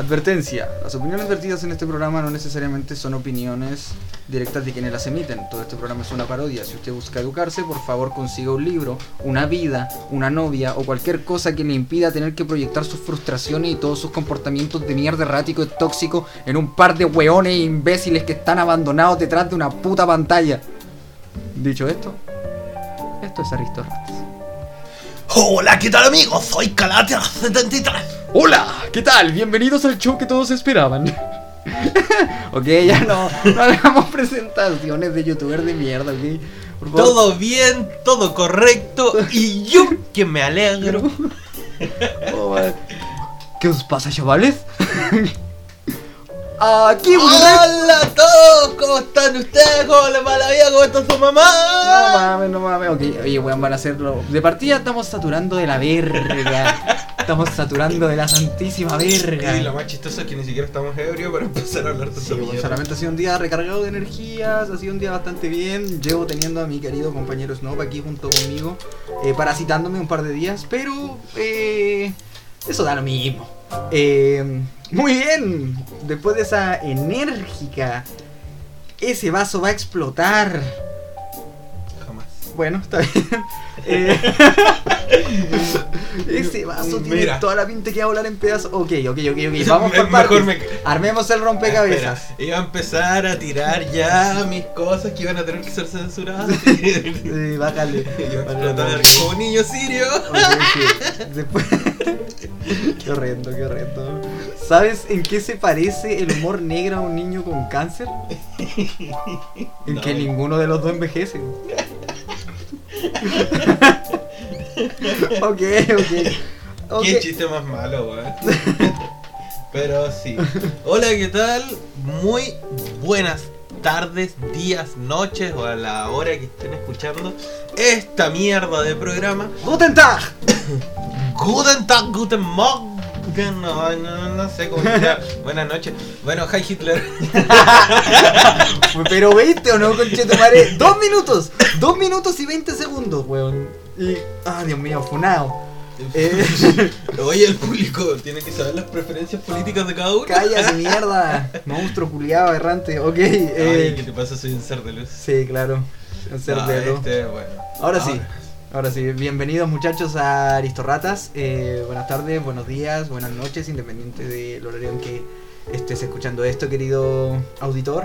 Advertencia. Las opiniones vertidas en este programa no necesariamente son opiniones directas de quienes las emiten. Todo este programa es una parodia. Si usted busca educarse, por favor consiga un libro, una vida, una novia o cualquier cosa que le impida tener que proyectar sus frustraciones y todos sus comportamientos de mierda errático y tóxico en un par de hueones imbéciles que están abandonados detrás de una puta pantalla. Dicho esto, esto es Aristóteles. Hola, ¿qué tal amigos? Soy Calatea73. Hola, ¿qué tal? Bienvenidos al show que todos esperaban. ok, ya no, no hagamos presentaciones de youtuber de mierda, ok. Por favor. Todo bien, todo correcto y yo que me alegro. Oh. ¿Qué os pasa, chavales? Aquí, Ah. Hola a todos, ¿cómo están ustedes? ¿Cómo les va la vida? ¿Cómo está su No mamá? mames, no mames. Ok, oye, weón, van a hacerlo. De partida estamos saturando de la verga. Estamos saturando de la santísima verga. Y lo más chistoso es que ni siquiera estamos ebrios para empezar a hablar de Sí, mierda. solamente ha sido un día recargado de energías, ha sido un día bastante bien. Llevo teniendo a mi querido compañero Snob aquí junto conmigo, eh, parasitándome un par de días, pero eh, eso da lo mismo. Eh, muy bien, después de esa enérgica, ese vaso va a explotar. Jamás. Bueno, está bien. Eh, ese vaso tiene Mira. toda la pinta que va a volar en pedazos. Ok, ok, ok, ok. Vamos por partes. mejor me- Armemos el rompecabezas. Espera, iba a empezar a tirar ya mis cosas que iban a tener que ser censuradas. Sí, bájale. A explotar como niño sirio. Ok. Después... qué horrendo, qué horrendo. ¿Sabes en qué se parece el humor negro a un niño con cáncer? En No. que ninguno de los dos envejece. ok, ok. Ok. Qué chiste más malo, weón. Pero sí. Hola, ¿qué tal? Muy buenas tardes, días, noches o a la hora que estén escuchando esta mierda de programa. Guten Tag. Guten Tag, Guten Morgen. No, no, no sé cómo se llama. Buenas noches. Bueno, hi Hitler. Pero veinte o no, conchetumare. Dos minutos. Dos minutos y veinte segundos, weón. Y. Ah, Dios mío, funao. Eh. Oye, el público tiene que saber las preferencias políticas de cada uno. Cállate, mierda. Monstruo culiado, errante. Ok, Ay, eh. ¿qué te pasa? Soy un ser de luz. Sí, claro. Un ser Ah, de luz. este, bueno. Ahora sí. Ahora sí, bienvenidos muchachos a Aristorratas. Eh, buenas tardes, buenos días, buenas noches, independiente del horario en que estés escuchando esto, querido auditor.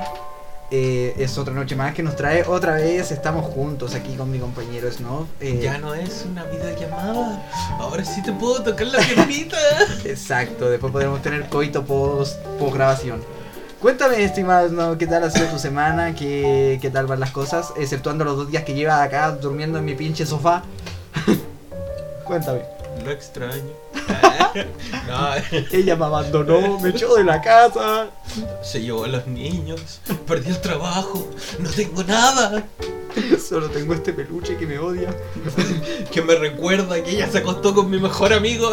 Eh, es otra noche más que nos trae otra vez. Estamos juntos aquí con mi compañero Snob. Eh, Ya no es una videollamada. Ahora sí te puedo tocar la piernita. Exacto, después podremos tener coito post, post grabación. Cuéntame, estimado ¿qué tal ha sido tu semana? ¿Qué, ¿Qué tal van las cosas? Exceptuando los dos días que llevas acá durmiendo en mi pinche sofá. Cuéntame. Lo extraño. no, Ella me abandonó, me echó de la casa. se llevó a los niños. Perdí el trabajo. No tengo nada. Solo tengo este peluche que me odia. Que me recuerda que ella se acostó con mi mejor amigo.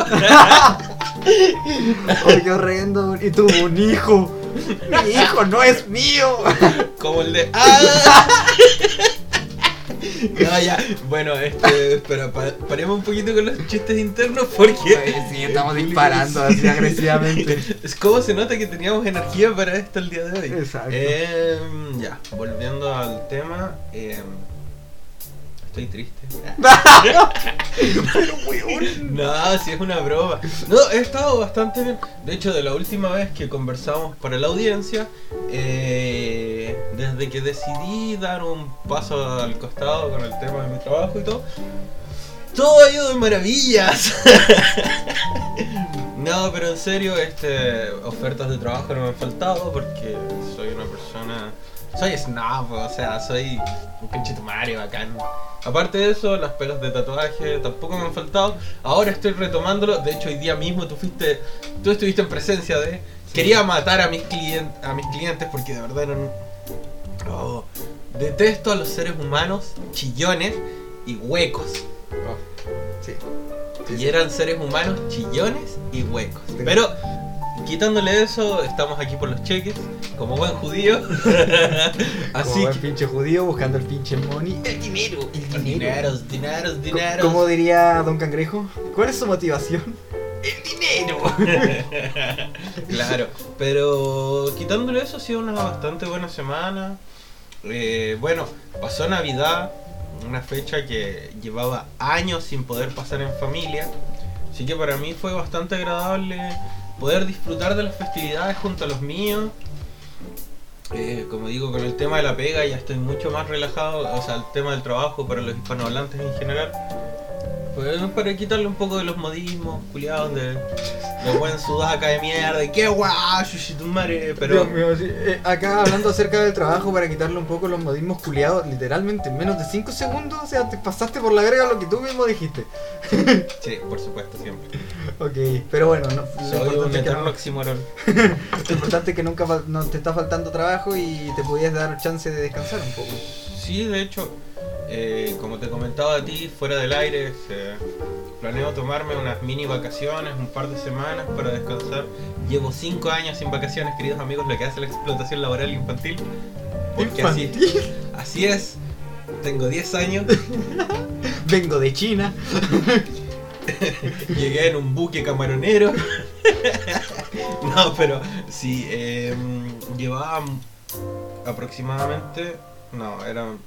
Qué horrendo. Y tuvo un hijo. Mi hijo no es mío. Como el de. ¡Ah! No, ya. Bueno, este. Espera, pa- paremos un poquito con los chistes internos porque. Sí, estamos disparando así agresivamente. Es como se nota que teníamos energía para esto el día de hoy. Exacto. Em, ya, volviendo al tema. em, estoy triste. Pero weón. No, si es una broma. No, he estado bastante bien. De hecho, de la última vez que conversamos para la audiencia, eh, desde que decidí dar un paso al costado con el tema de mi trabajo y todo, todo ha ido de maravillas. No, pero en serio, este, ofertas de trabajo no me han faltado porque soy una persona, soy snob, o sea, soy un conchetumario bacán. Aparte de eso, las pelas de tatuaje tampoco me han faltado. Ahora estoy retomándolo. De hecho, hoy día mismo tú fuiste, tú estuviste en presencia de. Quería matar a mis clientes, a mis clientes porque de verdad eran. Oh, detesto a los seres humanos chillones y huecos. Sí. Y eran seres humanos chillones y huecos. Pero quitándole eso, estamos aquí por los cheques, como buen judío. Como Así buen que. pinche judío buscando el pinche money. El dinero. El dinero. Dineros, dineros, Co- dineros. ¿Cómo diría Don Cangrejo? ¿Cuál es su motivación? El dinero. claro, pero quitándole eso ha sido una bastante buena semana. Eh, bueno, pasó Navidad, una fecha que llevaba años sin poder pasar en familia. Así que para mí fue bastante agradable poder disfrutar de las festividades junto a los míos. Eh, como digo, con el tema de la pega ya estoy mucho más relajado, o sea, el tema del trabajo para los hispanohablantes en general. Pues para quitarle un poco de los modismos, culiados, de, de buen sudaca de mierda, y qué guau, tu madre, pero... Dios mío, sí, eh, acá hablando acerca del trabajo para quitarle un poco los modismos culiados, literalmente en menos de 5 segundos, o sea, te pasaste por la verga lo que tú mismo dijiste. Sí, por supuesto, siempre. Ok, pero bueno, no, lo Soy un importante es que no-. Lo importante es que nunca no te está faltando trabajo y te podías dar chance de descansar un poco. Sí, de hecho, eh, como te comentaba a ti, fuera del aire, planeo tomarme unas mini vacaciones, un par de semanas para descansar. Llevo 5 años sin vacaciones, queridos amigos, lo que hace la explotación laboral infantil. Porque así, así es. Tengo 10 años, Vengo de China. llegué en un buque camaronero. no, pero sí, eh, llevaba aproximadamente, no, eran,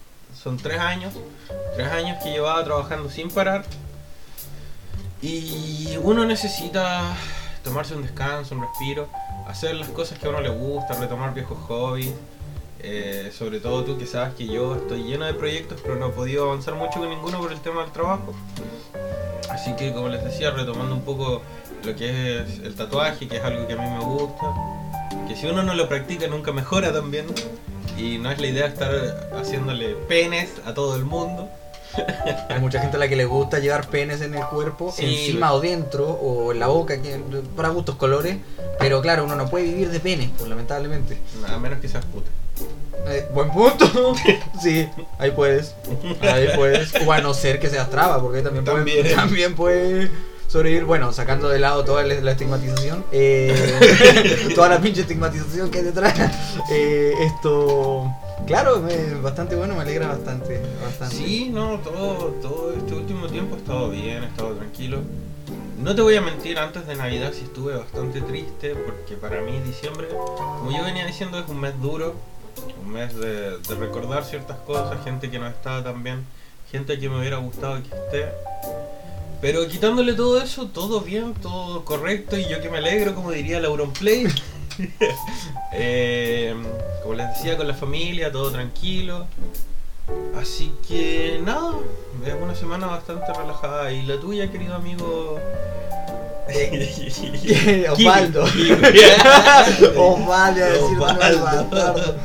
son 3 años, 3 años que llevaba trabajando sin parar. Y uno necesita tomarse un descanso, un respiro, hacer las cosas que a uno le gusta, retomar viejos hobbies. eh, sobre todo tú que sabes que yo estoy lleno de proyectos, pero no he podido avanzar mucho con ninguno por el tema del trabajo. Así que como les decía, retomando un poco lo que es el tatuaje, que es algo que a mí me gusta, que si uno no lo practica nunca mejora también. Y no es la idea estar haciéndole penes a todo el mundo. Hay mucha gente a la que le gusta llevar penes en el cuerpo, Sí. encima o dentro, o en la boca, que, para gustos colores. Pero claro, uno no puede vivir de penes, pues lamentablemente. A menos que seas puta. Eh, buen punto. sí, ahí puedes. Ahí puedes. O a no ser que seas traba, porque también, puede- También. también puede sobrevivir. Bueno, sacando de lado toda la, estigmatización. eh, toda la pinche estigmatización que hay detrás. eh, esto. Claro, me- bastante bueno, me alegra bastante. bastante. Sí, no, todo, todo este último tiempo he estado bien, he estado tranquilo. No te voy a mentir, antes de Navidad sí estuve bastante triste porque para mí diciembre, como yo venía diciendo, es un mes duro, un mes de, de recordar ciertas cosas, gente que no estaba tan bien, gente que me hubiera gustado que esté. Pero quitándole todo eso, todo bien, todo correcto y yo que me alegro, como diría Play. Eh, como les decía, con la familia, todo tranquilo. Así que nada, es una semana bastante relajada. ¿Y la tuya, querido amigo? Osvaldo. Osvaldo, iba a decir Osvaldo. bastardo.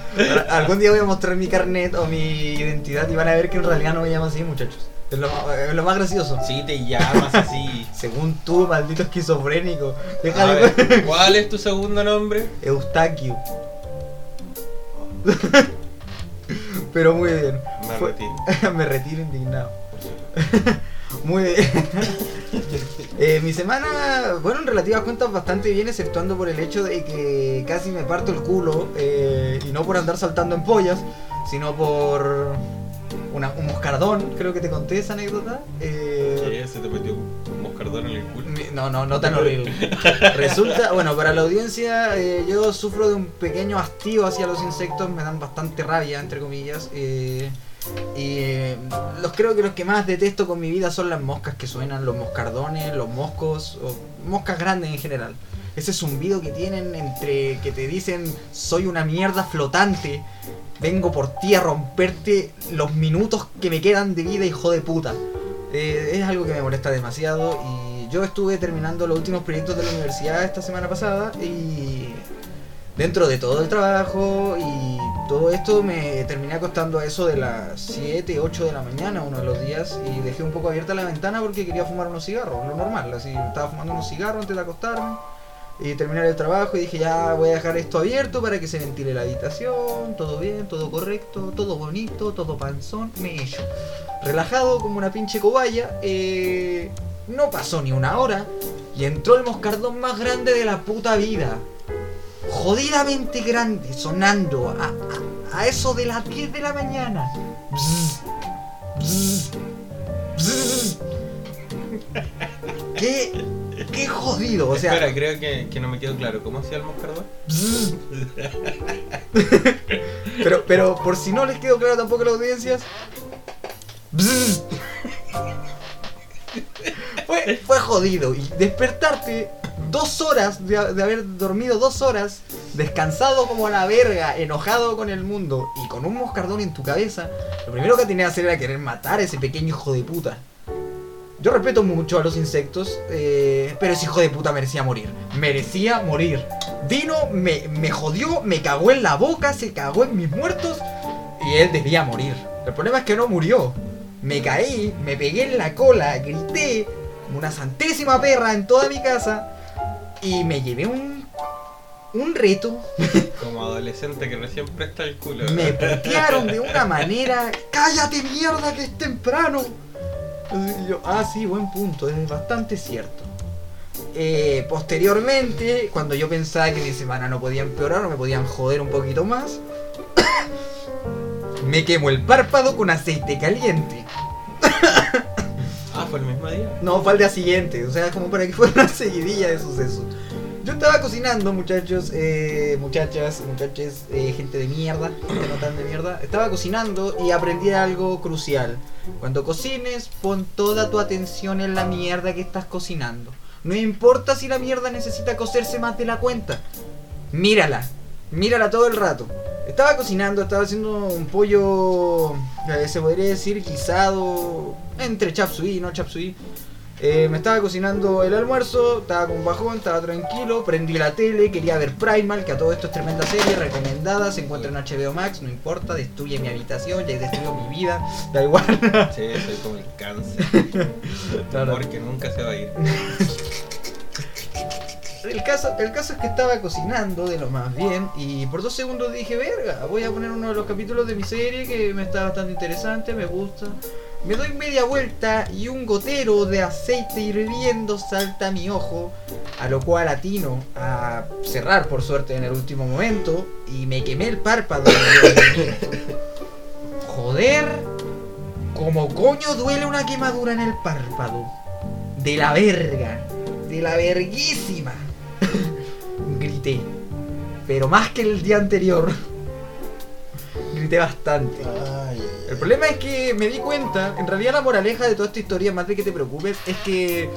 Algún día voy a mostrar mi carnet o mi identidad y van a ver que en realidad no me llamo así, muchachos. Es lo, es lo más gracioso. Sí, te llamas así. Según tú, maldito esquizofrénico. De. ver, ¿Cuál es tu segundo nombre? Eustaquio. Pero muy bien. Me Fue- retiro. Me retiro indignado. Muy bien. Eh, mi semana, bueno, en relativas cuentas bastante bien, exceptuando por el hecho de que casi me parto el culo, eh, y no por andar saltando en pollas, sino por una- un moscardón, creo que te conté esa anécdota. Eh, ¿Qué? ¿Se te metió un moscardón en el culo? No, no, no tan horrible. Resulta, bueno, para la audiencia, eh, yo sufro de un pequeño hastío hacia los insectos, me dan bastante rabia, entre comillas. eh, y eh, los creo que los que más detesto con mi vida son las moscas que suenan, los moscardones, los moscos, o moscas grandes en general. Ese zumbido que tienen entre que te dicen soy una mierda flotante, vengo por ti a romperte los minutos que me quedan de vida, hijo de puta. Eh, es algo que me molesta demasiado y yo estuve terminando los últimos proyectos de la universidad esta semana pasada y dentro de todo el trabajo y todo esto me terminé acostando a eso de las 7, 8 de la mañana uno de los días y dejé un poco abierta la ventana porque quería fumar unos cigarros, lo normal, así estaba fumando unos cigarros antes de acostarme y terminar el trabajo y dije ya voy a dejar esto abierto para que se ventile la habitación, todo bien, todo correcto, todo bonito, todo panzón, me he hecho. Relajado como una pinche cobaya, eh, no pasó ni una hora y entró el moscardón más grande de la puta vida. Jodidamente grande, sonando a, a- a eso de las 10 de la mañana. Bzz, bzz, bzz. ¿Qué, ¿Qué jodido, o sea. Espera, creo que, que no me quedó claro. ¿Cómo hacía el moscardón? pero, pero por si no les quedó claro tampoco a las audiencias. Fue, fue jodido. Y despertarte dos horas de, de haber dormido dos horas, descansado como la verga, enojado con el mundo y con un moscardón en tu cabeza, lo primero que tenía que hacer era querer matar a ese pequeño hijo de puta. Yo respeto mucho a los insectos, eh, pero ese hijo de puta merecía morir. Merecía morir. Vino, me, me jodió, me cagó en la boca, se cagó en mis muertos y él debía morir. El problema es que no murió. Me caí, me pegué en la cola, grité como una santísima perra en toda mi casa y me llevé un, un reto. Como adolescente que recién presta el culo. Me putearon de una manera. ¡Cállate mierda que es temprano! Y yo, ah, sí, buen punto, es bastante cierto. Eh, posteriormente, cuando yo pensaba que mi semana no podía empeorar o me podían joder un poquito más, me quemo el párpado con aceite caliente. Ah, fue el mismo día. No, fue al día siguiente, o sea, como para que fuera una seguidilla de sucesos. Yo estaba cocinando, muchachos, eh, muchachas, muchaches, eh, gente de mierda, gente no tan de mierda. Estaba cocinando y aprendí algo crucial. Cuando cocines, pon toda tu atención en la mierda que estás cocinando. No importa si la mierda necesita cocerse más de la cuenta. Mírala, mírala todo el rato. Estaba cocinando, estaba haciendo un pollo, eh, se podría decir, guisado, entre chap suey y no chap suey. Eh, me estaba cocinando el almuerzo, estaba con bajón, estaba tranquilo, prendí la tele, quería ver Primal, que a todo esto es tremenda serie, recomendada, se encuentra en HBO Max, no importa, destruye mi habitación, ya destruyó mi vida, da igual. Sí, soy como el cáncer. Claro. Amor que nunca se va a ir. El caso, el caso es que estaba cocinando de lo más bien y por dos segundos dije, verga, voy a poner uno de los capítulos de mi serie que me está bastante interesante, me gusta. Me doy media vuelta y un gotero de aceite hirviendo salta a mi ojo, a lo cual atino a cerrar por suerte en el último momento y me quemé el párpado. Joder, como coño duele una quemadura en el párpado. De la verga, de la verguísima. Grité, pero más que el día anterior. Grité bastante. El problema es que me di cuenta, en realidad la moraleja de toda esta historia, más de que te preocupes, es que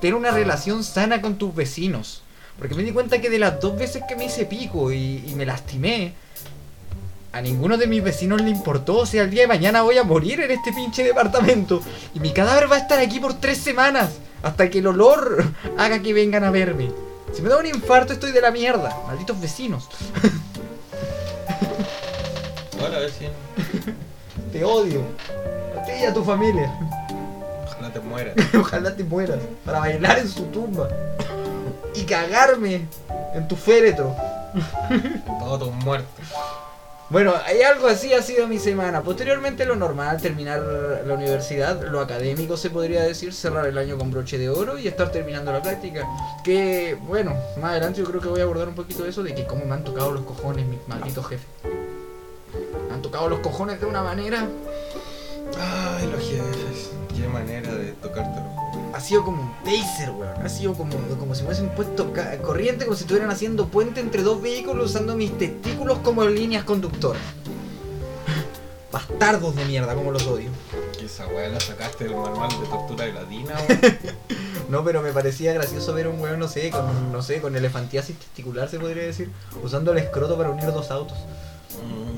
tener una relación sana con tus vecinos. Porque me di cuenta que de las dos veces que me hice pico y, y me lastimé, a ninguno de mis vecinos le importó. O sea, el día de mañana voy a morir en este pinche departamento. Y mi cadáver va a estar aquí por tres semanas. Hasta que el olor haga que vengan a verme. Si me da un infarto estoy de la mierda. Malditos vecinos. Te odio. A ti y a tu familia. Ojalá te mueras. Ojalá te mueras. Para bailar en su tumba. Y cagarme en tu féretro. Todos muertos. Bueno, hay algo así ha sido mi semana. Posteriormente lo normal, terminar la universidad, lo académico se podría decir, cerrar el año con broche de oro y estar terminando la práctica. Que bueno, más adelante yo creo que voy a abordar un poquito eso, de que cómo me han tocado los cojones mis malditos jefes. Me han tocado los cojones de una manera. Ay, los jefes. Qué manera de tocártelo. Ha sido como un taser, weón. Ha sido como, como si me hubiesen puesto corriente, como si estuvieran haciendo puente entre dos vehículos usando mis testículos como líneas conductoras. Bastardos de mierda, como los odio. Que esa weá la sacaste del manual de tortura de la Dina, weón. No, pero me parecía gracioso ver a un weón, no sé, con, no sé, con elefantiasis testicular se podría decir, usando el escroto para unir dos autos.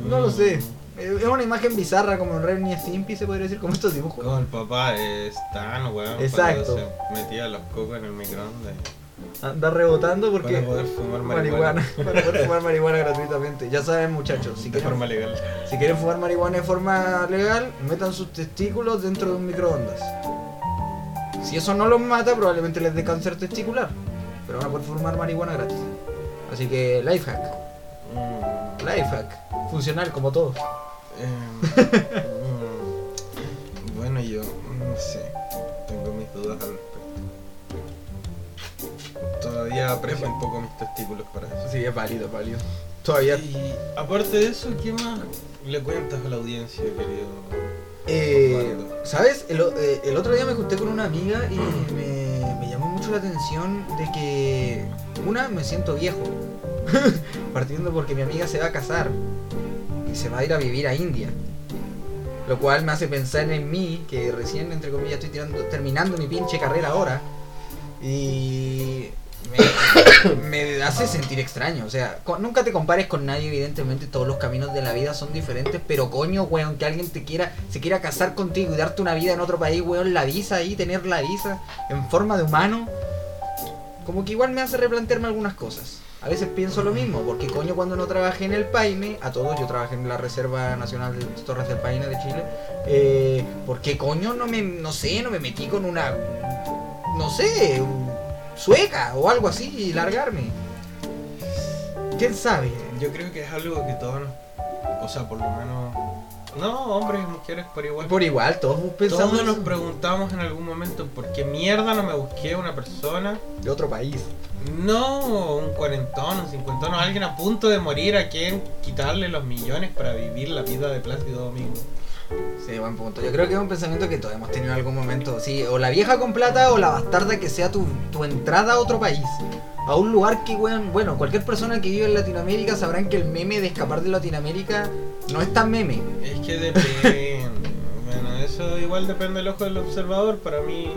No lo sé. Es una imagen bizarra como en Ren y Stimpy se podría decir, como estos dibujos. Como el papá es tan, weón. Exacto. Se metía los cocos en el microondas. Anda rebotando porque Para poder fumar marihuana. para poder fumar marihuana gratuitamente. Ya saben, muchachos, si de quieren, forma legal. si quieren fumar marihuana de forma legal, metan sus testículos dentro de un microondas. Si eso no los mata, probablemente les dé cáncer testicular. Pero van a poder fumar marihuana gratis. Así que, lifehack. Mm, Lifehack. Funcional como todo. em, mm, bueno, yo no sé. Tengo mis dudas al respecto. Todavía aprecio un poco mis testículos para eso. Sí, es válido, es válido. Todavía. Y aparte de eso, ¿qué más le cuentas a la audiencia, querido? Eh? ¿Sabes? El, eh, el otro día me junté con una amiga y me, me llamó mucho la atención de que, una, me siento viejo. Partiendo porque mi amiga se va a casar y se va a ir a vivir a India. Lo cual me hace pensar en mí, que recién, entre comillas, estoy tirando, terminando mi pinche carrera ahora. Y me, hace sentir extraño. O sea, nunca te compares con nadie, evidentemente todos los caminos de la vida son diferentes, pero coño, weón, que alguien te quiera, se quiera casar contigo y darte una vida en otro país, weón, la visa ahí, tener la visa en forma de humano, como que igual me hace replantearme algunas cosas. A veces pienso lo mismo, porque coño cuando no trabajé en el Paine, a todos, yo trabajé en la Reserva Nacional de Torres del Paine de Chile, eh, ¿por qué coño no me, no sé, no me metí con una, no sé, sueca o algo así y largarme? ¿Quién sabe? Yo creo que es algo que todos nos. O sea, por lo menos. No, hombres y mujeres por igual. Por igual, todos pensamos Todos nos preguntamos en algún momento por qué mierda no me busqué una persona. de otro país. No, un cuarentón, un cincuentón, alguien a punto de morir a quien quitarle los millones para vivir la vida de Plácido Domingo. Sí, buen punto. Yo creo que es un pensamiento que todos hemos tenido en algún momento. Sí, o la vieja con plata o la bastarda que sea tu, tu entrada a otro país. A un lugar que, weón, bueno, cualquier persona que vive en Latinoamérica sabrán que el meme de escapar de Latinoamérica no es tan meme. Es que depende. bueno, eso igual depende del ojo del observador. Para mí,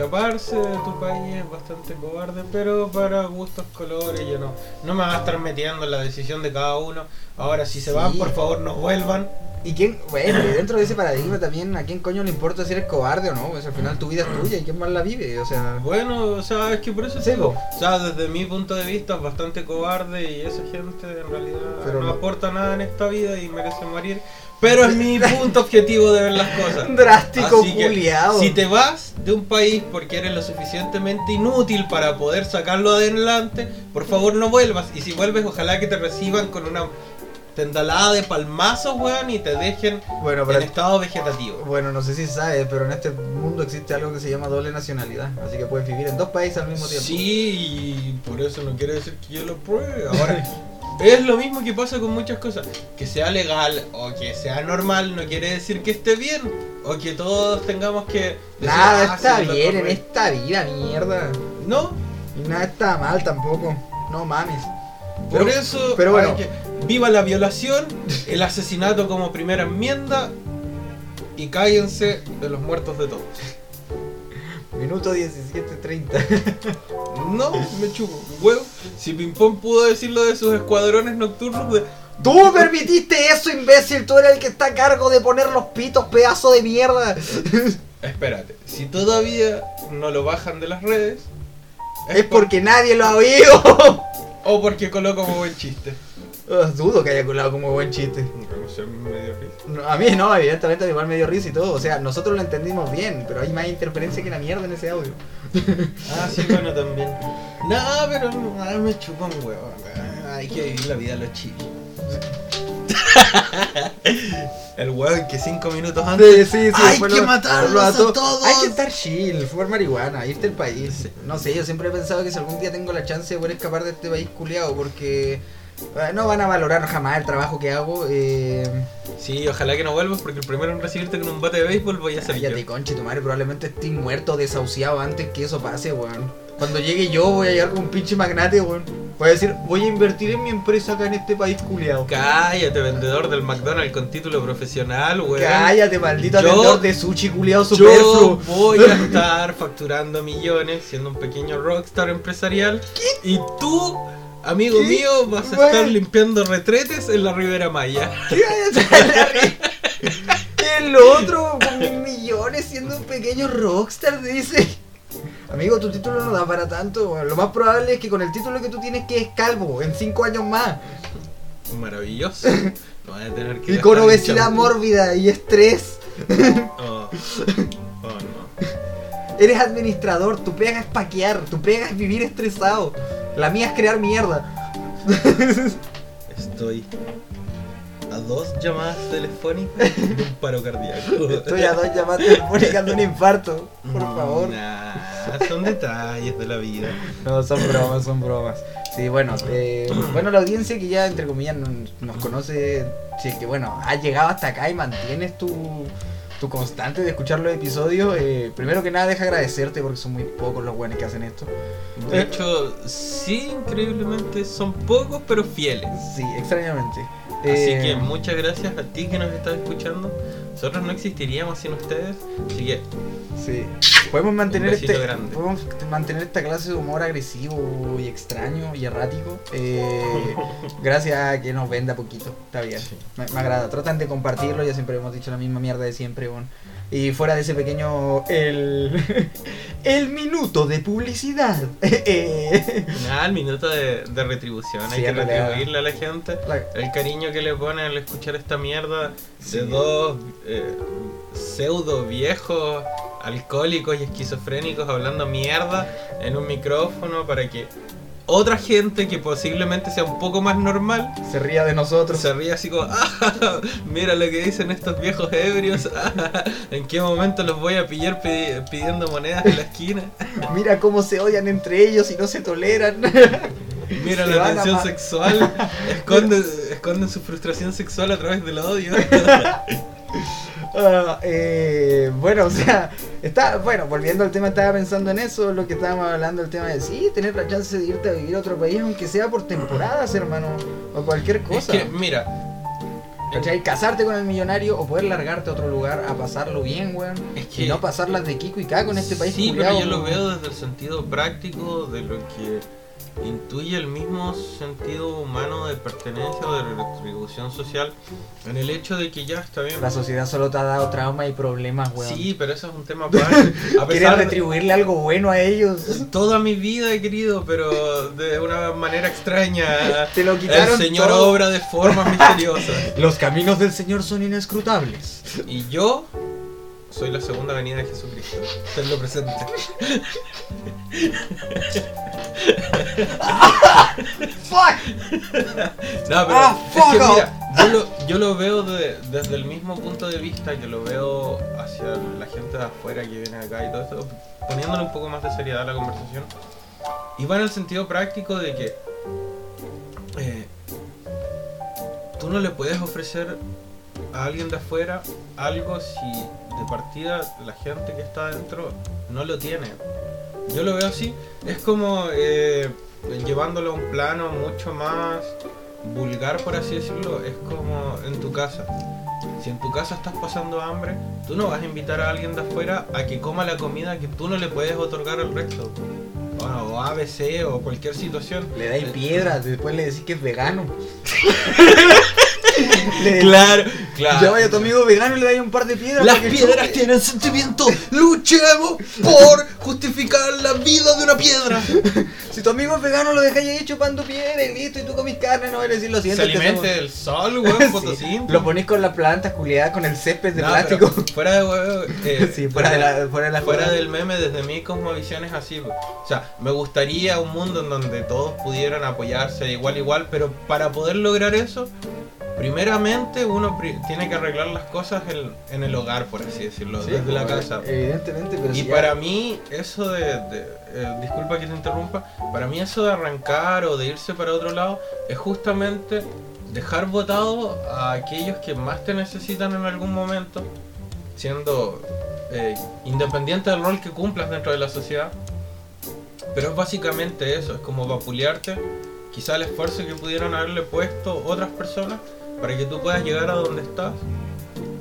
escaparse de tu país es bastante cobarde, pero para gustos, colores, yo no, no me va a estar metiendo en la decisión de cada uno. Ahora, si se Sí. van, por favor, no vuelvan. Y quién, bueno, y dentro de ese paradigma también, ¿a quién coño le importa si eres cobarde o no? Pues al final tu vida es tuya y quién más la vive, o sea. Bueno, o sea, es que por eso Sí, digo, o sea, desde mi punto de vista es bastante cobarde y esa gente en realidad Pero no no- aporta nada en esta vida y merece morir. Pero es mi punto objetivo de ver las cosas. Drástico, Así que, culiao. si te vas de un país porque eres lo suficientemente inútil para poder sacarlo adelante, por favor no vuelvas. Y si vuelves, ojalá que te reciban con una tendalada de palmazos, weón, y te dejen Bueno, en pero estado vegetativo. Bueno, no sé si sabes, pero en este mundo existe algo que se llama doble nacionalidad. Así que puedes vivir en dos países al mismo tiempo. Sí, y por eso no quiere decir que yo lo pruebe. Ahora, es lo mismo que pasa con muchas cosas. Que sea legal o que sea normal no quiere decir que esté bien. O que todos tengamos que... decir, Nada "Ah, está sí, lo bien en correcto". esta vida, mierda. No, Y nada está mal tampoco. No mames. por Pero- eso pero bueno. hay que- viva la violación, el asesinato como primera enmienda y cállense de los muertos de todos. Minuto 17.30. No, me chupo, huevo. Si Pimpón pudo decirlo de sus escuadrones nocturnos de... ¡Tú permitiste eso, imbécil! Tú eres el que está a cargo de poner los pitos, pedazo de mierda. Espérate, si todavía no lo bajan de las redes, es porque nadie lo ha oído. o porque coló como buen chiste. Dudo que haya colado como buen chiste. No a mí no, evidentemente a mí igual me dio risa y todo. O sea, nosotros lo entendimos bien, pero hay más interferencia que la mierda en ese audio. Ah, sí, bueno, también. No, pero no, me chupan huevo. Hay que vivir la vida a los chiles. El huevo que cinco minutos antes. Sí, sí, sí. ¡Hay que lo- matarlos lo a todos! Hay que estar chill, fumar marihuana, irte al país. No sé, yo siempre he pensado que si algún día tengo la chance de poder escapar de este país culiado, porque no van a valorar jamás el trabajo que hago. Eh, Sí, ojalá que no vuelvas porque el primero en recibirte con un bate de béisbol voy a ser yo. cállate, conche, tu madre, probablemente estés muerto, desahuciado antes que eso pase, weón. Cuando llegue yo voy a llegar como un pinche magnate, weón. Voy a decir, voy a invertir en mi empresa acá en este país culiado. Cállate, vendedor del McDonald's con título profesional, weón. Cállate, maldito Yo- vendedor de sushi culiado Yo superfluo. voy a estar facturando millones siendo un pequeño rockstar empresarial. Y tú, amigo ¿Qué? mío, vas a Bueno. estar limpiando retretes en la Ribera Maya. ¿Qué a otro con mil millones siendo un pequeño rockstar dice. Amigo, tu título no da para tanto. Lo más probable es que con el título que tú tienes que es calvo en 5 años más. Maravilloso. No vas a tener que Y con obesidad mórbida y estrés. Oh. Oh, no. Eres administrador, tu pega es paquear, tu pega es vivir estresado. La mía es crear mierda. Estoy a dos llamadas telefónicas de un paro cardíaco. Estoy a dos llamadas telefónicas de un infarto. Por favor. Nah, son detalles de la vida. No, son bromas, son bromas. Sí, bueno, eh, bueno, la audiencia que ya, entre comillas, nos, nos conoce, si es que, bueno, has llegado hasta acá y mantienes tu, tu constante de escuchar los episodios, eh, primero que nada deja agradecerte porque son muy pocos los buenos que hacen esto. De hecho, sí, increíblemente son pocos, pero fieles. Sí, extrañamente. Así Eh, que muchas gracias a ti que nos estás escuchando. Nosotros no existiríamos sin ustedes. Así que Sí. Podemos mantener este grande. podemos mantener esta clase de humor agresivo y extraño y errático eh, gracias a que nos venda poquito. Está bien. Sí. Me, me agrada. Tratan de compartirlo, ya siempre hemos dicho la misma mierda de siempre, weón. Y fuera de ese pequeño el el minuto de publicidad. Eh, nada, el minuto de, de retribución. Sí, Hay que retribuirle a la gente. la- El cariño que le ponen al escuchar esta mierda Sí. de dos eh, pseudo viejos alcohólicos y esquizofrénicos hablando mierda en un micrófono para que otra gente que posiblemente sea un poco más normal se ría de nosotros. se ríe así como, "Ah, mira lo que dicen estos viejos ebrios, ah, en qué momento los voy a pillar pidi- pidiendo monedas en la esquina, Mira cómo se odian entre ellos y no se toleran. mira Se la tensión sexual, esconden, esconden su frustración sexual a través del odio. Ah, eh, bueno, o sea, está, bueno, volviendo al tema, estaba pensando en eso, lo que estábamos hablando, el tema de sí, tener la chance de irte a vivir a otro país, aunque sea por temporadas, hermano, o cualquier Es cosa. que, mira, ¿Cachai? Casarte con el millonario o poder largarte a otro lugar a pasarlo bien, weón. Es que- Y no pasarlas de Kiko y Caco en este país sí, culiao, pero yo lo veo desde el sentido práctico de lo que intuye el mismo sentido humano de pertenencia o de retribución social en el hecho de que ya está bien. La sociedad solo te ha dado trauma y problemas, weón. Sí, pero eso es un tema aparte. Quieres pesar de retribuirle algo bueno a ellos. toda mi vida he querido, pero de una manera extraña. Te lo El quitaron Señor todo. obra de formas misteriosas. Los caminos del Señor son inescrutables. Y yo soy la segunda venida de Jesucristo. Tenlo presente. ¡Fuck! No, pero Ah, es que mira, yo lo, yo lo veo de- desde el mismo punto de vista que lo veo hacia la gente de afuera que viene acá y todo esto, poniéndole un poco más de seriedad a la conversación. Y va en el sentido práctico de que eh, tú no le puedes ofrecer a alguien de afuera algo si de partida la gente que está adentro no lo tiene. Yo lo veo así, es como eh, llevándolo a un plano mucho más vulgar, por así decirlo, es como en tu casa. Si en tu casa estás pasando hambre, tú no vas a invitar a alguien de afuera a que coma la comida que tú no le puedes otorgar al resto. Bueno, o ABC o cualquier situación. Le dais piedras, después le decís que es vegano. Le- Claro, claro. Ya vaya tu amigo vegano y le dais un par de piedras. Las piedras choque. tienen sentimiento. Luchemos por justificar la vida de una piedra. Si tu amigo es vegano, lo dejáis ahí chupando piedra y listo. Y tú comís carne, no vas a decir lo Se que alimente somos- del sol, weón, Sí. Lo ponís con las plantas culiadas, con el césped de No, plástico. Fuera de huevo, eh, Sí, fuera de la- fuera de la fuera joda. del meme, desde mi cosmovisión es así. O sea, me gustaría un mundo en donde todos pudieran apoyarse igual a igual, pero para poder lograr eso, primeramente uno pri- tiene que arreglar las cosas en, en el hogar, por así decirlo, Sí, desde la casa. Evidentemente, pero Y si para mí, eso de, de- eh, disculpa que te interrumpa, para mí eso de arrancar o de irse para otro lado es justamente dejar votado a aquellos que más te necesitan en algún momento, siendo eh, independiente del rol que cumplas dentro de la sociedad. Pero es básicamente eso, es como vapulearte quizá el esfuerzo que pudieron haberle puesto otras personas para que tú puedas llegar a donde estás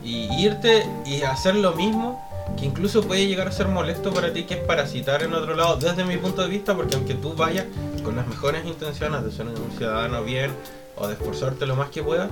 y irte y hacer lo mismo que incluso puede llegar a ser molesto para ti, que es parasitar en otro lado, desde mi punto de vista, porque aunque tú vayas con las mejores intenciones de ser un ciudadano bien o de esforzarte lo más que puedas,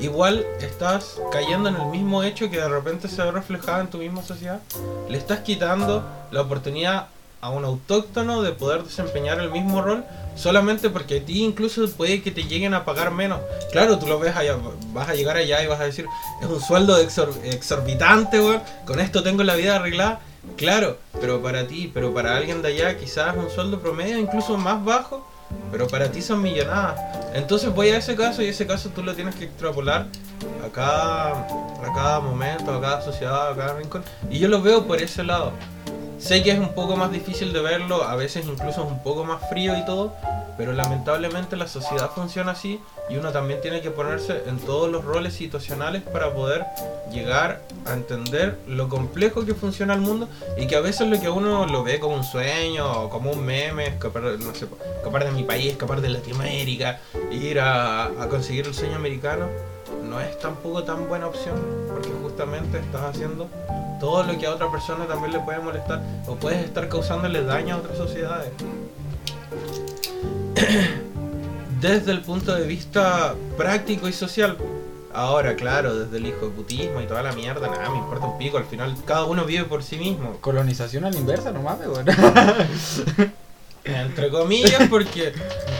igual estás cayendo en el mismo hecho que de repente se ve reflejado en tu misma sociedad. Le estás quitando la oportunidad a un autóctono de poder desempeñar el mismo rol solamente porque a ti incluso puede que te lleguen a pagar menos. Claro, tú lo ves allá, vas a llegar allá y vas a decir, es un sueldo exor- exorbitante, weón, con esto tengo la vida arreglada. Claro, pero para ti, pero para alguien de allá quizás un sueldo promedio incluso más bajo, pero para ti son millonadas. Entonces voy a ese caso y ese caso tú lo tienes que extrapolar a cada, a cada momento, a cada sociedad, a cada rincón. Y yo lo veo por ese lado. Sé que es un poco más difícil de verlo, a veces incluso es un poco más frío y todo, Pero lamentablemente la sociedad funciona así y uno también tiene que ponerse en todos los roles situacionales para poder llegar a entender lo complejo que funciona el mundo y que a veces lo que uno lo ve como un sueño como un meme, escapar, no sé, escapar de mi país, escapar de Latinoamérica, ir a conseguir el sueño americano, no es tampoco tan buena opción porque justamente estás haciendo todo lo que a otra persona también le puede molestar o puedes estar causándole daño a otras sociedades. Desde el punto de vista práctico y social. Ahora, claro, desde el hijo de putismo y toda la mierda, nada, me importa un pico. Al final, cada uno vive por sí mismo. Colonización a la inversa, no mames, weón. Entre comillas, porque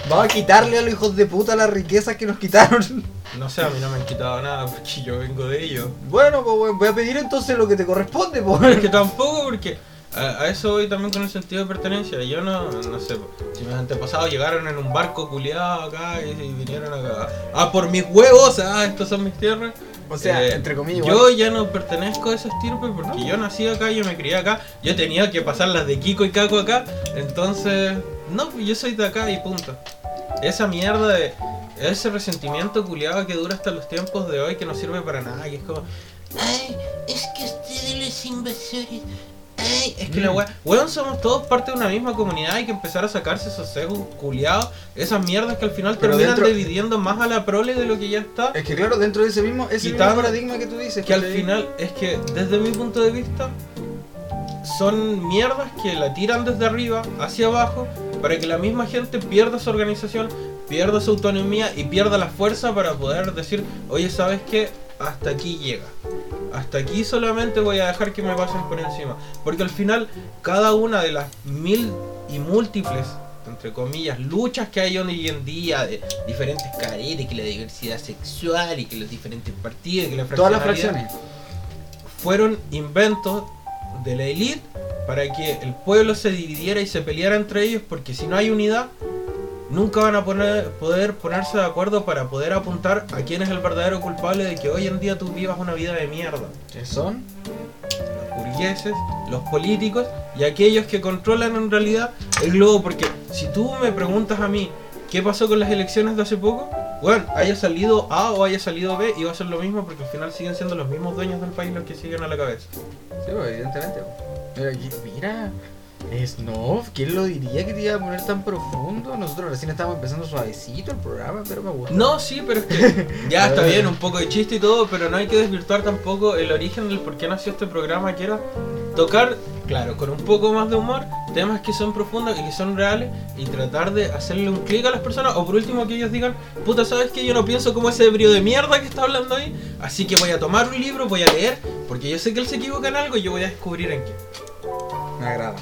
Vamos a quitarle a los hijos de puta las riquezas que nos quitaron. no sé, a mí no me han quitado nada porque yo vengo de ellos. Bueno, pues voy a pedir entonces lo que te corresponde, pues. Es que tampoco, porque a, a eso voy también con el sentido de pertenencia. Yo no, no sé, si mis antepasados llegaron en un barco culiado acá y, y vinieron acá. Ah, por mis huevos, ah, estos son mis tierras. O sea, Eh, entre comillas, Yo igual. ya no pertenezco a esa estirpe porque yo nací acá, yo me crié acá, yo tenía que pasar las de Kiko y Caco acá, entonces, no, pues yo soy de acá y punto. Esa mierda de ese resentimiento culiado que dura hasta los tiempos de hoy que no sirve para nada, que es como, ay, es que ustedes los invasores, es que la Mm. weá, weón, somos todos parte de una misma comunidad, hay que empezar a sacarse esos sesgos culiados, esas mierdas que al final Pero terminan dentro- dividiendo más a la prole de lo que ya está. Es que claro, dentro de ese mismo, ese mismo paradigma que tú dices. que al final es que desde mi punto de vista son mierdas que la tiran desde arriba hacia abajo para que la misma gente pierda su organización, pierda su autonomía y pierda la fuerza para poder decir, oye, ¿sabes qué? Hasta aquí llega. Hasta aquí solamente voy a dejar que me pasen por encima. Porque al final, cada una de las mil y múltiples, entre comillas, luchas que hay hoy en día de diferentes caretas, que la diversidad sexual y que los diferentes partidos, que la Todas las fracciones. fueron inventos de la élite para que el pueblo se dividiera y se peleara entre ellos, porque si no hay unidad, nunca van a poner- poder ponerse de acuerdo para poder apuntar a quién es el verdadero culpable de que hoy en día tú vivas una vida de mierda. ¿Qué son? Los burgueses, los políticos y aquellos que controlan en realidad el globo, porque si tú me preguntas a mí qué pasó con las elecciones de hace poco, bueno, haya salido A o haya salido B, y va a ser lo mismo porque al final siguen siendo los mismos dueños del país los que siguen a la cabeza. Sí, pues, evidentemente. mira. Es, no, ¿quién lo diría que te iba a poner tan profundo? Nosotros recién estábamos empezando suavecito el programa, pero me gusta. No, sí, pero es que ya está bien, un poco de chiste y todo, pero no hay que desvirtuar tampoco el origen del por qué nació este programa, que era tocar, claro, con un poco más de humor, temas que son profundos y que son reales y tratar de hacerle un clic a las personas, o por último que ellos digan, puta, ¿sabes que Yo no pienso como ese ebrio de mierda que está hablando ahí, así que voy a tomar un libro, voy a leer, porque yo sé que él se equivoca en algo y yo voy a descubrir en qué. Me agrada.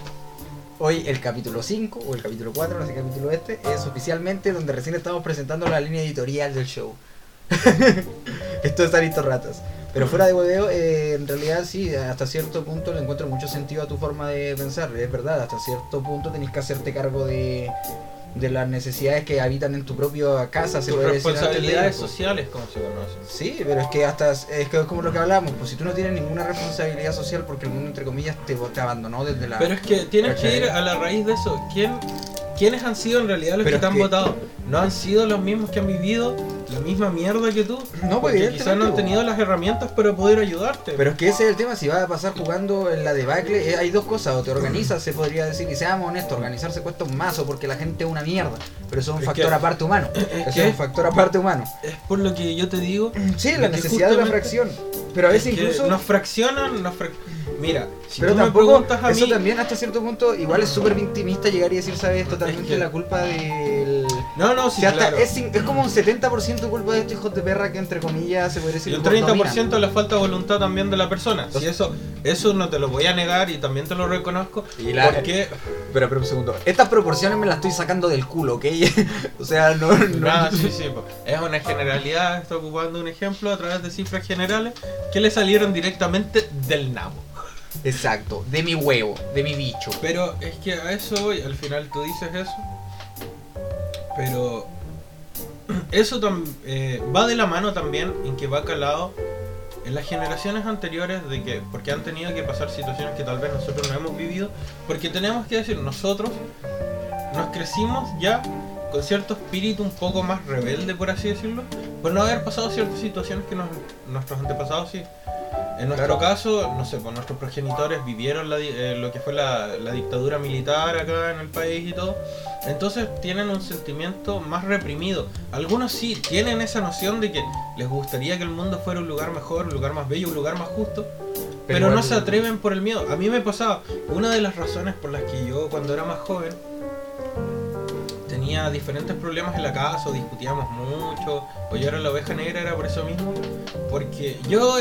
Hoy el capítulo 5 o el capítulo 4, no sé qué capítulo este, es oficialmente donde recién estamos presentando la línea editorial del show. Esto es Aristo Ratas. Pero fuera de hueveo, eh, en realidad sí, hasta cierto punto le encuentro mucho sentido a tu forma de pensar. Es verdad, hasta cierto punto tenés que hacerte cargo de, de las necesidades que habitan en tu propia casa, se puede decir. responsabilidades sociales, como se conocen. Sí, pero es que hasta es que es como lo que hablamos, pues si tú no tienes ninguna responsabilidad social porque el mundo entre comillas te, te abandonó desde la Pero es que tienes que ir a la raíz de eso. ¿Quién, ¿Quiénes han sido en realidad los Pero que te han que- votado? ¿No han sido los mismos que han vivido la misma mierda que tú? No, pues Porque quizás no han tenido las herramientas para poder ayudarte. Pero es que ese es el tema, si vas a pasar jugando en la debacle, eh, hay dos cosas, o te organizas, se podría decir, y seamos honestos, organizarse cuesta un mazo porque la gente es una mierda, pero eso es un Es factor que- aparte humano, eso que- es un factor aparte humano. es por lo que yo te digo. Sí, la necesidad de la fracción, pero a veces incluso... Nos fraccionan, nos frac- Mira, si pero tú me tampoco, preguntas a eso mí. también hasta cierto punto, igual es súper victimista llegar y decir, sabes, es totalmente que- la culpa del... No, no, O sí, sea, claro. es, es como un 70% culpa de estos hijos de perra que entre comillas se puede decir Y un nos 30% dominan. la falta de voluntad también de la persona. Si eso, eso no te lo voy a negar y también te lo reconozco. Y la- Porque Pero, pero un segundo. Estas proporciones me las estoy sacando del culo, ¿ok? o sea, no. no Ah, sí, sí, es una generalidad, está ocupando un ejemplo a través de cifras generales que le salieron directamente del nabo. Exacto, de mi huevo, de mi bicho. Pero es que a eso voy, al final tú dices eso, pero eso eh, va de la mano también en que va calado en las generaciones anteriores de que, porque han tenido que pasar situaciones que tal vez nosotros no hemos vivido, porque tenemos que decir, nosotros nos crecimos ya con cierto espíritu un poco más rebelde, por así decirlo, por no haber pasado ciertas situaciones que nos- nuestros antepasados sí. En nuestro caso, no sé, pues nuestros progenitores vivieron la eh, lo que fue la, la dictadura militar acá en el país y todo. Entonces tienen un sentimiento más reprimido. Algunos sí tienen esa noción de que les gustaría que el mundo fuera un lugar mejor, un lugar más bello, un lugar más justo. Pero, no igual- se atreven por el miedo. A mí me pasaba, una de las razones por las que yo cuando era más joven tenía diferentes problemas en la casa, o discutíamos mucho, o yo era la oveja negra, era por eso mismo. Porque yo,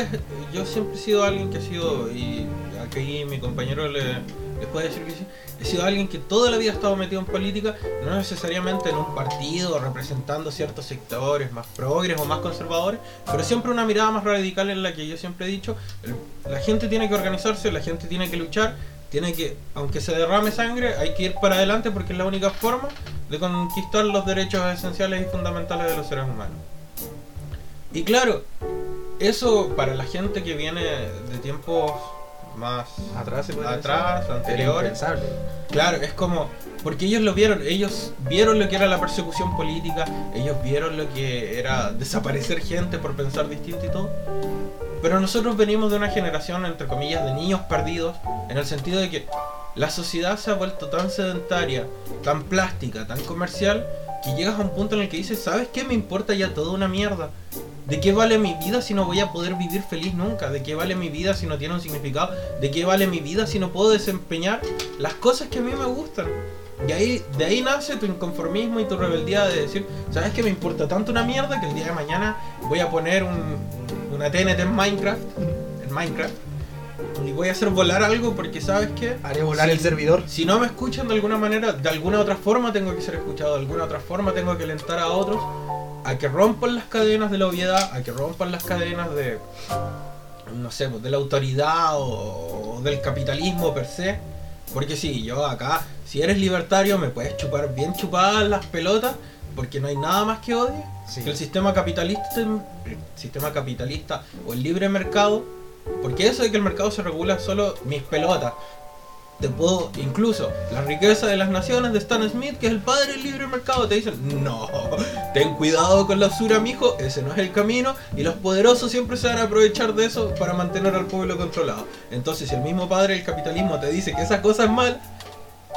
yo siempre he sido alguien que ha sido, y aquí mi compañero le, les puede decir que sí, he sido alguien que toda la vida ha estado metido en política, no necesariamente en un partido representando ciertos sectores más progres o más conservadores, pero siempre una mirada más radical en la que yo siempre he dicho, la gente tiene que organizarse, la gente tiene que luchar, tiene que, aunque se derrame sangre, hay que ir para adelante porque es la única forma de conquistar los derechos esenciales y fundamentales de los seres humanos. Y claro, eso para la gente que viene de tiempos más Atrás decir. Anteriores. Claro, es como. Porque ellos lo vieron, ellos vieron lo que era la persecución política, ellos vieron lo que era desaparecer gente por pensar distinto y todo. Pero nosotros venimos de una generación, entre comillas, de niños perdidos, en el sentido de que la sociedad se ha vuelto tan sedentaria, tan plástica, tan comercial, que llegas a un punto en el que dices, ¿sabes qué? Me importa ya toda una mierda. ¿De qué vale mi vida si no voy a poder vivir feliz nunca? ¿De qué vale mi vida si no tiene un significado? ¿De qué vale mi vida si no puedo desempeñar las cosas que a mí me gustan? Y ahí, de ahí nace tu inconformismo y tu rebeldía de decir, ¿sabes qué? Me importa tanto una mierda que el día de mañana voy a poner un, una TNT en Minecraft, en Minecraft, y voy a hacer volar algo porque, ¿sabes qué? Haré volar el servidor. Si no me escuchan de alguna manera, de alguna otra forma tengo que ser escuchado, de alguna otra forma tengo que alentar a otros a que rompan las cadenas de la obviedad, a que rompan las cadenas de, no sé, pues, de la autoridad o, o del capitalismo per se. Porque sí, yo acá, si eres libertario me puedes chupar bien chupadas las pelotas, porque no hay nada más que odie Sí. que el sistema capitalista, el sistema capitalista o el libre mercado, porque eso de que el mercado se regula solo mis pelotas. Te puedo, incluso la riqueza de las naciones de Stan Smith, que es el padre del libre mercado, te dicen, no, ten cuidado con la usura, mijo, ese no es el camino, y los poderosos siempre se van a aprovechar de eso para mantener al pueblo controlado. Entonces, si el mismo padre del capitalismo te dice que esa cosa es mal,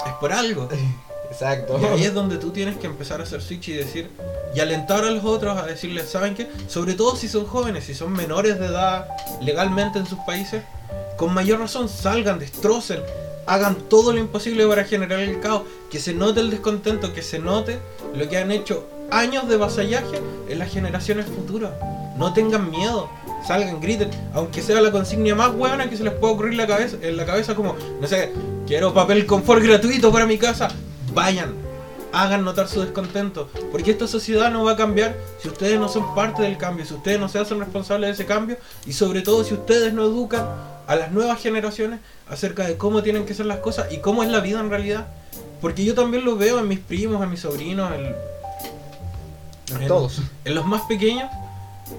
es por algo. Exacto. Y ahí es donde tú tienes que empezar a hacer switch y decir, y alentar a los otros a decirles, ¿saben qué? Sobre todo si son jóvenes, si son menores de edad legalmente en sus países, con mayor razón salgan, destrocen, hagan todo lo imposible para generar el caos, que se note el descontento, que se note lo que han hecho años de vasallaje en las generaciones futuras. No tengan miedo, salgan, griten, aunque sea la consigna más buena que se les pueda ocurrir la cabeza, en la cabeza como, no sé, quiero papel confort gratuito para mi casa, vayan, hagan notar su descontento, porque esta sociedad no va a cambiar si ustedes no son parte del cambio, si ustedes no se hacen responsables de ese cambio y sobre todo si ustedes no educan a las nuevas generaciones acerca de cómo tienen que ser las cosas y cómo es la vida en realidad. Porque yo también lo veo en mis primos, en mis sobrinos, en, en- Todos. en los más pequeños,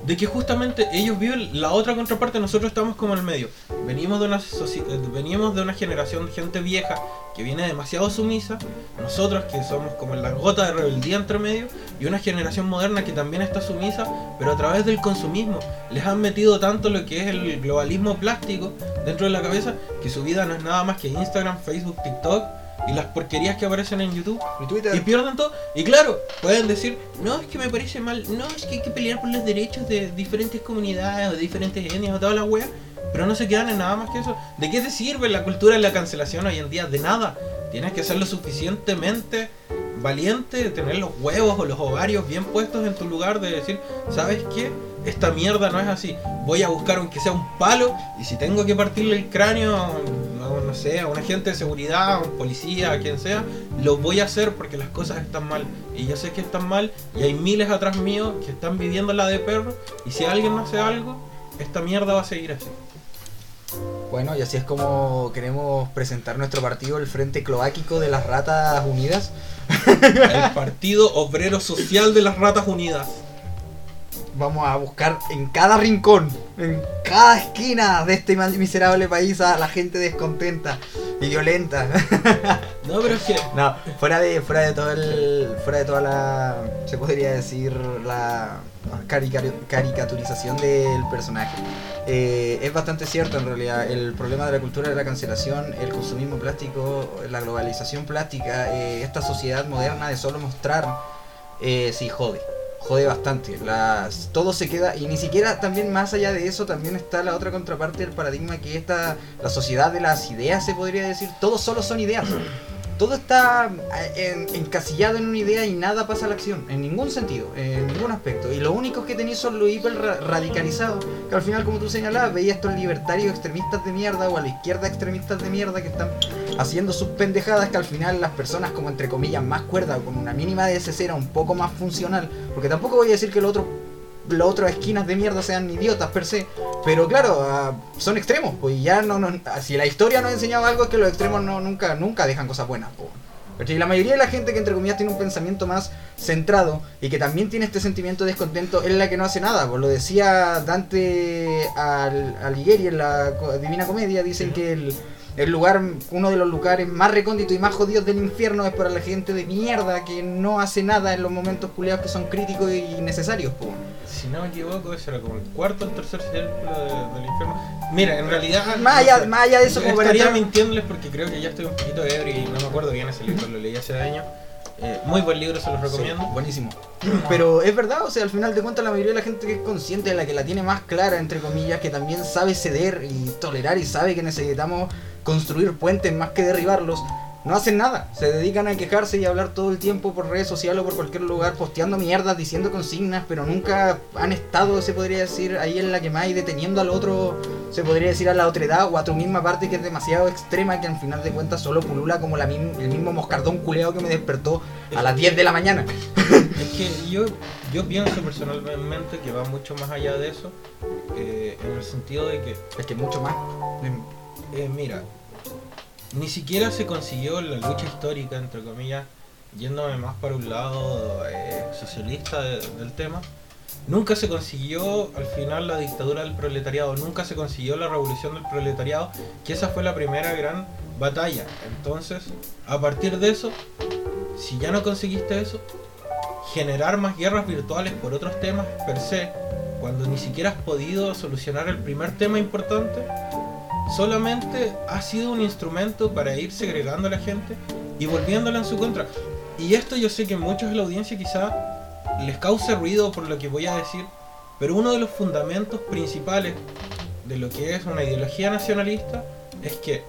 de que justamente ellos viven la otra contraparte, nosotros estamos como en el medio. Venimos de una, eh, de una generación de gente vieja que viene demasiado sumisa, nosotros que somos como la gota de rebeldía entre medio, y una generación moderna que también está sumisa, pero a través del consumismo. Les han metido tanto lo que es el globalismo plástico dentro de la cabeza, que su vida no es nada más que Instagram, Facebook, TikTok y las porquerías que aparecen en YouTube. Mi Twitter. Y pierden todo. Y claro, pueden decir, no, es que me parece mal, no, es que hay que pelear por los derechos de diferentes comunidades o de diferentes etnias o toda la wea. Pero no se quedan en nada más que eso. ¿De qué te sirve la cultura de la cancelación hoy en día? De nada. Tienes que ser lo suficientemente valiente, tener los huevos o los ovarios bien puestos en tu lugar de decir, ¿sabes qué? Esta mierda no es así. Voy a buscar aunque sea un palo y si tengo que partirle el cráneo a un, no sé, a un agente de seguridad, a un policía, a quien sea, lo voy a hacer porque las cosas están mal. Y yo sé que están mal y hay miles atrás mío que están viviendo la de perro y si alguien no hace algo, esta mierda va a seguir así. Bueno, y así es como queremos presentar nuestro partido, el Frente Cloáquico de las Ratas Unidas. El Partido Obrero Social de las Ratas Unidas. Vamos a buscar en cada rincón, en cada esquina de este miserable país a la gente descontenta. y violenta. No, pero es que. No, fuera de, fuera de todo el. Fuera de toda la. Se podría decir la carica- caricaturización del personaje. Eh, es bastante cierto en realidad. El problema de la cultura de la cancelación, el consumismo plástico, la globalización plástica, eh, esta sociedad moderna de solo mostrar. Eh, sí, jode. Jode bastante. Las, todo se queda. Y ni siquiera también más allá de eso, también está la otra contraparte del paradigma que esta. La sociedad de las ideas, se podría decir. Todos solo son ideas. Todo está eh, en- encasillado en una idea y nada pasa a la acción, en ningún sentido, en ningún aspecto. Y lo único que tenéis son los hiper ra- radicalizados, que al final, como tú señalabas, veías estos libertarios extremistas de mierda o a la izquierda extremistas de mierda que están haciendo sus pendejadas que al final las personas como entre comillas más cuerdas o con una mínima de cera un poco más funcional, porque tampoco voy a decir que los otros los otros esquinas de mierda sean idiotas per se, pero claro, ah, son extremos, pues ya no, no si la historia nos ha enseñado algo es que los extremos no nunca nunca dejan cosas buenas, po. ¿Cachai? La mayoría de la gente que entre comillas tiene un pensamiento más centrado y que también tiene este sentimiento de descontento es la que no hace nada. Pues lo decía Dante al, Alighieri en la Divina Comedia, dicen que el, el lugar, uno de los lugares más recónditos y más jodidos del infierno es para la gente de mierda que no hace nada en los momentos culiados que son críticos y necesarios. po. Si no me equivoco, ese era como el cuarto o el tercer círculo de- del infierno. Mira, en realidad. Más allá, más allá de eso, como para Estaría mintiéndoles porque creo que ya estoy un poquito ebrio y no me acuerdo bien ese libro, lo leí hace años. Eh, muy buen libro, se los recomiendo. Sí, buenísimo. Pero es verdad, o sea, al final de cuentas la mayoría de la gente que es consciente, de la que la tiene más clara, entre comillas, que también sabe ceder y tolerar y sabe que necesitamos construir puentes más que derribarlos, no hacen nada. Se dedican a quejarse y a hablar todo el tiempo por redes sociales o por cualquier lugar, posteando mierdas, diciendo consignas, pero nunca han estado, se podría decir, ahí en la que más y deteniendo al otro, se podría decir, a la otredad o a tu misma parte que es demasiado extrema, que al final de cuentas solo pulula como la mim- el mismo moscardón culeado que me despertó a las 10 de la mañana. Es que yo, yo pienso personalmente que va mucho más allá de eso, eh, en el sentido de que, Es que mucho más. eh, mira, ni siquiera se consiguió la lucha histórica, entre comillas, yéndome más para un lado eh, socialista de- del tema. Nunca se consiguió al final la dictadura del proletariado, nunca se consiguió la revolución del proletariado, que esa fue la primera gran batalla. Entonces, a partir de eso, si ya no conseguiste eso, generar más guerras virtuales por otros temas per se, cuando ni siquiera has podido solucionar el primer tema importante, solamente ha sido un instrumento para ir segregando a la gente y volviéndola en su contra. Y esto yo sé que muchos de la audiencia quizá les cause ruido por lo que voy a decir, pero uno de los fundamentos principales de lo que es una ideología nacionalista es que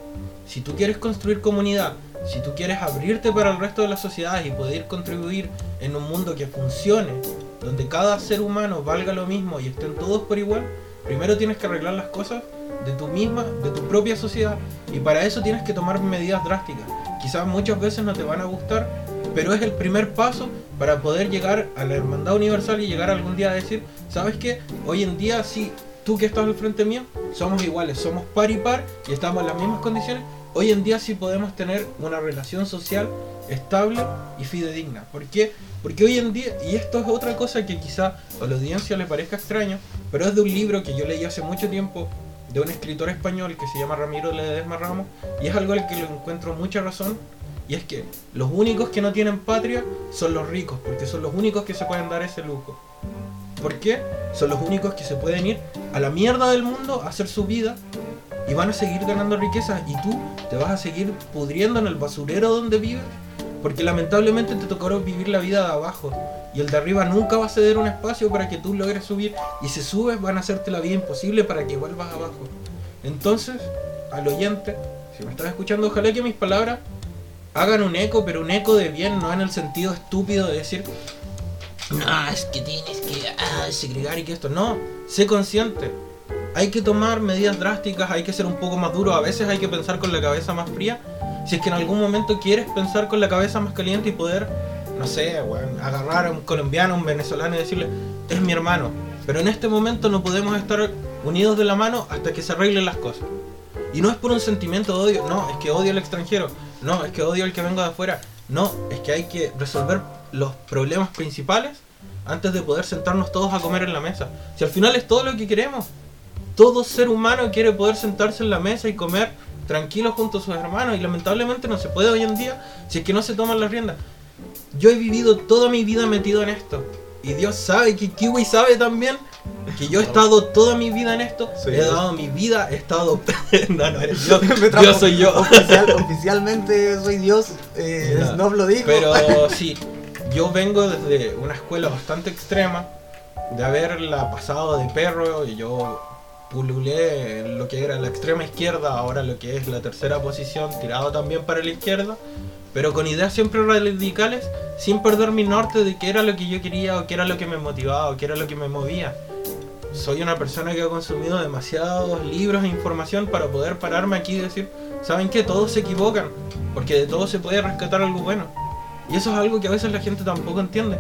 si tú quieres construir comunidad, si tú quieres abrirte para el resto de la sociedad y poder contribuir en un mundo que funcione, donde cada ser humano valga lo mismo y estén todos por igual, primero tienes que arreglar las cosas de tu misma, de tu propia sociedad y para eso tienes que tomar medidas drásticas. Quizás muchas veces no te van a gustar, pero es el primer paso para poder llegar a la hermandad universal y llegar algún día a decir, ¿sabes qué? Hoy en día sí, tú que estás al frente mío, somos iguales, somos par y par y estamos en las mismas condiciones. Hoy en día sí podemos tener una relación social estable y fidedigna. ¿Por qué? Porque hoy en día, y esto es otra cosa que quizá a la audiencia le parezca extraño, pero es de un libro que yo leí hace mucho tiempo de un escritor español que se llama Ramiro Ledesma Ramos, y es algo al que le encuentro mucha razón, y es que los únicos que no tienen patria son los ricos, porque son los únicos que se pueden dar ese lujo. ¿Por qué? Son los únicos que se pueden ir a la mierda del mundo a hacer su vida y van a seguir ganando riquezas y tú te vas a seguir pudriendo en el basurero donde vives porque lamentablemente te tocará vivir la vida de abajo y el de arriba nunca va a ceder un espacio para que tú logres subir y si subes van a hacerte la vida imposible para que vuelvas abajo. Entonces, al oyente, si me estás escuchando, ojalá que mis palabras hagan un eco, pero un eco de bien, no en el sentido estúpido de decir, no, es que tienes que ah, segregar y que esto, no, sé consciente. Hay que tomar medidas drásticas, hay que ser un poco más duro, a veces hay que pensar con la cabeza más fría. Si es que en algún momento quieres pensar con la cabeza más caliente y poder, no sé, agarrar a un colombiano, a un venezolano y decirle, es mi hermano. Pero en este momento no podemos estar unidos de la mano hasta que se arreglen las cosas. Y no es por un sentimiento de odio, no, es que odio al extranjero, no, es que odio al que venga de afuera, no, es que hay que resolver los problemas principales antes de poder sentarnos todos a comer en la mesa. Si al final es todo lo que queremos, todo ser humano quiere poder sentarse en la mesa y comer tranquilos junto a sus hermanos y lamentablemente no se puede hoy en día si es que no se toman las riendas. Yo he vivido toda mi vida metido en esto y Dios sabe que Kiwi sabe también que yo he estado toda mi vida en esto, Soy he dado mi vida, he estado... no, no eres trajo- Dios soy yo. Oficial- oficialmente soy Dios. Eh, Ya. Snob lo dijo. Pero sí, yo vengo desde una escuela bastante extrema, de haberla pasado de perro y yo pululé en lo que era la extrema izquierda, ahora lo que es la tercera posición, tirado también para la izquierda, pero con ideas siempre radicales, sin perder mi norte de qué era lo que yo quería o qué era lo que me motivaba o qué era lo que me movía. Soy una persona que ha consumido demasiados libros e información para poder pararme aquí y decir, ¿saben qué? Todos se equivocan, porque de todo se puede rescatar algo bueno. Y eso es algo que a veces la gente tampoco entiende.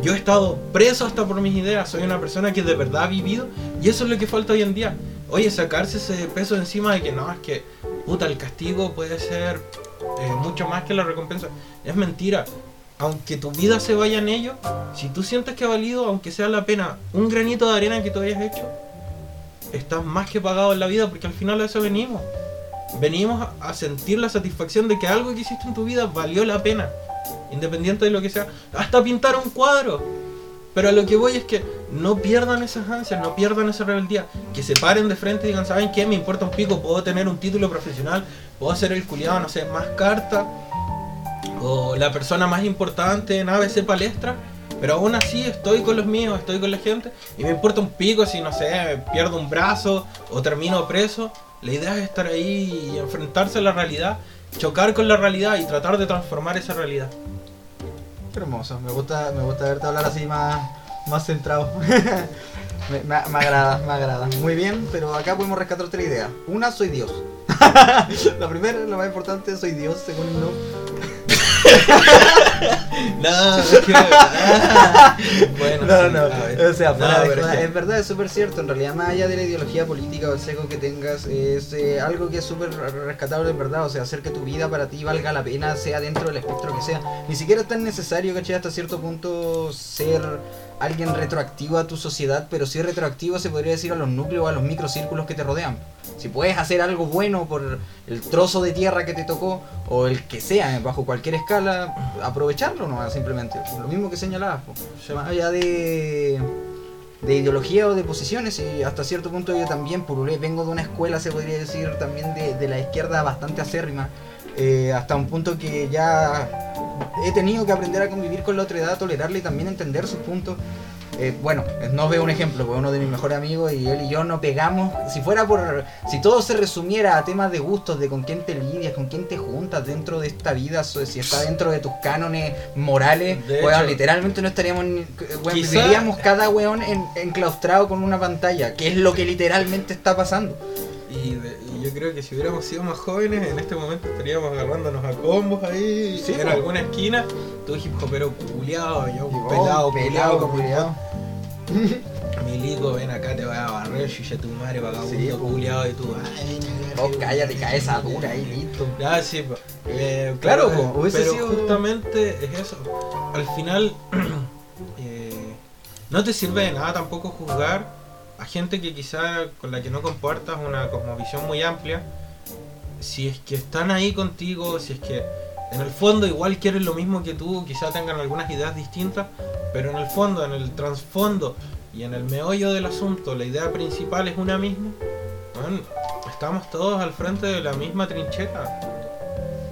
Yo he estado preso hasta por mis ideas, soy una persona que de verdad ha vivido y eso es lo que falta hoy en día. Oye, sacarse ese peso encima de que no, es que puta, el castigo puede ser eh, mucho más que la recompensa. Es mentira. Aunque tu vida se vaya en ello, si tú sientes que ha valido, aunque sea la pena, un granito de arena que tú hayas hecho, estás más que pagado en la vida porque al final a eso venimos. Venimos a sentir la satisfacción de que algo que hiciste en tu vida valió la pena, independiente de lo que sea. Hasta pintar un cuadro. Pero a lo que voy es que no pierdan esas ansias, no pierdan esa rebeldía. Que se paren de frente y digan, ¿saben qué? Me importa un pico, puedo tener un título profesional, puedo ser el culiado, no sé, más carta, o la persona más importante en ABC Palestra, pero aún así estoy con los míos, estoy con la gente, y me importa un pico si, no sé, pierdo un brazo o termino preso. La idea es estar ahí y enfrentarse a la realidad, chocar con la realidad y tratar de transformar esa realidad. Hermoso, me gusta, me gusta verte hablar así más, más centrado. me, agrada, me agrada. Muy bien, pero acá podemos rescatar otra idea. Una, soy Dios. la primera, la más importante, soy Dios, según no. No, es que- ah, bueno, No, sí, no, o sea, No, de es verdad, es súper cierto. En realidad, más allá de la ideología política o el sesgo que tengas, es eh, algo que es súper rescatable, en verdad. O sea, hacer que tu vida para ti valga la pena, sea dentro del espectro que sea. Ni siquiera es tan necesario, ¿cachai? Hasta cierto punto ser alguien retroactivo a tu sociedad, pero sí retroactivo se podría decir a los núcleos, a los microcírculos que te rodean. Si puedes hacer algo bueno por el trozo de tierra que te tocó, o el que sea, bajo cualquier escala, aprovecharlo simplemente. Lo mismo que señalabas. Sí. más allá de, de ideología o de posiciones, y hasta cierto punto yo también pululé, vengo de una escuela, se podría decir, también de, de la izquierda bastante acérrima, eh, hasta un punto que ya he tenido que aprender a convivir con la otra edad, tolerarle y también entender sus puntos. Eh, bueno, no veo un ejemplo, porque uno de mis mejores amigos y él y yo no pegamos. Si fuera por. Si todo se resumiera a temas de gustos, de con quién te lidias, con quién te juntas dentro de esta vida, si está dentro de tus cánones morales, weón, literalmente no estaríamos. Ni, weón, Quizá- viviríamos cada weón en- enclaustrado con una pantalla, que es lo que literalmente está pasando. Y, de- y yo creo que si hubiéramos sido más jóvenes, en este momento estaríamos agarrándonos a combos ahí Sí, en po. alguna esquina. Tú hip hopero culiado, yo un pelado, pelado, culiado. Milico, ven acá, te voy a barrer, chucha tu madre, vagabundo, Sí, culiado, y tú, ay, Vos cállate, cae esa dura ahí, listo. Ya, sí, po. Eh, Claro, pero, po, pero sido- justamente es eso. Al final, eh, no te sirve de nada tampoco juzgar a gente que quizá con la que no compartas una cosmovisión muy amplia. Si es que están ahí contigo, si es que en el fondo igual quieren lo mismo que tú, quizá tengan algunas ideas distintas, pero en el fondo, en el trasfondo y en el meollo del asunto, la idea principal es una misma. weón, estamos todos al frente de la misma trinchera.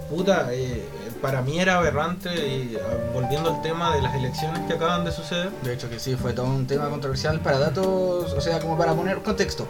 Puta, eh, para mí era aberrante, y ah, volviendo al tema de las elecciones que acaban de suceder, De hecho que sí, fue todo un tema controversial para datos, o sea, como para poner contexto.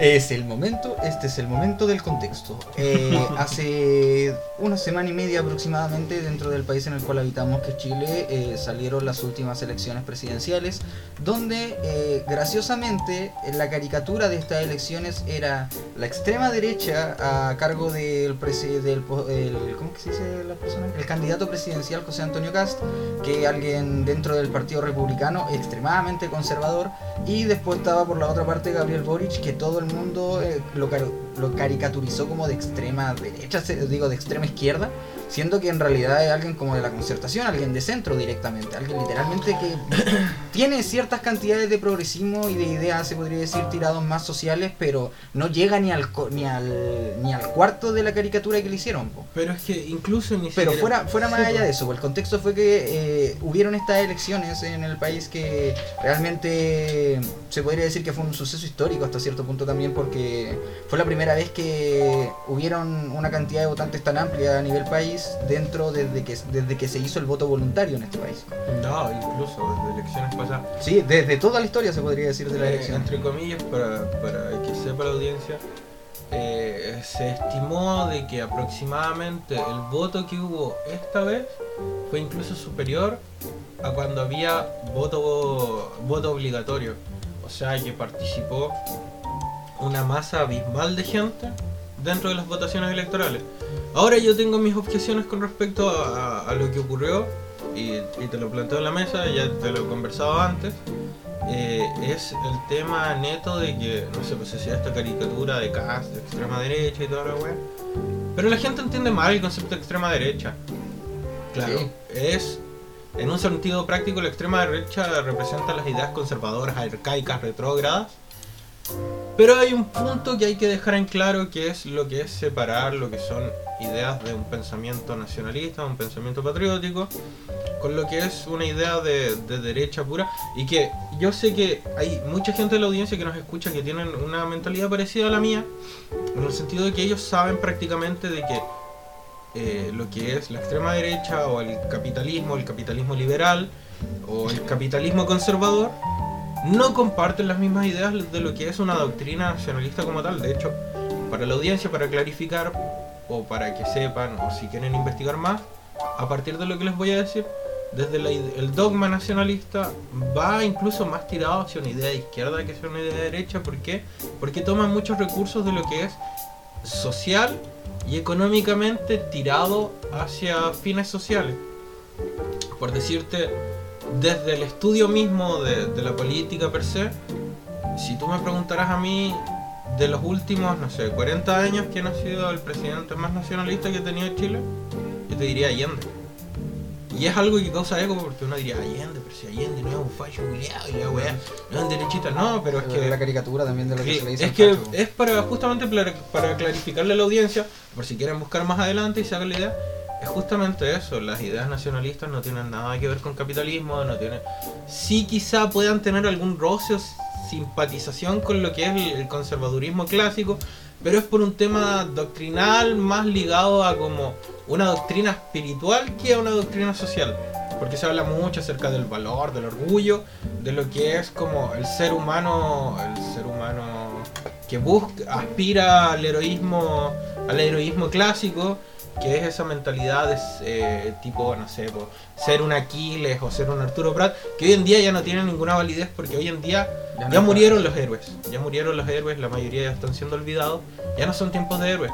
Es el momento, este es el momento del contexto. Eh, hace una semana y media aproximadamente dentro del país en el cual habitamos, que es Chile, eh, salieron las últimas elecciones presidenciales, donde eh, graciosamente la caricatura de estas elecciones era la extrema derecha a cargo del, presi- del el- ¿cómo que se dice la persona? El candidato presidencial José Antonio Cast, que alguien dentro del Partido Republicano extremadamente conservador y después estaba por la otra parte Gabriel Boric que todo el mundo eh, lo lo caricaturizó como de extrema derecha, digo de extrema izquierda, siendo que en realidad es alguien como de la concertación, alguien de centro directamente, alguien literalmente que tiene ciertas cantidades de progresismo y de ideas, se podría decir, tirados más sociales, pero no llega ni al ni al ni al cuarto de la caricatura que le hicieron. po. Pero es que incluso ni Pero fuera, fuera más allá de eso, el contexto fue que eh, hubieron estas elecciones en el país que realmente se podría decir que fue un suceso histórico hasta cierto punto también porque fue la primera vez que hubieron una cantidad de votantes tan amplia a nivel país dentro desde que, desde que se hizo el voto voluntario en este país. No, incluso desde elecciones pasadas. Sí, desde toda la historia se podría decir de la Eh, elección. entre comillas, para, para que sepa la audiencia, eh, se estimó de que aproximadamente el voto que hubo esta vez fue incluso superior a cuando había voto, voto obligatorio. O sea que participó una masa abismal de gente dentro de las votaciones electorales. Ahora yo tengo mis objeciones con respecto a, a lo que ocurrió y, y te lo planteo en la mesa, ya te lo he conversado antes. Eh, es el tema neto de que, no sé, pues se hacía esta caricatura de cast, de extrema derecha y toda la wea. Pero la gente entiende mal el concepto de extrema derecha. Claro, Sí. es, en un sentido práctico, la extrema derecha representa las ideas conservadoras, arcaicas, retrógradas. Pero hay un punto que hay que dejar en claro que es lo que es separar lo que son ideas de un pensamiento nacionalista, un pensamiento patriótico, con lo que es una idea de, de derecha pura. Y que yo sé que hay mucha gente de la audiencia que nos escucha que tienen una mentalidad parecida a la mía, en el sentido de que ellos saben prácticamente de que eh, lo que es la extrema derecha o el capitalismo, el capitalismo liberal o el capitalismo conservador, no comparten las mismas ideas de lo que es una doctrina nacionalista como tal. De hecho, para la audiencia, para clarificar o para que sepan o si quieren investigar más, a partir de lo que les voy a decir, desde el dogma nacionalista va incluso más tirado hacia una idea de izquierda que hacia una idea de derecha. ¿Por qué? Porque toman muchos recursos de lo que es social y económicamente tirado hacia fines sociales. Por decirte, desde el estudio mismo de, de la política per se, si tú me preguntaras a mí de los últimos, no sé, 40 años, ¿quién ha sido el presidente más nacionalista que ha tenido Chile? Yo te diría Allende. Y es algo que causa eco porque uno diría Allende, pero si Allende no es un fallo culiado y la weá, no es un derechista, no, pero es que la caricatura también de lo que Sí, se le dice es que facho. es para justamente para, para clarificarle a la audiencia, por si quieren buscar más adelante y se hagan la idea, es justamente eso, las ideas nacionalistas no tienen nada que ver con capitalismo, no tienen... Sí quizá puedan tener algún roce o simpatización con lo que es el, conservadurismo clásico, pero es por un tema doctrinal más ligado a como una doctrina espiritual que a una doctrina social. Porque se habla mucho acerca del valor, del orgullo, de lo que es como el ser humano, el ser humano que busca, aspira al heroísmo, al heroísmo clásico, que es esa mentalidad de eh, tipo, no sé, po, ser un Aquiles o ser un Arturo Prat, que hoy en día ya no tiene ninguna validez porque hoy en día Ya murieron los héroes, ya murieron los héroes, la mayoría ya están siendo olvidados, ya no son tiempos de héroes,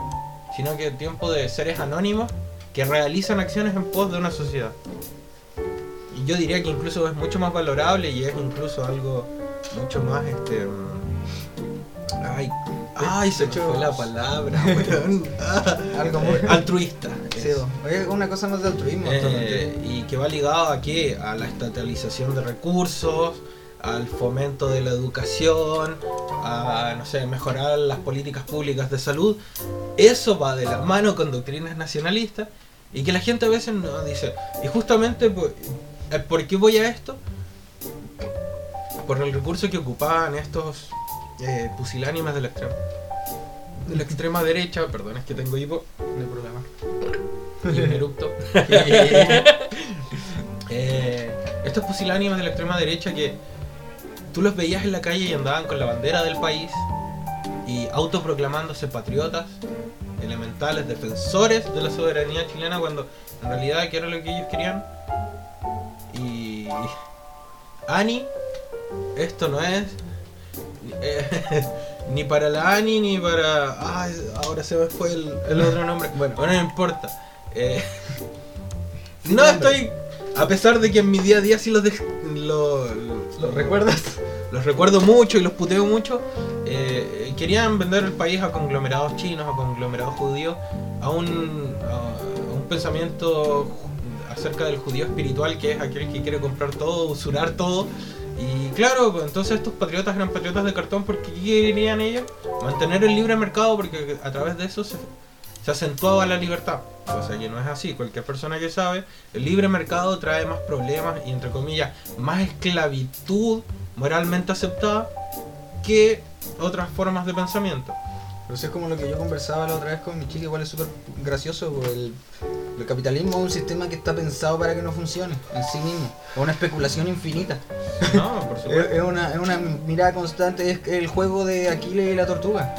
sino que tiempos de seres anónimos que realizan acciones en pos de una sociedad. Y yo diría que incluso es mucho más valorable y es incluso algo mucho más este mm, ay, ay se me hecho, fue la palabra, weón. Algo muy... altruista. Sí, es una cosa más de altruismo. Eh, y que va ligado a qué? A la estatalización de recursos, al fomento de la educación, a no sé, mejorar las políticas públicas de salud. Eso va de la mano con doctrinas nacionalistas y que la gente a veces no dice. Y justamente, eh, ¿por qué voy a esto? Por el recurso que ocupaban estos eh, pusilánimes de la extrema, de la extrema derecha, perdón, es que tengo hipo, No hay problema. erupto. Eh, estos pusilánimes de la extrema derecha que tú los veías en la calle y andaban con la bandera del país y autoproclamándose patriotas, elementales, defensores de la soberanía chilena cuando en realidad que era lo que ellos querían. Y Ani, esto no es eh, ni para la Ani ni para... Ay, ahora se me fue el, el otro nombre. Bueno. No importa. Eh, no estoy... A pesar de que en mi día a día sí los, de- lo- lo- ¿Lo recuerdas? los recuerdo mucho y los puteo mucho, eh, querían vender el país a conglomerados chinos, a conglomerados judíos, a un, a un pensamiento acerca del judío espiritual, que es aquel que quiere comprar todo, usurar todo. Y claro, pues, entonces estos patriotas eran patriotas de cartón porque ¿qué querían ellos? Mantener el libre mercado porque a través de eso se, se acentuaba la libertad. O sea que no es así. Cualquier persona que sabe, el libre mercado trae más problemas y entre comillas más esclavitud moralmente aceptada que otras formas de pensamiento. Pero eso es como lo que yo conversaba la otra vez con mi chica, igual es súper gracioso, porque el, el capitalismo es un sistema que está pensado para que no funcione en sí mismo. Es una especulación infinita. No, por Es, supuesto. es una, es una mirada constante, es el juego de Aquiles y la tortuga.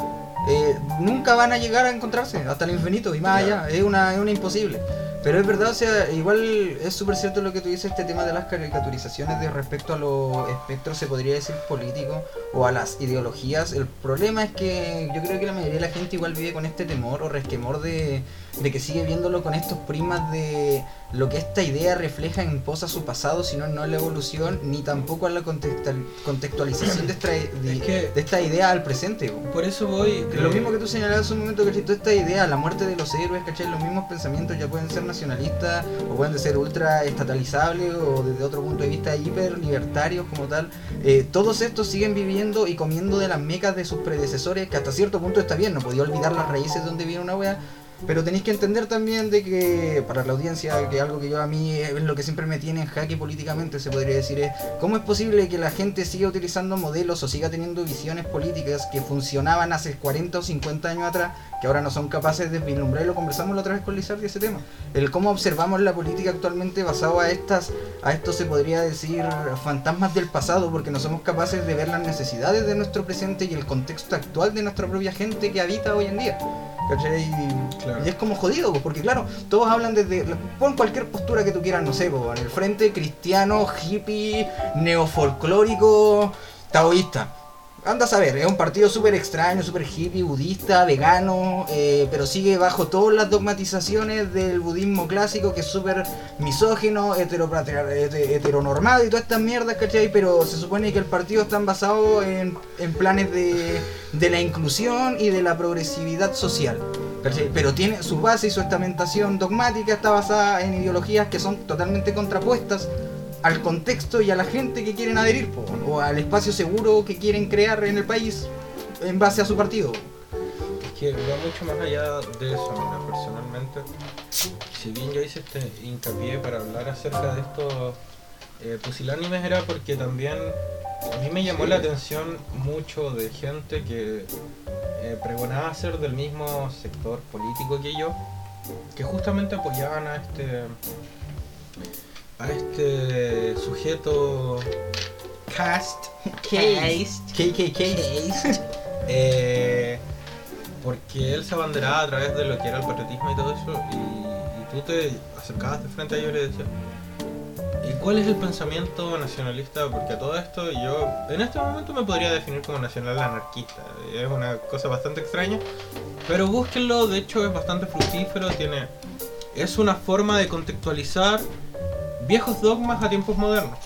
Eh, nunca van a llegar a encontrarse hasta el infinito y más allá, es una, es una imposible. Pero es verdad, o sea, igual es súper cierto lo que tú dices, este tema de las caricaturizaciones de respecto a los espectros, se podría decir políticos o a las ideologías. El problema es que yo creo que la mayoría de la gente igual vive con este temor o resquemor de, de que sigue viéndolo con estos primas de lo que esta idea refleja en posa su pasado, sino no en la evolución, ni tampoco en la contextual- contextualización de esta, de, Es que- de esta idea al presente. po. Por eso voy. Lo mismo que tú señalabas hace un momento, que toda esta idea, la muerte de los héroes, ¿cachai? Los mismos pensamientos ya pueden ser nacionalistas, o pueden ser ultra estatalizables, o desde otro punto de vista hiper libertarios como tal. Eh, todos estos siguen viviendo y comiendo de las mecas de sus predecesores, que hasta cierto punto está bien, no podía olvidar las raíces de donde viene una wea. Pero tenéis que entender también de que, para la audiencia, que algo que yo a mí es lo que siempre me tiene en jaque políticamente, se podría decir, es cómo es posible que la gente siga utilizando modelos o siga teniendo visiones políticas que funcionaban hace 40 o 50 años atrás, que ahora no son capaces de vislumbrar, y lo conversamos la otra vez con Lizardi ese tema. El cómo observamos la política actualmente basado a estas, a esto se podría decir fantasmas del pasado, porque no somos capaces de ver las necesidades de nuestro presente y el contexto actual de nuestra propia gente que habita hoy en día. ¿Cachai? Claro. Y es como jodido, pues, porque claro, todos hablan desde. Pon cualquier postura que tú quieras, no sé, pues, en el frente cristiano, hippie, neofolclórico, taoísta. Anda a saber, es un partido súper extraño, súper hippie, budista, vegano, eh, pero sigue bajo todas las dogmatizaciones del budismo clásico, que es súper misógino, heteronormado y todas estas mierdas, ¿cachai? Pero se supone que el partido está basado en, en planes de, de la inclusión y de la progresividad social. Pero tiene su base y su estamentación dogmática está basada en ideologías que son totalmente contrapuestas al contexto y a la gente que quieren adherir, po, o al espacio seguro que quieren crear en el país en base a su partido. Es que va mucho más allá de eso, mira, personalmente. Si bien yo hice este hincapié para hablar acerca de estos eh, pusilánimes era porque también a mí me llamó la atención mucho de gente que eh, pregonaba ser del mismo sector político que yo, que justamente apoyaban a este a este sujeto cast KKK. eh, porque él se abanderaba a través de lo que era el patriotismo y todo eso, y, y tú te acercabas de frente a ellos y le decías, ¿y cuál es el pensamiento nacionalista? Porque a todo esto yo en este momento me podría definir como nacional anarquista, es una cosa bastante extraña, pero búsquenlo, de hecho es bastante fructífero, tiene, es una forma de contextualizar viejos dogmas a tiempos modernos.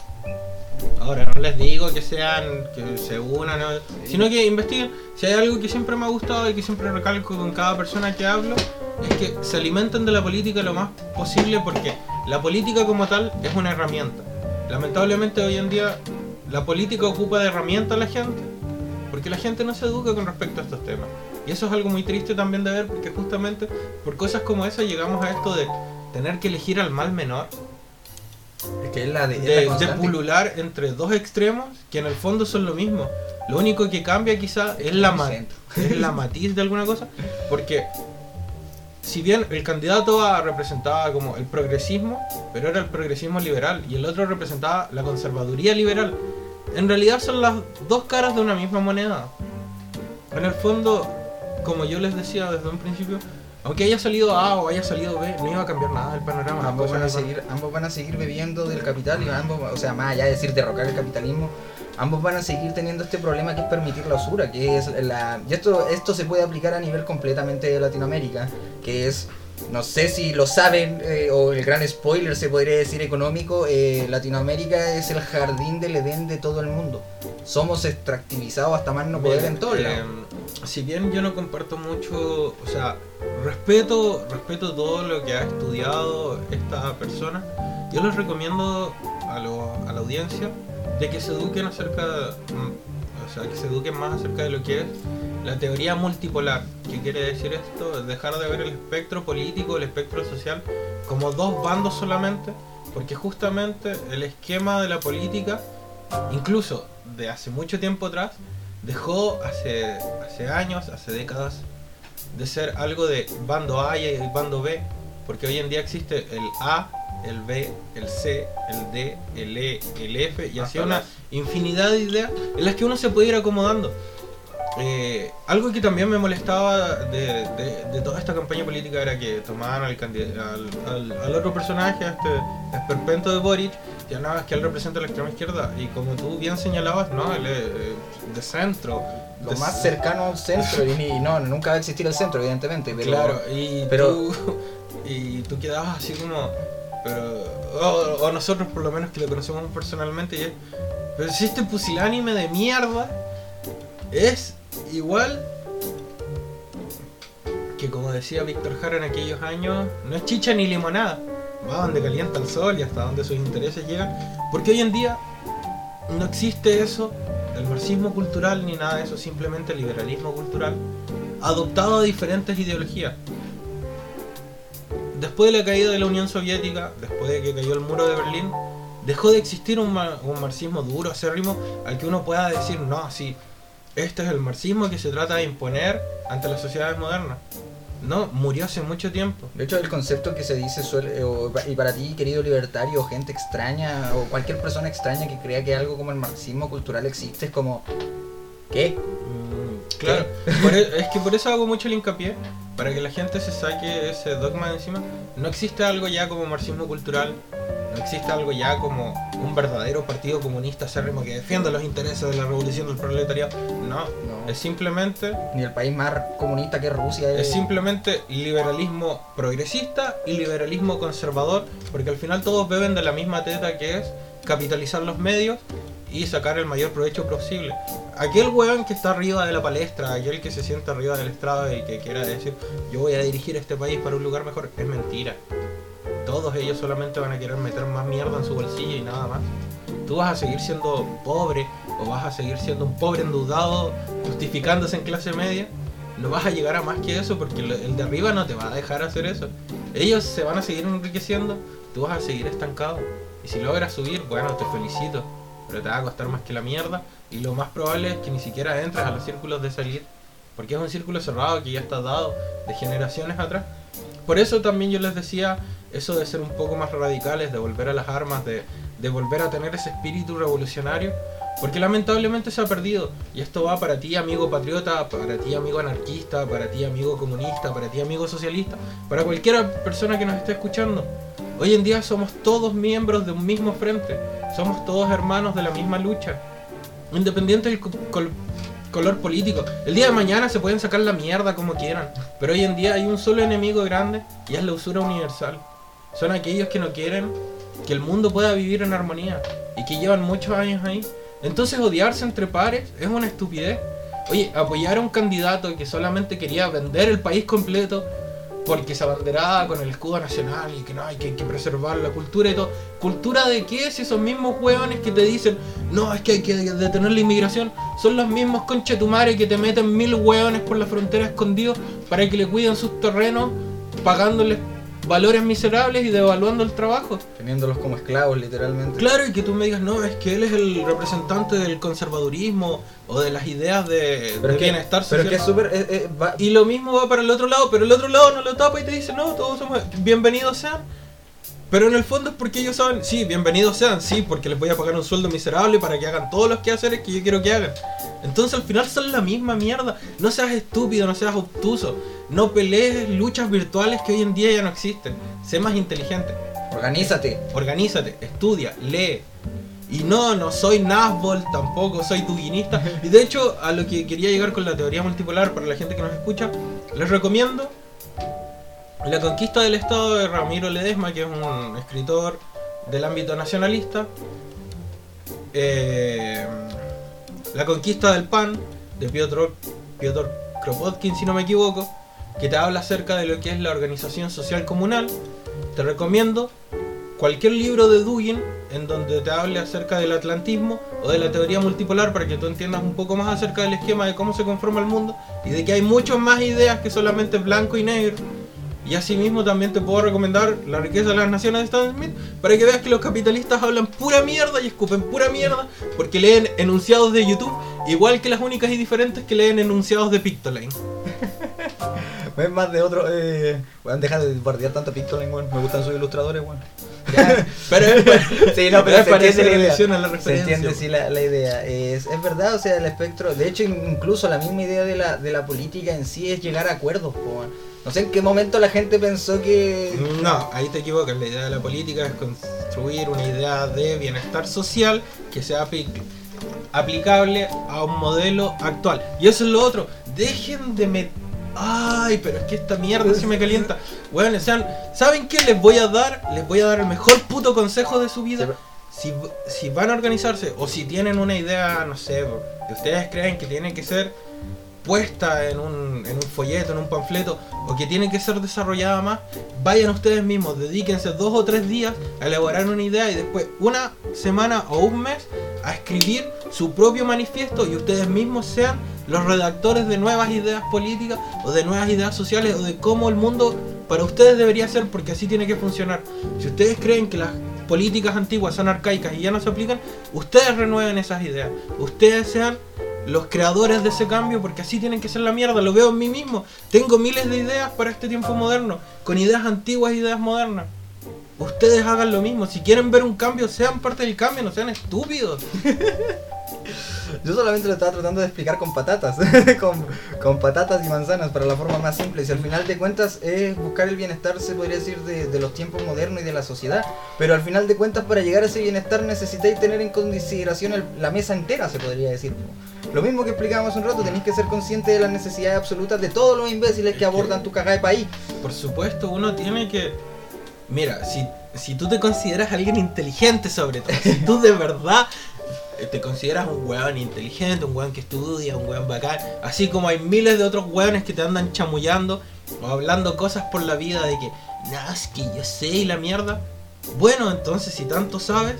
Ahora, no les digo que sean, que se unan, ¿no? sino que investiguen. Si hay algo que siempre me ha gustado y que siempre recalco con cada persona que hablo, es que se alimenten de la política lo más posible porque la política como tal es una herramienta. Lamentablemente hoy en día la política ocupa de herramienta a la gente porque la gente no se educa con respecto a estos temas. Y eso es algo muy triste también de ver porque justamente por cosas como esa llegamos a esto de tener que elegir al mal menor Es que es la de, es la de, de pulular entre dos extremos que en el fondo son lo mismo. Lo único que cambia quizá es la, ma- es la matiz de alguna cosa, porque si bien el candidato A representaba como el progresismo, pero era el progresismo liberal y el otro representaba la conservaduría liberal, en realidad son las dos caras de una misma moneda. En el fondo, como yo les decía desde un principio, aunque haya salido A o haya salido B, no iba a cambiar nada el panorama. Ambos van, a seguir, ambos van a seguir bebiendo del capital y ambos, o sea, más allá de decir derrocar el capitalismo, ambos van a seguir teniendo este problema que es permitir la usura, que es la... Y esto, esto se puede aplicar a nivel completamente de Latinoamérica, que es no sé si lo saben, eh, o el gran spoiler se podría decir económico, eh, Latinoamérica es el jardín del Edén de todo el mundo. Somos extractivizados hasta más no poder Mira, en todos eh, lados. Si bien yo no comparto mucho, o sea, respeto, respeto todo lo que ha estudiado esta persona, yo les recomiendo a, lo- a la audiencia de que se eduquen acerca, mm, o sea, que se eduquen más acerca de lo que es la teoría multipolar. ¿Qué quiere decir esto? Dejar de ver el espectro político, el espectro social como dos bandos solamente, porque justamente el esquema de la política, incluso de hace mucho tiempo atrás, dejó hace, hace años, hace décadas, de ser algo de bando A y el bando B, porque hoy en día existe el A, el B, el C, el D, el E, el F, y así una infinidad de ideas en las que uno se puede ir acomodando. Eh, algo que también me molestaba de, de- de toda esta campaña política era que tomaban al, al, al- al otro personaje, a este esperpento de Boric, ya nada más que él representa la extrema izquierda, y como tú bien señalabas, no, él es eh, de centro. Lo de más cercano al centro, y ni- no, nunca va a existir el centro, evidentemente, pero Claro, y, pero- tú, y tú quedabas así como. Pero, o, o nosotros, por lo menos que lo conocemos personalmente, y es, pero si este pusilánime de mierda es igual que, como decía Víctor Jara en aquellos años, no es chicha ni limonada. Va donde calienta el sol y hasta donde sus intereses llegan. Porque hoy en día no existe eso, el marxismo cultural ni nada de eso, simplemente el liberalismo cultural adoptado a diferentes ideologías. Después de la caída de la Unión Soviética, después de que cayó el muro de Berlín, dejó de existir un, ma- un marxismo duro, acérrimo, al que uno pueda decir, no, sí, este es el marxismo que se trata de imponer ante las sociedades modernas. No, murió hace mucho tiempo. De hecho, el concepto que se dice suele, o- y para ti, querido libertario, o gente extraña, o cualquier persona extraña que crea que algo como el marxismo cultural existe, es como, ¿qué? Mm, Claro, por e- es que por eso hago mucho el hincapié, para que la gente se saque ese dogma de encima. No existe algo ya como marxismo cultural, no existe algo ya como un verdadero partido comunista acérrimo que defienda los intereses de la revolución del proletariado. No, No. es simplemente, Ni el país más comunista que Rusia es simplemente liberalismo progresista y liberalismo conservador, porque al final todos beben de la misma teta que es capitalizar los medios y sacar el mayor provecho posible. Aquel weón que está arriba de la palestra, aquel que se sienta arriba del estrado y que quiera decir yo voy a dirigir este país para un lugar mejor, es mentira. Todos ellos solamente van a querer meter más mierda en su bolsillo y nada más. Tú vas a seguir siendo pobre o vas a seguir siendo un pobre endeudado justificándose en clase media. No vas a llegar a más que eso porque el de arriba no te va a dejar hacer eso. Ellos se van a seguir enriqueciendo, tú vas a seguir estancado. Y si logras subir, bueno, te felicito. Pero te va a costar más que la mierda. Y lo más probable es que ni siquiera entres a los círculos de salir. Porque es un círculo cerrado que ya está dado de generaciones atrás. Por eso también yo les decía eso de ser un poco más radicales, de volver a las armas, de, de volver a tener ese espíritu revolucionario. Porque lamentablemente se ha perdido. Y esto va para ti, amigo patriota, para ti, amigo anarquista, para ti, amigo comunista, para ti, amigo socialista, para cualquier persona que nos esté escuchando. Hoy en día somos todos miembros de un mismo frente. Somos todos hermanos de la misma lucha. Independiente del co- col- color político. El día de mañana se pueden sacar la mierda como quieran. Pero hoy en día hay un solo enemigo grande y es la usura universal. Son aquellos que no quieren que el mundo pueda vivir en armonía y que llevan muchos años ahí. Entonces odiarse entre pares es una estupidez. Oye, apoyar a un candidato que solamente quería vender el país completo porque se abanderaba con el escudo nacional y que no hay que, hay que preservar la cultura y todo. ¿Cultura de qué? Si esos mismos hueones que te dicen, no, es que hay que detener la inmigración, son los mismos conchetumares que te meten mil hueones por la frontera escondidos para que le cuiden sus terrenos, pagándoles valores miserables y devaluando el trabajo. Teniéndolos como esclavos, literalmente. Claro, y que tú me digas, no, es que él es el representante del conservadurismo o de las ideas de, Pero de que, bienestar pero social. es que es súper. eh, eh, va- Y lo mismo va para el otro lado, pero el otro lado no lo tapa y te dice, no, todos somos bienvenidos sean. Pero en el fondo es porque ellos saben, sí, bienvenidos sean, sí, porque les voy a pagar un sueldo miserable para que hagan todos los quehaceres que yo quiero que hagan. Entonces al final son la misma mierda. No seas estúpido, no seas obtuso. No pelees luchas virtuales que hoy en día ya no existen. Sé más inteligente. Organízate. Organízate, estudia, lee. Y no, no soy Nazbol, tampoco soy duguinista. Y de hecho, a lo que quería llegar con la teoría multipolar para la gente que nos escucha, les recomiendo La conquista del Estado de Ramiro Ledesma, que es un escritor del ámbito nacionalista. Eh, la conquista del pan, de Piotr, Piotr Kropotkin, si no me equivoco, que te habla acerca de lo que es la organización social comunal. Te recomiendo cualquier libro de Dugin en donde te hable acerca del atlantismo o de la teoría multipolar para que tú entiendas un poco más acerca del esquema de cómo se conforma el mundo y de que hay muchas más ideas que solamente blanco y negro. Y asimismo también te puedo recomendar La riqueza de las naciones de Stan Smith para que veas que los capitalistas hablan pura mierda y escupen pura mierda porque leen enunciados de YouTube igual que las únicas y diferentes que leen enunciados de Pictoline. Es más de otro. Eh, weón, deja de bardear tanto Pictoline, weón. Me gustan sus ilustradores, weón. Pero es, Sí, no, pero es se entiende la idea. la Se entiende, sí, la, la idea. Es, es verdad, o sea, el espectro. De hecho, incluso la misma idea de la, de la política en sí es llegar a acuerdos, weón. No sé en qué momento la gente pensó que. No, ahí te equivocas. La idea de la política es construir una idea de bienestar social que sea apli- aplicable a un modelo actual. Y eso es lo otro. Dejen de meter. Ay, pero es que esta mierda se me calienta. Bueno, sean, ¿saben qué les voy a dar? Les voy a dar el mejor puto consejo de su vida. Si, si van a organizarse o si tienen una idea, no sé, que ustedes creen que tiene que ser puesta en un, en un folleto, en un panfleto, o que tiene que ser desarrollada más, vayan ustedes mismos, dedíquense dos o tres días a elaborar una idea y después una semana o un mes a escribir su propio manifiesto y ustedes mismos sean los redactores de nuevas ideas políticas o de nuevas ideas sociales o de cómo el mundo para ustedes debería ser porque así tiene que funcionar. Si ustedes creen que las políticas antiguas son arcaicas y ya no se aplican, ustedes renueven esas ideas. Ustedes sean los creadores de ese cambio porque así tienen que ser la mierda. Lo veo en mí mismo. Tengo miles de ideas para este tiempo moderno, con ideas antiguas e ideas modernas. Ustedes hagan lo mismo. Si quieren ver un cambio, sean parte del cambio, no sean estúpidos. Yo solamente lo estaba tratando de explicar con patatas, con, con patatas y manzanas para la forma más simple. Si al final de cuentas es buscar el bienestar, se podría decir, de, de los tiempos modernos y de la sociedad. Pero al final de cuentas, para llegar a ese bienestar necesitáis tener en consideración el- la mesa entera, se podría decir. Lo mismo que explicábamos hace un rato, tenéis que ser consciente de las necesidades absolutas de todos los imbéciles que abordan tu cagada de país. Por supuesto, uno tiene que. Mira, si, si tú te consideras alguien inteligente, sobre todo, si tú de verdad te consideras un weón inteligente, un weón que estudia, un weón bacán, así como hay miles de otros weones que te andan chamullando o hablando cosas por la vida de que, no, es que yo sé y la mierda. Bueno, entonces, si tanto sabes,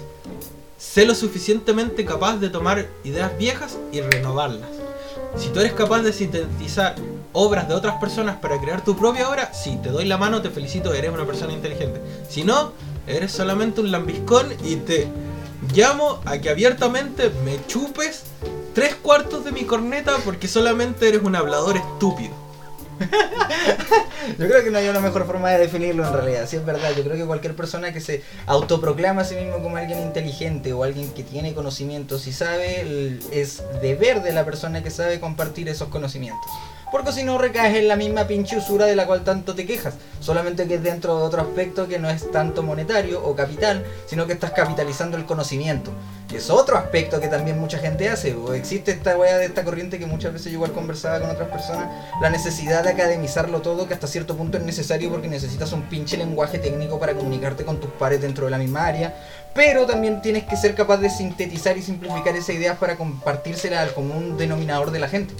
sé lo suficientemente capaz de tomar ideas viejas y renovarlas. Si tú eres capaz de sintetizar obras de otras personas para crear tu propia obra, sí, te doy la mano, te felicito, eres una persona inteligente. Si no, eres solamente un lambiscón y te llamo a que abiertamente me chupes tres cuartos de mi corneta porque solamente eres un hablador estúpido. Yo creo que no hay una mejor forma de definirlo en realidad, sí es verdad. Yo creo que cualquier persona que se autoproclama a sí mismo como alguien inteligente o alguien que tiene conocimientos y sabe, es deber de la persona que sabe compartir esos conocimientos. Porque si no recaes en la misma pinche usura de la cual tanto te quejas, solamente que es dentro de otro aspecto que no es tanto monetario o capital, sino que estás capitalizando el conocimiento. Y es otro aspecto que también mucha gente hace. o Existe esta wea de esta corriente que muchas veces yo igual conversaba con otras personas, la necesidad de academizarlo todo, que hasta cierto punto es necesario porque necesitas un pinche lenguaje técnico para comunicarte con tus pares dentro de la misma área, pero también tienes que ser capaz de sintetizar y simplificar esas ideas para compartírsela al común denominador de la gente.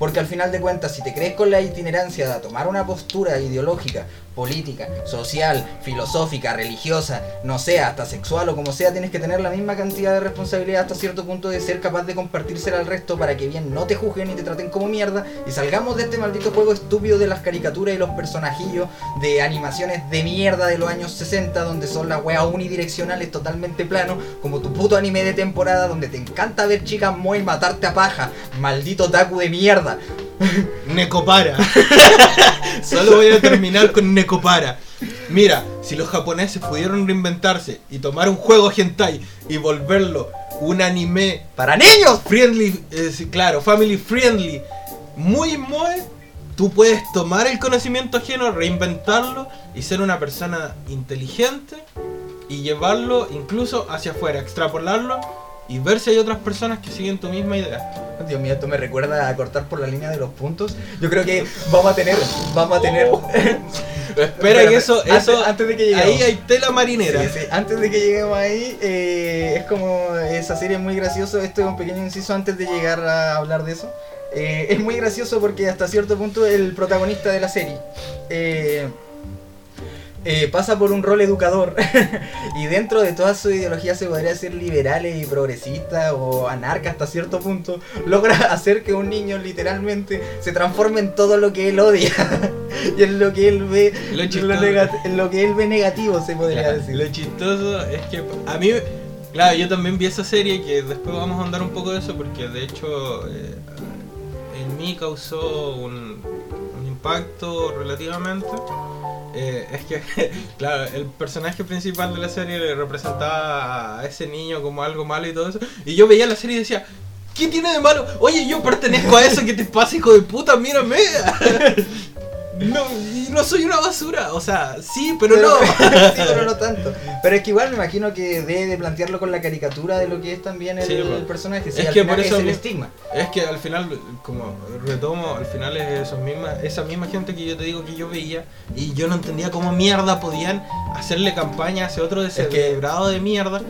Porque al final de cuentas, si te crees con la itinerancia de tomar una postura ideológica, política, social, filosófica, religiosa, no sé, hasta sexual o como sea, tienes que tener la misma cantidad de responsabilidad hasta cierto punto de ser capaz de compartírsela al resto para que bien no te juzguen y te traten como mierda y salgamos de este maldito juego estúpido de las caricaturas y los personajillos de animaciones de mierda de los años 60 donde son las weas unidireccionales totalmente plano, como tu puto anime de temporada donde te encanta ver chicas muy matarte a paja, maldito taku de mierda. Necopara. Solo voy a terminar con Necopara. Mira, si los japoneses pudieron reinventarse y tomar un juego hentai y volverlo un anime ¡Para niños! friendly, eh, claro, family friendly, muy muy, tú puedes tomar el conocimiento ajeno, reinventarlo y ser una persona inteligente y llevarlo incluso hacia afuera, extrapolarlo y ver si hay otras personas que siguen tu misma idea. Dios mío, esto me recuerda a cortar por la línea de los puntos. Yo creo que vamos a tener, vamos a tener, Espera que eso, Antes- eso antes de que lleguemos. ahí hay tela marinera. Sí, sí, Antes de que lleguemos ahí, eh, es como esa serie es muy gracioso. Esto es un pequeño inciso antes de llegar a hablar de eso. Eh, es muy gracioso porque hasta cierto punto el protagonista de la serie eh, eh, pasa por un rol educador. Y dentro de toda su ideología se podría decir liberales y progresista o anarca hasta cierto punto logra hacer que un niño literalmente se transforme en todo lo que él odia. Y en lo que él ve Lo lo, en lo que él ve negativo se podría Claro, decir. Lo chistoso es que a mí, claro, yo también vi esa serie que después vamos a andar un poco de eso porque de hecho eh, en mí causó un, un impacto relativamente. Eh, es que, claro, el personaje principal de la serie representaba a ese niño como algo malo y todo eso. Y yo veía la serie y decía, ¿qué tiene de malo? Oye, yo pertenezco a eso, ¿qué te pasa, hijo de puta? Mírame. No, no soy una basura. O sea, sí, pero, no. sí, pero no tanto. Pero es que igual me imagino que debe de plantearlo con la caricatura de lo que es también el, Sí, pues. el personaje. Es que por eso es el estigma. Es que al final, como retomo, al final es esos misma, esa misma gente que yo te digo que yo veía y yo no entendía cómo mierda podían hacerle campaña hacia otro descerebrado de mierda.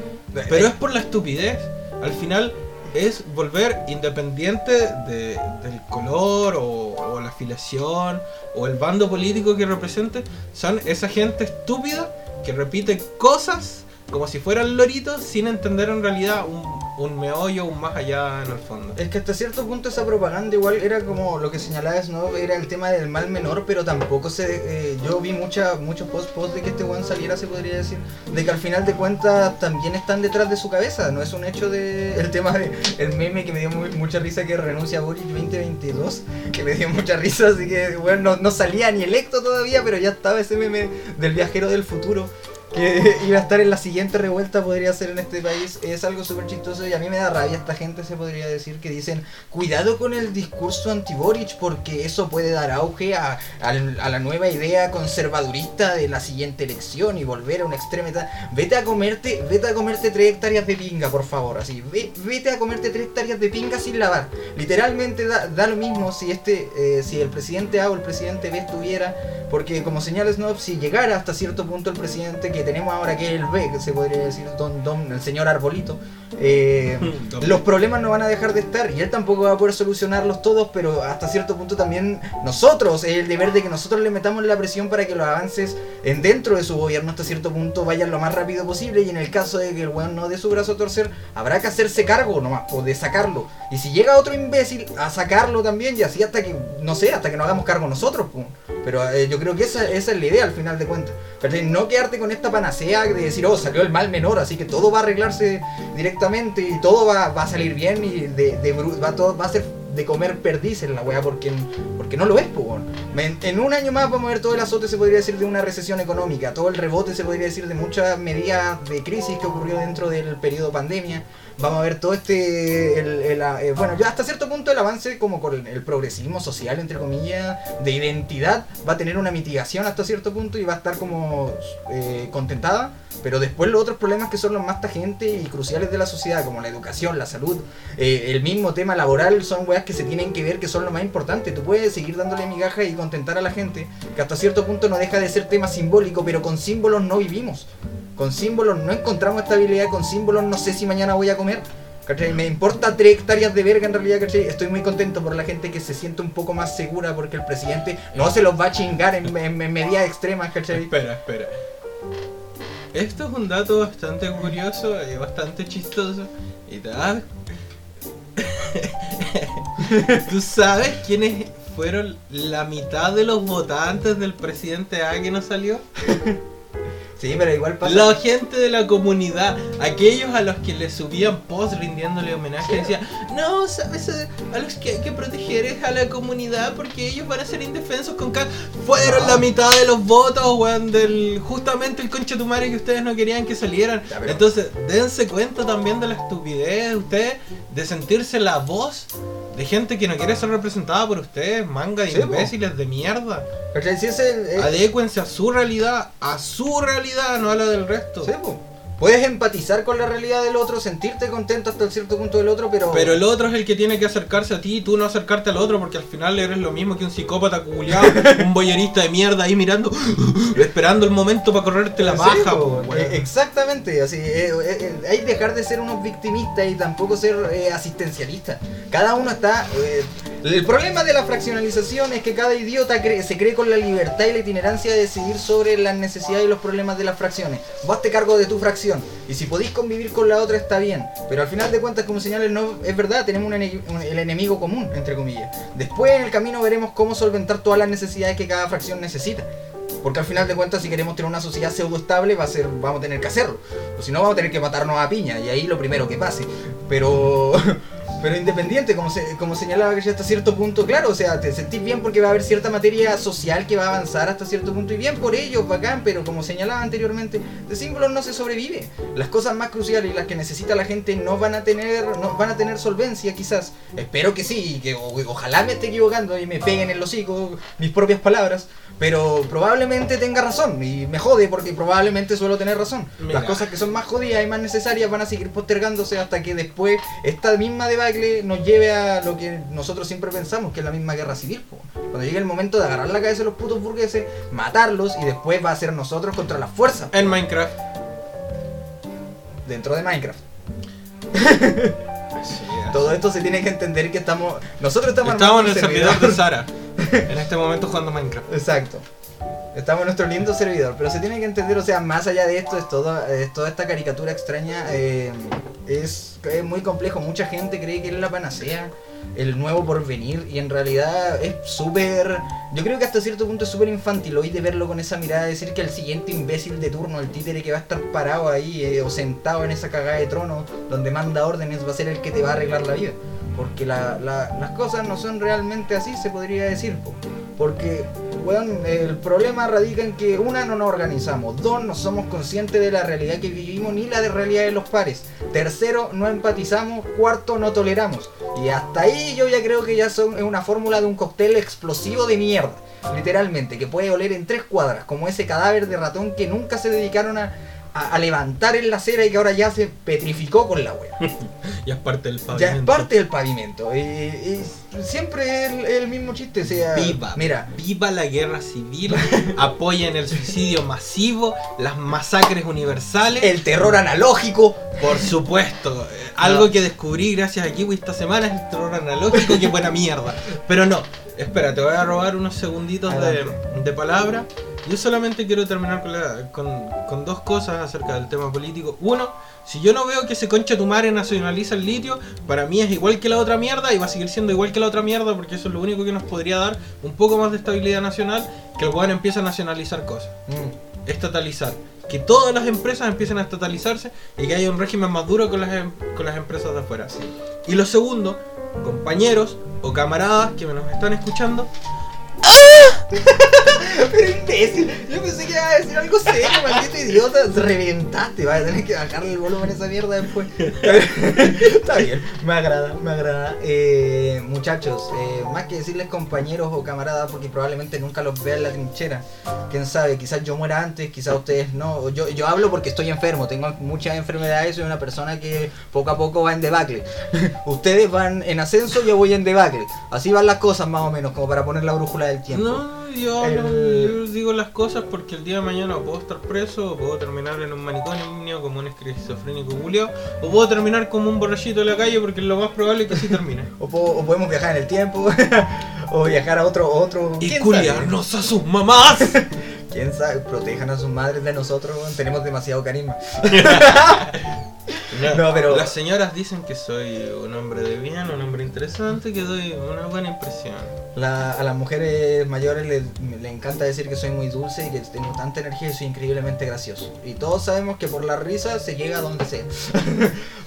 Pero es por la estupidez. Al final es volver independiente de- del color o, o la afiliación o el bando político que represente. Son esa gente estúpida que repite cosas como si fueran loritos sin entender en realidad un, un meollo, un más allá en el fondo. Es que hasta cierto punto esa propaganda igual era como lo que señalaba Snow, era el tema del mal menor, pero tampoco se... eh, yo vi mucha, muchos post post de que este weón saliera, se podría decir, de que al final de cuentas también están detrás de su cabeza, no es un hecho de... El tema de... El meme que me dio mucha risa que renuncia a Boris 2022, que me dio mucha risa, así que bueno, no, no salía ni electo todavía, pero ya estaba ese meme del viajero del futuro que iba a estar en la siguiente revuelta podría ser en este país es algo súper chistoso y a mí me da rabia esta gente se podría decir que dicen cuidado con el discurso anti-Boric porque eso puede dar auge a, la nueva idea conservadurista de la siguiente elección y volver a una extremidad. Vete a comerte vete a comerte tres hectáreas de pinga por favor así ve- vete a comerte tres hectáreas de pinga sin lavar. Literalmente da, lo mismo si este eh, si el presidente A o el presidente B estuviera porque como señala Snob, si llegara hasta cierto punto el presidente que tenemos ahora, que es el B, que se podría decir don, don, el señor Arbolito, eh, los problemas no van a dejar de estar y él tampoco va a poder solucionarlos todos, pero hasta cierto punto también nosotros, es el deber de que nosotros le metamos la presión para que los avances en dentro de su gobierno hasta cierto punto vayan lo más rápido posible y en el caso de que el weón no dé su brazo a torcer, habrá que hacerse cargo nomás, o de sacarlo. Y si llega otro imbécil a sacarlo también y así hasta que, no sé, hasta que nos hagamos cargo nosotros, pues. Pero eh, yo creo que esa, esa es la idea al final de cuentas. ¿Cachai? No quedarte con esta panacea de decir, oh, salió el mal menor, así que todo va a arreglarse directamente y todo va, a salir bien y de, de va, todo, va a ser de comer perdiz en la weá porque, porque no lo es, pues. En, en un año más vamos a ver todo el azote, se podría decir, de una recesión económica, todo el rebote, se podría decir, de muchas medidas de crisis que ocurrió dentro del periodo pandemia. Vamos a ver todo este, el- el, eh, bueno, ya hasta cierto punto el avance como con el progresismo social, entre comillas, de identidad, va a tener una mitigación hasta cierto punto y va a estar como eh, contentada, pero después los otros problemas que son los más tagentes y cruciales de la sociedad, como la educación, la salud, eh, el mismo tema laboral, son weas que se tienen que ver que son lo más importante. Tú puedes seguir dándole migaja y contentar a la gente, que hasta cierto punto no deja de ser tema simbólico, pero con símbolos no vivimos. Con símbolos no encontramos estabilidad, con símbolos no sé si mañana voy a comer. Me importa tres hectáreas de verga en realidad, ¿cachai? Estoy muy contento por la gente que se siente un poco más segura porque el presidente no se los va a chingar en, en- medidas extremas, ¿cachai? Espera, espera. Esto es un dato bastante curioso y bastante chistoso. ¿Tú sabes quiénes fueron la mitad de los votantes del presidente A que no salió? Sí, pero igual pasa. La gente de la comunidad, aquellos a los que le subían post rindiéndole homenaje, decían, no, sabes, a los que hay que proteger es a la comunidad porque ellos van a ser indefensos con cada... Fueron No. la mitad de los votos, weón, del justamente el madre que ustedes no querían que salieran. Ya, pero- Entonces, dense cuenta también de la estupidez de ustedes, de sentirse la voz de gente que no quiere ser representada por ustedes, manga de Sí, po. imbéciles de mierda. ¿cachai? Si ese, eh, Adécuense a su realidad, a su realidad, no a la del resto. Puedes empatizar con la realidad del otro, sentirte contento hasta cierto punto del otro, pero... Pero el otro es el que tiene que acercarse a ti y tú no acercarte al otro porque al final eres lo mismo que un psicópata culiado, un boyerista de mierda ahí mirando, esperando el momento para correrte la baja. po, eh, exactamente, así, eh, eh, eh, hay que dejar de ser unos victimistas y tampoco ser eh, asistencialistas. Cada uno está... el problema de la fraccionalización es que cada idiota cree- se cree con la libertad y la itinerancia de decidir sobre las necesidades y los problemas de las fracciones. Vos te cargo de tu fracción y si podéis convivir con la otra está bien, pero al final de cuentas como señales no es verdad, tenemos un el enemigo común, entre comillas. Después en el camino veremos cómo solventar todas las necesidades que cada fracción necesita. Porque al final de cuentas, si queremos tener una sociedad pseudo estable, va a ser, vamos a tener que hacerlo. O si no, vamos a tener que matarnos a piña, y ahí lo primero que pase. Pero, pero independiente, como, se, como señalaba que ya hasta cierto punto, claro, o sea, te sentís bien porque va a haber cierta materia social que va a avanzar hasta cierto punto, y bien por ello, bacán, pero como señalaba anteriormente, de símbolos no se sobrevive. Las cosas más cruciales y las que necesita la gente no van a tener, no van a tener solvencia, quizás. Espero que sí, que ojalá me esté equivocando y me peguen en el hocico mis propias palabras. Pero probablemente tenga razón y me jode porque probablemente suelo tener razón. Mira. Las cosas que son más jodidas y más necesarias van a seguir postergándose hasta que después esta misma debacle nos lleve a lo que nosotros siempre pensamos, que es la misma guerra civil. po. Cuando llegue el momento de agarrar la cabeza de los putos burgueses, matarlos y después va a ser nosotros contra las fuerzas En Minecraft. dentro de Minecraft. Todo esto se tiene que entender que estamos... Nosotros estamos, Estamos en el servidor de Sara. En este momento jugando Minecraft. Exacto. Estamos en nuestro lindo servidor, pero se tiene que entender, o sea, más allá de esto, es, todo, es toda esta caricatura extraña, eh, es, muy complejo. Mucha gente cree que es la panacea, el nuevo porvenir, y en realidad es súper. Yo creo que hasta cierto punto es súper infantiloide verlo con esa mirada, decir que el siguiente imbécil de turno, el títere que va a estar parado ahí eh, o sentado en esa cagada de trono donde manda órdenes, va a ser el que te va a arreglar la vida. Porque la- la- las cosas no son realmente así, se podría decir. po. Porque, weón, el problema radica en que, una, no nos organizamos. Dos, no somos conscientes de la realidad que vivimos ni la de realidad de los pares. Tercero, no empatizamos. Cuarto, no toleramos. Y hasta ahí yo ya creo que ya son, una fórmula de un cóctel explosivo de mierda. Literalmente, que puede oler en tres cuadras, como ese cadáver de ratón que nunca se dedicaron a, a- a levantar en la acera y que ahora ya se petrificó con la wea. Ya es parte del Ya pavimento. es parte del pavimento. Y, y siempre es el, el mismo chiste. Sea, Viva, Mira, viva la guerra civil, apoyen el suicidio masivo, las masacres universales. el terror analógico. Por supuesto, eh, algo que descubrí gracias a Kiwi esta semana es el terror analógico, que buena mierda. Pero no, espera, te voy a robar unos segunditos de, de palabra. Yo solamente quiero terminar con, la- con- con dos cosas acerca del tema político. Uno, si yo no veo que se concha tu madre nacionaliza el litio, para mí es igual que la otra mierda y va a seguir siendo igual que la otra mierda porque eso es lo único que nos podría dar un poco más de estabilidad nacional, que el weón empiece a nacionalizar cosas Mm, estatalizar. Que todas las empresas empiecen a estatalizarse y que haya un régimen más duro con las, em- con las empresas de afuera. Y lo segundo, compañeros o camaradas que me nos están escuchando, Pero imbécil, yo pensé que iba a decir algo serio, maldito idiota. Reventaste, vas a tener que bajarle el volumen a esa mierda después. Está bien, me agrada, me agrada. Eh, muchachos, eh, más que decirles compañeros o camaradas, porque probablemente nunca los vea en la trinchera. Quién sabe, quizás yo muera antes, quizás ustedes no. Yo, yo hablo porque estoy enfermo, tengo muchas enfermedades, soy una persona que poco a poco va en debacle. ustedes van en ascenso, yo voy en debacle. Así van las cosas más o menos, como para poner la brújula del tiempo. no, yo, digo las cosas porque el día de mañana o puedo estar preso, o puedo terminar en un manicomio como un esquizofrénico Julio, o puedo terminar como un borrachito de la calle porque lo más probable es que así termine. O, po- o podemos viajar en el tiempo, o viajar a otro, otro. y ¿quién culiarnos a sus mamás. ¿Quién sabe? Protejan a sus madres de nosotros, tenemos demasiado carisma. No, pero- Las señoras dicen que soy un hombre de bien, un hombre interesante, que doy una buena impresión. La- a las mujeres mayores les, le encanta decir que soy muy dulce y que tengo tanta energía y soy increíblemente gracioso. Y todos sabemos que por la risa se llega a donde sea.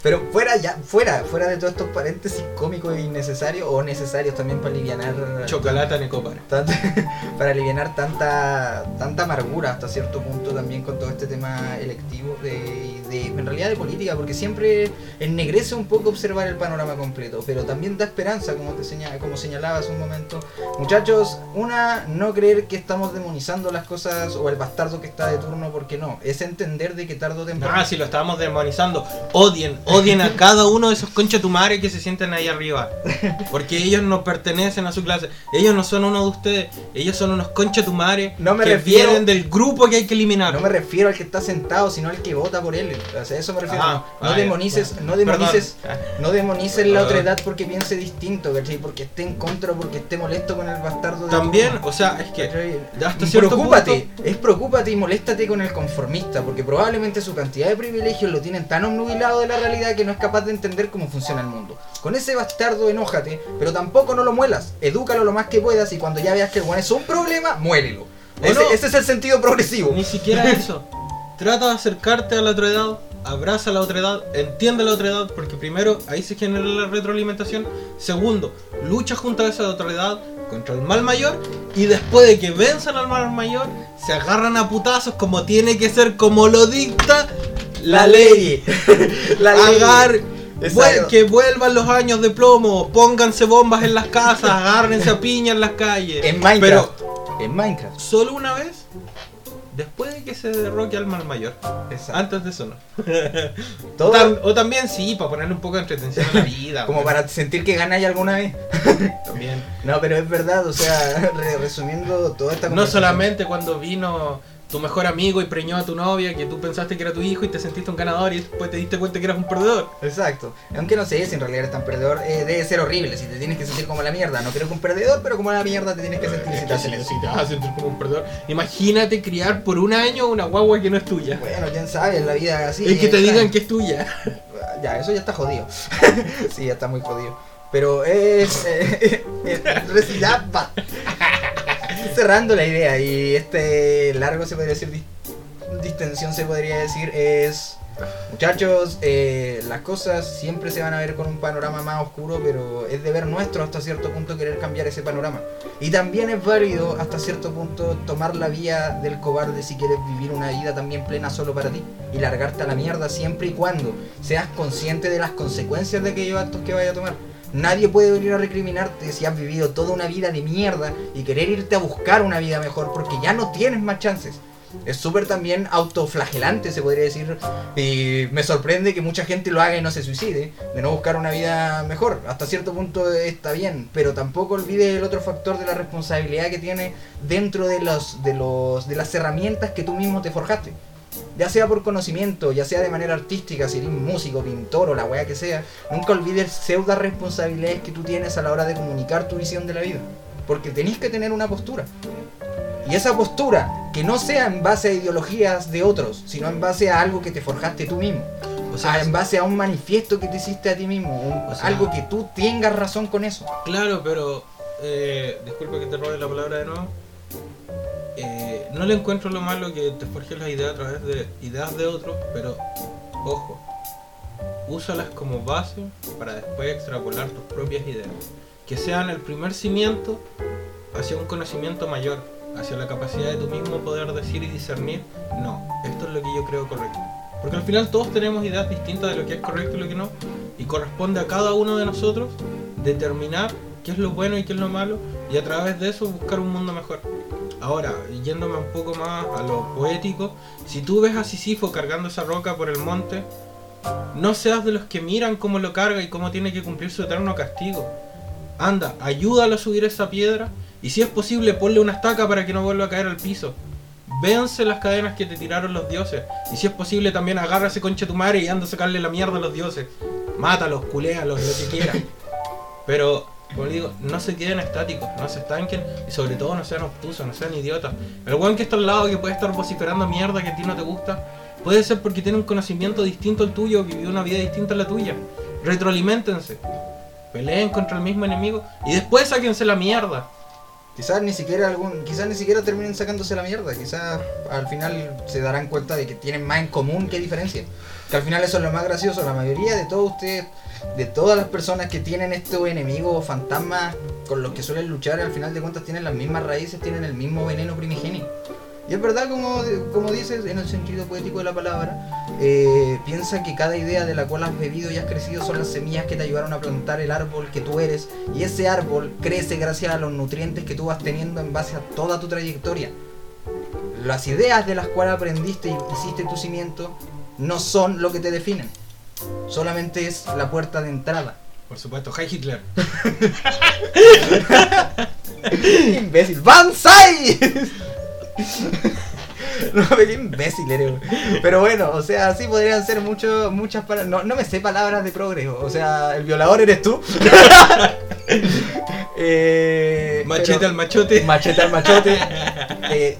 Pero fuera ya, fuera, fuera de todos estos paréntesis cómicos e innecesarios o necesarios también para aliviar Chocolata Necopara. tanta- para aliviar tanta tanta amargura hasta cierto punto también con todo este tema electivo de, de- en realidad de política porque siempre ennegrece un poco observar el panorama completo pero también da esperanza, como te señala, como señalaba hace un momento. Muchachos, una, no creer que estamos demonizando las cosas o el bastardo que está de turno, porque no, es entender de que tarde o temprano... Ah, si lo estábamos demonizando. Odien, odien a cada uno de esos concha tu madre que se sienten ahí arriba. Porque ellos no pertenecen a su clase. Ellos no son uno de ustedes. Ellos son unos concha tu madre No me que refiero- vienen del grupo que hay que eliminar. No me refiero al que está sentado, sino al que vota por él. O sea, eso me refiero. Ah, no, ah, demonices, bueno. no demonices, Perdón. no demonices la otra edad porque piense distinto, ¿cachai? Porque esté en contra o porque esté molesto con el bastardo de También, o sea, es que hasta Preocúpate, punto- es preocúpate y moléstate con el conformista, porque probablemente su cantidad de privilegios lo tienen tan obnubilado de la realidad que no es capaz de entender cómo funciona el mundo. Con ese bastardo enójate, pero tampoco no lo muelas, edúcalo lo más que puedas y cuando ya veas que el weón es un problema, muérelo. ¿O Ese, no? ese es el sentido progresivo. Ni siquiera eso. Trata de acercarte a la otra edad, abraza la otra edad, entiende la otra edad, porque primero ahí se genera la retroalimentación. Segundo, lucha junto a esa otra edad contra el mal mayor y después de que venzan al mal mayor, se agarran a putazos como tiene que ser, como lo dicta la ley. la ley. Agar, Exacto. que vuelvan los años de plomo, pónganse bombas en las casas, agárrense a piña en las calles. En Minecraft. Pero En Minecraft. solo una vez, después de que se derroque al mal mayor. Exacto. Antes de eso no. Todo Tam- o también sí, para ponerle un poco de entretención a la vida. como para sentir que ganáis alguna vez. También. No, pero es verdad, o sea, re- resumiendo toda esta No solamente cuando vino tu mejor amigo y preñó a tu novia, que tú pensaste que era tu hijo y te sentiste un ganador y después te diste cuenta que eras un perdedor. Exacto. Aunque no sé si en realidad eres tan perdedor, eh, debe ser horrible si te tienes que sentir como la mierda. No creo que un perdedor, pero como la mierda te tienes que sentir si te eso. Si te vas a sentir como un perdedor. Imagínate criar por un año una guagua que no es tuya. Bueno, quién sabe, en la vida así. y que te es digan extraño. que es tuya. Ya, eso ya está jodido. sí, ya está muy jodido. Pero es. Eh, eh, reci- ya. Cerrando la idea, y este largo se podría decir. dis- distensión se podría decir es. Muchachos, eh, las cosas siempre se van a ver con un panorama más oscuro, pero es deber nuestro hasta cierto punto querer cambiar ese panorama. Y también es válido hasta cierto punto tomar la vía del cobarde si quieres vivir una vida también plena solo para ti y largarte a la mierda siempre y cuando seas consciente de las consecuencias de aquellos actos que vayas a tomar. Nadie puede venir a recriminarte si has vivido toda una vida de mierda y querer irte a buscar una vida mejor porque ya no tienes más chances. Es súper también autoflagelante, se podría decir. Y me sorprende que mucha gente lo haga y no se suicide, de no buscar una vida mejor. Hasta cierto punto está bien, pero tampoco olvide el otro factor de la responsabilidad que tiene dentro de, los, de, los, de las herramientas que tú mismo te forjaste. Ya sea por conocimiento, ya sea de manera artística, si eres músico, pintor o la weá que sea, nunca olvides pseudas responsabilidades que tú tienes a la hora de comunicar tu visión de la vida. Porque tenéis que tener una postura. Y esa postura, que no sea en base a ideologías de otros, sino en base a algo que te forjaste tú mismo. O O sea, en base a un manifiesto que te hiciste a ti mismo. un- O sea- algo que tú tengas razón con eso. Claro, pero. Eh, disculpa que te robe la palabra de nuevo. Eh, no le encuentro lo malo que te forjes las ideas a través de ideas de otros, pero ojo, úsalas como base para después extrapolar tus propias ideas. Que sean el primer cimiento hacia un conocimiento mayor, hacia la capacidad de tú mismo poder decir y discernir, no, esto es lo que yo creo correcto. Porque al final todos tenemos ideas distintas de lo que es correcto y lo que no, y corresponde a cada uno de nosotros determinar qué es lo bueno y qué es lo malo, y a través de eso buscar un mundo mejor. Ahora, yéndome un poco más a lo poético, si tú ves a Sísifo cargando esa roca por el monte, no seas de los que miran cómo lo carga y cómo tiene que cumplir su eterno castigo. Anda, ayúdalo a subir esa piedra y si es posible ponle una estaca para que no vuelva a caer al piso. Vence las cadenas que te tiraron los dioses. Y si es posible también agarra ese conche tu madre y anda a sacarle la mierda a los dioses. Mátalos, culéalos, lo que quieras. Pero, como digo, no se queden estáticos, no se estanquen y sobre todo no sean obtusos, no sean idiotas. El weón que está al lado que puede estar vociferando mierda que a ti no te gusta, puede ser porque tiene un conocimiento distinto al tuyo, vivió una vida distinta a la tuya. Retroalimentense. Peleen contra el mismo enemigo y después sáquense la mierda. Quizás ni siquiera algún, quizás ni siquiera terminen sacándose la mierda, quizás al final se darán cuenta de que tienen más en común que diferencia. Que al final eso es lo más gracioso, la mayoría de todos ustedes, de todas las personas que tienen estos enemigos fantasmas con los que suelen luchar, al final de cuentas tienen las mismas raíces, tienen el mismo veneno primigenio. Y es verdad como, como dices, en el sentido poético de la palabra, eh, piensa que cada idea de la cual has bebido y has crecido son las semillas que te ayudaron a plantar el árbol que tú eres y ese árbol crece gracias a los nutrientes que tú vas teniendo en base a toda tu trayectoria. Las ideas de las cuales aprendiste y hiciste tu cimiento no son lo que te definen. Solamente es la puerta de entrada. Por supuesto, Hi Hitler. imbécil. ¡Banzai! No, qué imbécil eres. Pero bueno, o sea, así podrían ser mucho, muchas palabras. No, no me sé palabras de progreso. O sea, el violador eres tú. Eh, Machete pero- al machote. Machete al machote. Eh,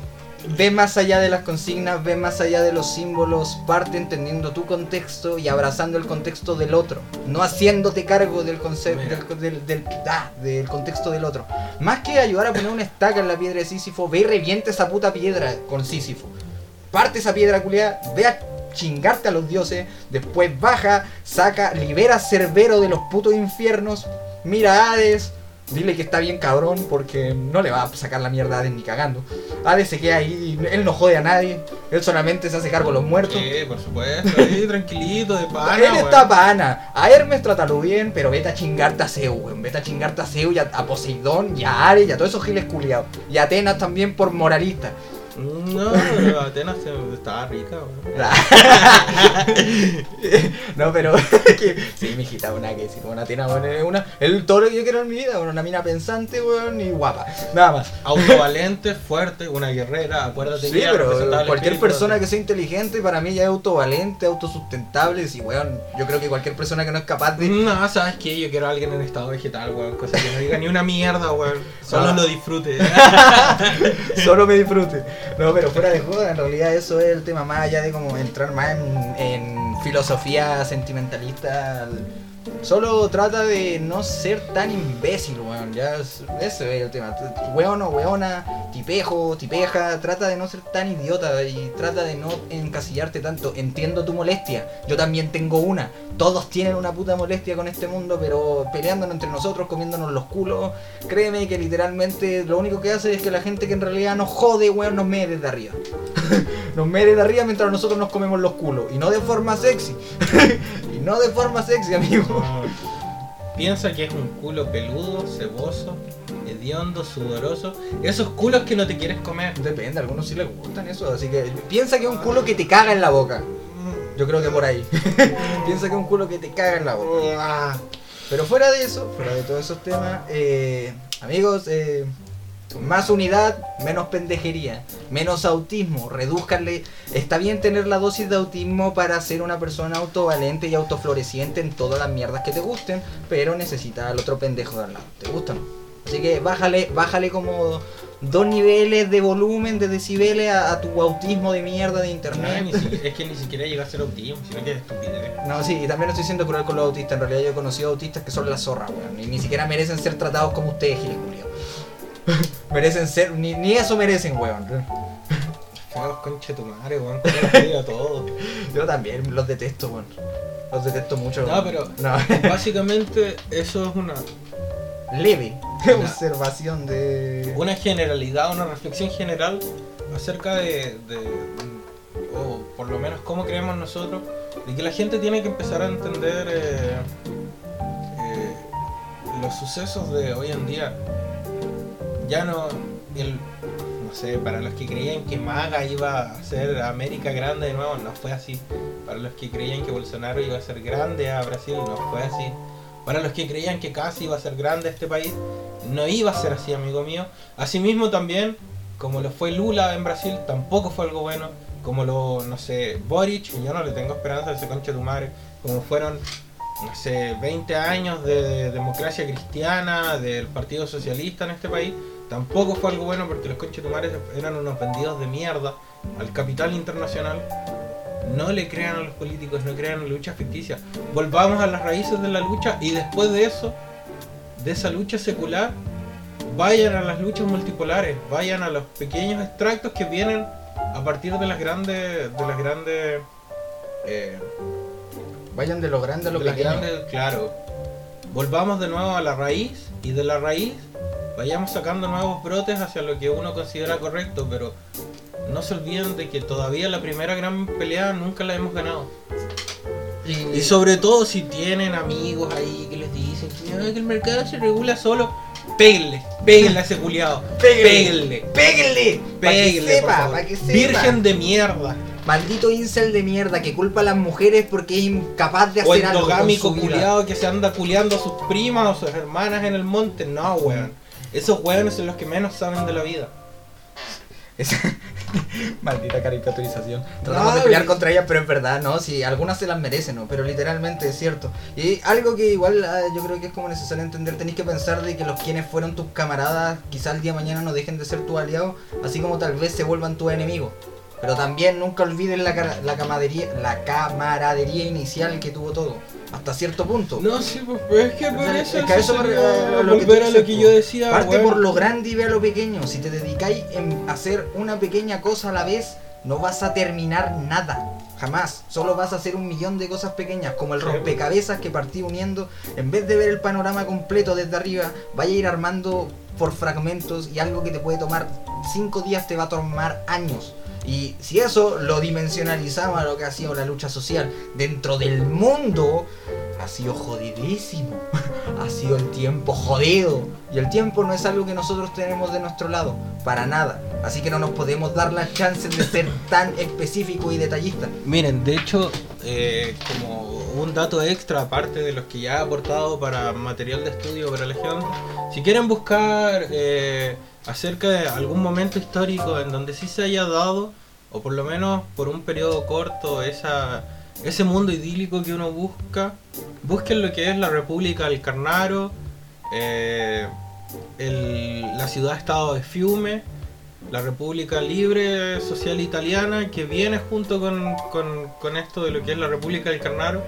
ve más allá de las consignas, ve más allá de los símbolos, parte entendiendo tu contexto y abrazando el contexto del otro, no haciéndote cargo del concepto del, del- ah, del contexto del otro. Más que ayudar a poner una estaca en la piedra de Sísifo, ve y revienta esa puta piedra con Sísifo. Parte esa piedra culiada, ve a chingarte a los dioses, después baja, saca, libera a Cerbero de los putos infiernos, mira a Hades, dile que está bien cabrón porque no le va a sacar la mierda a Hades ni cagando. Hades se queda ahí, él no jode a nadie, él solamente se hace cargo de los muertos. Sí, por supuesto. Ahí tranquilito, de pana. él weón. está pana. A Hermes trátalo bien, pero vete a chingarte a Zeus, weón. Vete a chingarte a Zeus y a, a Poseidón y a Ares y a todos esos giles culiados. Y a Atenas también por moralista. No, pero Atenas estaba rica, no, pero que, sí, mijita, una que sí, una Atenas, weón, es una, el todo lo que yo quiero en mi vida, weón, una mina pensante, weón, y guapa. Nada más. Autovalente, fuerte, una guerrera, acuérdate Sí, que pero cualquier persona de- que sea inteligente para mí ya es autovalente, autosustentable. Y weón, yo creo que cualquier persona que no es capaz de. No, ¿sabes qué? Yo quiero a alguien en estado vegetal, weón. Cosa que no diga ni una mierda, weón. Solo Ah. lo disfrute. solo me disfrute. No, pero fuera de joda, en realidad eso es el tema más allá de como entrar más en filosofía sentimentalista. Solo trata de no ser tan imbécil, weón. Ya es- ese es el tema. Weón o weona, tipejo, tipeja, trata de no ser tan idiota y trata de no encasillarte tanto. Entiendo tu molestia. Yo también tengo una. Todos tienen una puta molestia con este mundo, pero peleándonos entre nosotros, comiéndonos los culos. Créeme que literalmente lo único que hace es que la gente que en realidad nos jode, weón, nos mee desde arriba. nos mee desde arriba mientras nosotros nos comemos los culos. Y no de forma sexy. no de forma sexy, amigo. No. Piensa que es un culo peludo, ceboso, hediondo, sudoroso. Esos culos que no te quieres comer. Depende, a algunos sí les gustan eso. Así que piensa que es un culo que te caga en la boca. Yo creo que por ahí. piensa que es un culo que te caga en la boca. Ah, Pero fuera de eso, fuera de todos esos temas, eh, amigos, eh, más unidad, menos pendejería, menos autismo, reduzcanle. Está bien tener la dosis de autismo para ser una persona autovalente y autofloreciente en todas las mierdas que te gusten, pero necesitas al otro pendejo de al lado. ¿Te gustan? Así que bájale, bájale como dos niveles de volumen, de decibeles a, a tu autismo de mierda de no, internet. es que ni siquiera llega a ser autismo, sino que es estupidez. No, sí, y también estoy siendo cruel con los autistas. En realidad yo he conocido autistas que son la zorra, weón. Y ni siquiera merecen ser tratados como ustedes, culiao. merecen ser, ni, ni eso merecen, weón. Feos, conche tu madre, weón. ¿Cómo les digo a todos? Yo también los detesto, weón. Los detesto mucho. No, pero No, básicamente eso es una, leve observación de... una generalidad, una reflexión general acerca de, de- o por lo menos cómo creemos nosotros, de que la gente tiene que empezar a entender eh, eh, los sucesos de hoy en día. Ya no, el, no sé, para los que creían que Maga iba a hacer América grande de nuevo, no fue así. Para los que creían que Bolsonaro iba a ser grande a Brasil, no fue así. Para los que creían que casi iba a ser grande este país, no iba a ser así, amigo mío. Asimismo también, como lo fue Lula en Brasil, tampoco fue algo bueno. Como lo, no sé, Boric, yo no le tengo esperanza a ese concha de tu madre. Como fueron, no sé, 20 años de democracia cristiana, del Partido Socialista en este país, tampoco fue algo bueno porque los conches de tu madre eran unos vendidos de mierda al capital internacional. No le crean a los políticos, no crean en la lucha ficticia. Volvamos a las raíces de la lucha y después de eso, de esa lucha secular, vayan a las luchas multipolares, vayan a los pequeños extractos que vienen a partir de las grandes, de las grandes, eh, Vayan de lo grande a lo de pequeño. grandes, claro. Volvamos de nuevo a la raíz y de la raíz vayamos sacando nuevos brotes hacia lo que uno considera correcto, pero no se olviden de que todavía la primera gran pelea nunca la hemos ganado. Y sobre todo si tienen amigos ahí que les dicen que, "Ay, que el mercado se regula solo, péguenle, péguenle a ese culiado, péguenle, ¡Péguenle! Péguenle, por sepa, favor. pa' que sepa. Virgen de mierda, Maldito incel de mierda que culpa a las mujeres porque es incapaz de o hacer algo con endogámico culiado que se anda culiando a sus primas o sus hermanas en el monte, no weón. Esos weones son los que menos saben de la vida. Esa- Maldita caricaturización. Tratamos de pelear contra ellas, pero es verdad, ¿no? Sí, algunas se las merecen, ¿no? Pero literalmente es cierto. Y algo que igual ah, yo creo que es como necesario entender, tenéis que pensar de que los quienes fueron tus camaradas, quizá el día de mañana no dejen de ser tus aliados, así como tal vez se vuelvan tus enemigos. Pero también nunca olviden la, la, camaradería, la camaradería inicial que tuvo todo, hasta cierto punto. No, sí, pues pues es que por Es eso, que a eso me sería re- a lo que volver a lo que po. yo decía. Parte por lo grande y ve a lo pequeño. Si te dedicáis en hacer una pequeña cosa a la vez, no vas a terminar nada. Jamás. Solo vas a hacer un millón de cosas pequeñas, como el rompecabezas que partí uniendo. En vez de ver el panorama completo desde arriba, vaya a ir armando por fragmentos y algo que te puede tomar 5 días te va a tomar años. Y si eso lo dimensionalizamos a lo que ha sido la lucha social dentro del mundo, ha sido jodidísimo. ha sido el tiempo jodido. Y el tiempo no es algo que nosotros tenemos de nuestro lado, para nada. Así que no nos podemos dar las chances de ser tan específico y detallista. Miren, de hecho, eh, como un dato extra, aparte de los que ya he aportado para material de estudio para Legión, si quieren buscar eh, acerca de algún momento histórico en donde sí se haya dado, o por lo menos por un periodo corto, esa, ese mundo idílico que uno busca, busquen lo que es la República del Carnaro, eh, la ciudad-estado de Fiume, la República Libre Social Italiana que viene junto con- con esto de lo que es la República del Carnaro,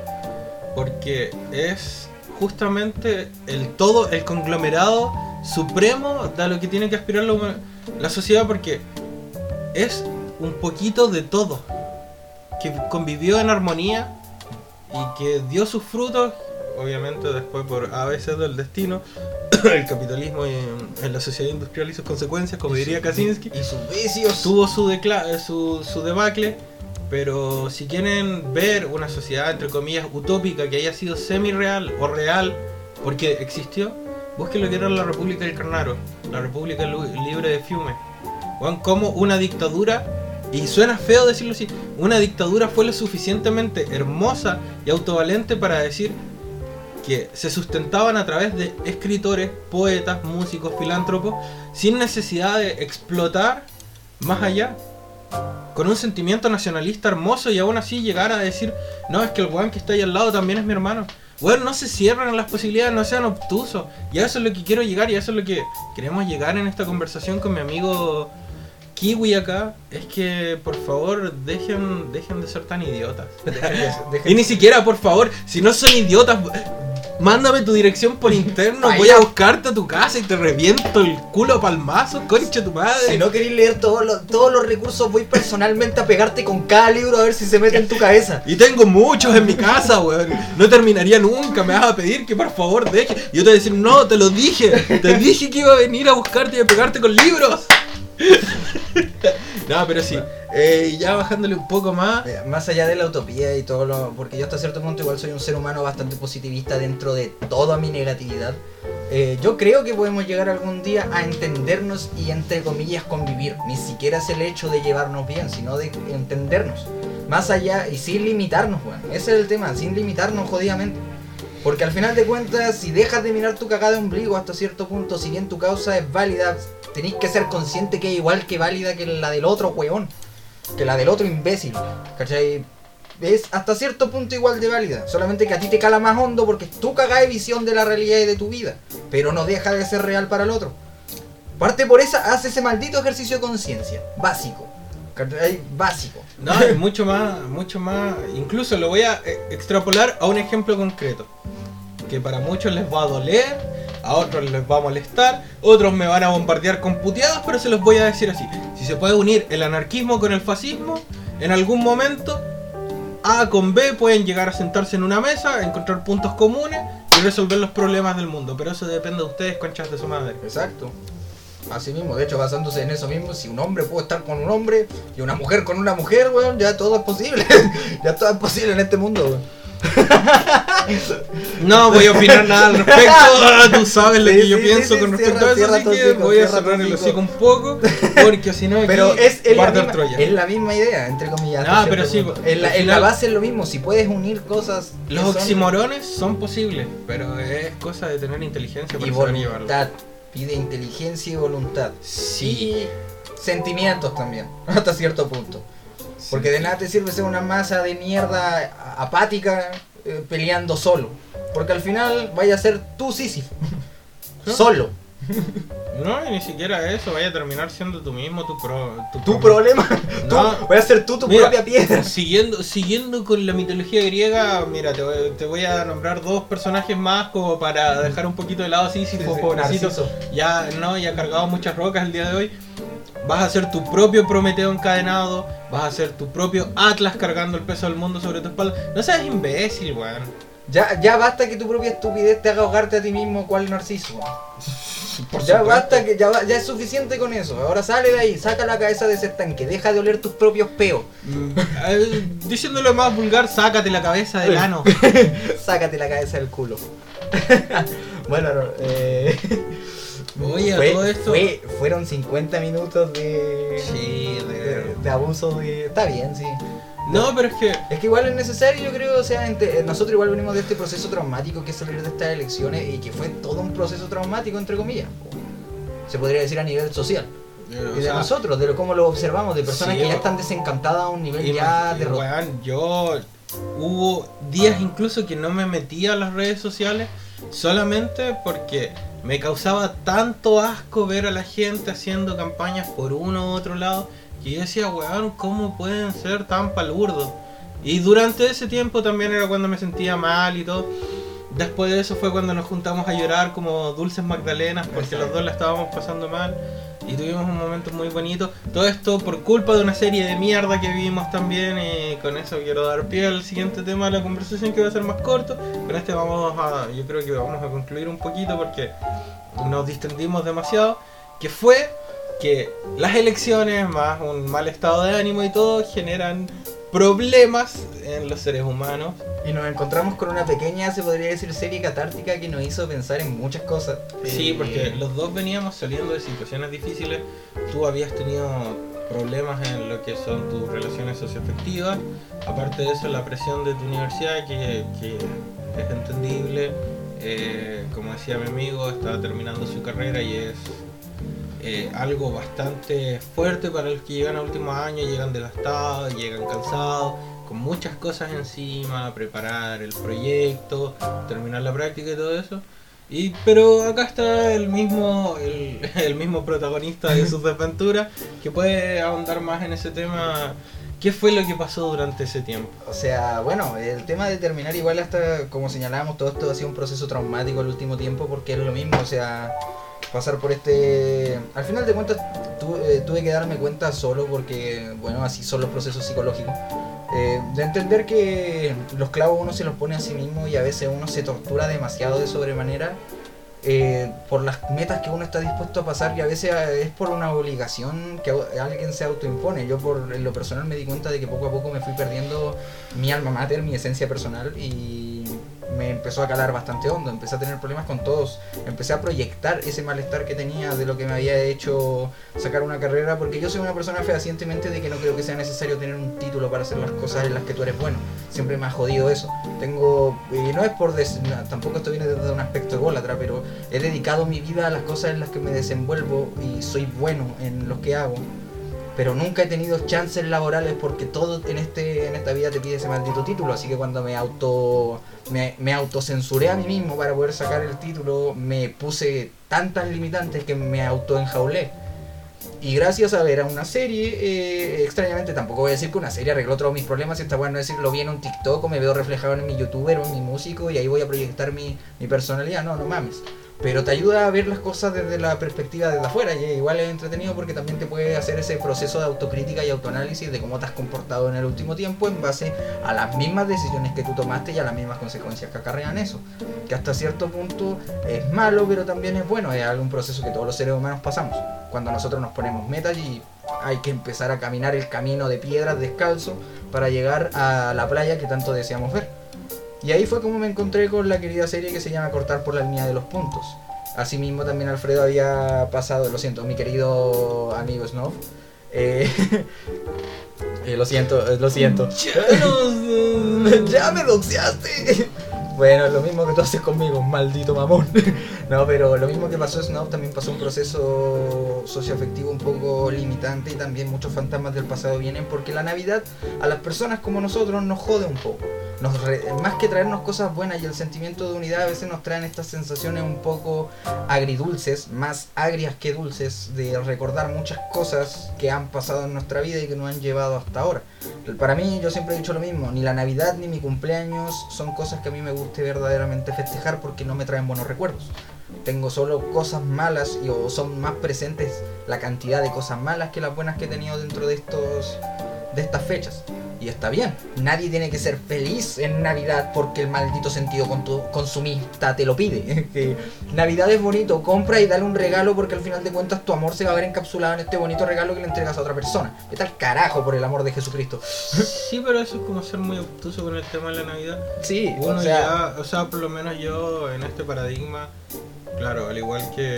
porque es justamente el todo, el conglomerado supremo de lo que tiene que aspirar la, sociedad, porque es un poquito de todo, que convivió en armonía y que dio sus frutos, obviamente después por a veces del destino, el capitalismo en la sociedad industrial y sus consecuencias, como diría Kaczynski Y sus vicios. tuvo su, decla- su, su debacle, pero si quieren ver una sociedad, entre comillas, utópica que haya sido semi-real o real, porque existió, busquen lo que era la República del Carnaro, la República Libre de Fiume. Weón, como una dictadura, y suena feo decirlo así, una dictadura fue lo suficientemente hermosa y autovalente para decir que se sustentaban a través de escritores, poetas, músicos, filántropos, sin necesidad de explotar más allá, con un sentimiento nacionalista hermoso y aún así llegar a decir, no, es que el weón que está ahí al lado también es mi hermano. Bueno, no se cierren las posibilidades, no sean obtusos. Y a eso es lo que quiero llegar y a eso es lo que queremos llegar en esta conversación con mi amigo Kiwi acá. Es que, por favor, dejen, dejen de ser tan idiotas. Dejen- Y ni siquiera, por favor, si no son idiotas, mándame tu dirección por interno, voy a buscarte a tu casa y te reviento el culo palmazo, concha tu madre. Si no queréis leer todos los, todos los recursos, voy personalmente a pegarte con cada libro a ver si se mete en tu cabeza. Y tengo muchos en mi casa, weón. No terminaría nunca, me vas a pedir que por favor deje. Y yo te voy a decir, no, te lo dije. Te dije que iba a venir a buscarte y a pegarte con libros. no, pero sí. Eh, ya bajándole un poco más. Más allá de la utopía y todo lo. Porque yo hasta cierto punto igual soy un ser humano bastante positivista dentro de toda mi negatividad. eh, yo creo que podemos llegar algún día a entendernos y entre comillas convivir. Ni siquiera es el hecho de llevarnos bien, sino de entendernos. Más allá y sin limitarnos, weón. Ese es el tema, sin limitarnos jodidamente. Porque al final de cuentas, si dejas de mirar tu cagada de ombligo hasta cierto punto, si bien tu causa es válida, tenéis que ser consciente que es igual que válida que la del otro weón. Que la del otro imbécil. ¿Cachai? Es hasta cierto punto igual de válida. Solamente que a ti te cala más hondo porque tu cagada de visión de la realidad y de tu vida. Pero no deja de ser real para el otro. Parte por esa, haz ese maldito ejercicio de conciencia. Básico. ¿Cachai? Básico. No, es mucho más, mucho más. Incluso lo voy a eh, extrapolar a un ejemplo concreto. Que para muchos les va a doler, a otros les va a molestar, otros me van a bombardear con puteadas, pero se los voy a decir así. Si se puede unir el anarquismo con el fascismo, en algún momento A con B pueden llegar a sentarse en una mesa, encontrar puntos comunes y resolver los problemas del mundo. Pero eso depende de ustedes, conchas de su madre. Exacto. Así mismo, de hecho, basándose en eso mismo, si un hombre puede estar con un hombre y una mujer con una mujer, weón, ya todo es posible. ya todo es posible en este mundo, weón. No voy a opinar nada al respecto. Tú sabes lo Sí, que yo sí, pienso sí, con respecto cierra- a eso, así que hocico, voy a cerrar el hocico. un poco, porque si no Pero es, es, la misma, Troya. es la misma idea, entre comillas. Ah, pero sí, punto. En la, en la base es lo mismo, si puedes unir cosas. Los son- oximorones son posibles, pero es cosa de tener inteligencia para Y saber voluntad. Pide inteligencia y voluntad. Sí. Y sentimientos también, hasta cierto punto. Porque de nada te sirve ser una masa de mierda apática eh, peleando solo. Porque al final vaya a ser tú Sísifo. ¿No? Solo. No, y ni siquiera eso, vaya a terminar siendo tú mismo tu pro, Tu problema. No. Tú, voy a ser tú tu Mira, propia piedra. Siguiendo, siguiendo con la mitología griega, mira, te voy, te voy a nombrar dos personajes más como para dejar un poquito de lado a Sísifo, Sí, sí, pobrecito. Narciso. Ya, no, ya ha cargado muchas rocas el día de hoy. Vas a ser tu propio Prometeo encadenado, vas a ser tu propio Atlas cargando el peso del mundo sobre tu espalda. No seas imbécil, weón. Ya, ya basta que tu propia estupidez te haga ahogarte a ti mismo cual narciso. Por ya supuesto. basta que ya, ya es suficiente con eso. Ahora sale de ahí, saca la cabeza de ese estanque, deja de oler tus propios peos. Mm, eh, Diciéndolo más vulgar, sácate la cabeza del ano. Sácate la cabeza del culo. bueno, no, eh, Oye, a fue- todo esto. fue- fueron 50 minutos de, Sí, de- de, de abuso de... Está bien, sí. No, pero es que. Es que igual es necesario, yo creo, o sea, ente- nosotros igual venimos de este proceso traumático que es salir de estas elecciones y que fue todo un proceso traumático, entre comillas. Se podría decir a nivel social. eh, Y de sea, nosotros, de lo- cómo lo observamos, de personas Sí, que ya están desencantadas a un nivel ya de ro- weón, yo hubo días incluso que no me metía a las redes sociales solamente porque me causaba tanto asco ver a la gente haciendo campañas por uno u otro lado que yo decía, weón, ¿cómo pueden ser tan palurdos? Y durante ese tiempo también era cuando me sentía mal y todo. Después de eso fue cuando nos juntamos a llorar como dulces magdalenas porque los dos la estábamos pasando mal y tuvimos un momento muy bonito. Todo esto por culpa de una serie de mierda que vimos también y con eso quiero dar pie al siguiente tema de la conversación que va a ser más corto. Con este vamos a, yo creo que vamos a concluir un poquito porque nos distendimos demasiado, que fue que las elecciones más un mal estado de ánimo y todo generan problemas en los seres humanos. Y nos encontramos con una pequeña, se podría decir, serie catártica que nos hizo pensar en muchas cosas. Sí, Eh, porque los dos veníamos saliendo de situaciones difíciles. Tú habías tenido problemas en lo que son tus relaciones socioafectivas. Aparte de eso, la presión de tu universidad, que, que es entendible. Eh, como decía mi amigo, estaba terminando su carrera y es eh, algo bastante fuerte para los que llegan a últimos años. Llegan desgastados, llegan cansados, con muchas cosas encima, preparar el proyecto, terminar la práctica y todo eso. Y, pero acá está el mismo, el, el mismo protagonista de sus desventuras que puede ahondar más en ese tema. ¿Qué fue lo que pasó durante ese tiempo? O sea, bueno, el tema de terminar igual hasta, como señalábamos, todo esto ha sido un proceso traumático al último tiempo porque es lo mismo, o sea, pasar por este... Al final de cuentas tu- eh, tuve que darme cuenta solo porque, bueno, así son los procesos psicológicos. eh, de entender que los clavos uno se los pone a sí mismo y a veces uno se tortura demasiado de sobremanera eh, por las metas que uno está dispuesto a pasar y a veces eh, es por una obligación que alguien se autoimpone. Yo por en lo personal me di cuenta de que poco a poco me fui perdiendo mi alma mater, mi esencia personal y me empezó a calar bastante hondo, empecé a tener problemas con todos, empecé a proyectar ese malestar que tenía de lo que me había hecho sacar una carrera, porque yo soy una persona fehacientemente de que no creo que sea necesario tener un título para hacer las cosas en las que tú eres bueno, siempre me ha jodido eso, tengo, y no es por, des- tampoco esto viene desde un aspecto ególatra, pero he dedicado mi vida a las cosas en las que me desenvuelvo y soy bueno en lo que hago pero nunca he tenido chances laborales porque todo en este en esta vida te pide ese maldito título así que cuando me auto me, autocensuré a mí mismo para poder sacar el título me puse tantas limitantes que me autoenjaulé. Y gracias a ver a una serie eh, extrañamente tampoco voy a decir que una serie arregló todos mis problemas esta bueno decir lo vi en un TikTok o me veo reflejado en mi youtuber o en mi músico y ahí voy a proyectar mi, mi personalidad no no mames pero te ayuda a ver las cosas desde la perspectiva desde afuera y igual es entretenido porque también te puede hacer ese proceso de autocrítica y autoanálisis de cómo te has comportado en el último tiempo en base a las mismas decisiones que tú tomaste y a las mismas consecuencias que acarrean eso. Que hasta cierto punto es malo, pero también es bueno, es algún proceso que todos los seres humanos pasamos. Cuando nosotros nos ponemos metas y hay que empezar a caminar el camino de piedras descalzo para llegar a la playa que tanto deseamos ver. Y ahí fue como me encontré con la querida serie que se llama Cortar por la línea de los puntos. Asimismo también Alfredo había pasado, lo siento, mi querido amigo Snow. Eh, eh, lo siento, eh, lo siento. ya me doxeaste. Bueno, lo mismo que tú haces conmigo, maldito mamón. no, pero lo mismo que pasó Snow también pasó un proceso socioafectivo un poco limitante y también muchos fantasmas del pasado vienen porque la Navidad a las personas como nosotros nos jode un poco. Nos más que traernos cosas buenas y el sentimiento de unidad a veces nos traen estas sensaciones un poco agridulces, más agrias que dulces, de recordar muchas cosas que han pasado en nuestra vida y que nos han llevado hasta ahora. Para mí yo siempre he dicho lo mismo, ni la Navidad ni mi cumpleaños son cosas que a mí me guste verdaderamente festejar porque no me traen buenos recuerdos. Tengo solo cosas malas y o son más presentes la cantidad de cosas malas que las buenas que he tenido dentro de estos de estas fechas. Y está bien, nadie tiene que ser feliz en Navidad porque el maldito sentido consumista te lo pide. Navidad es bonito, compra y dale un regalo porque al final de cuentas tu amor se va a ver encapsulado en este bonito regalo que le entregas a otra persona. Vete al carajo por el amor de Jesucristo. Sí, pero eso es como ser muy obtuso con el tema de la Navidad. Sí, o sea, o sea, por lo menos yo en este paradigma, claro, al igual que,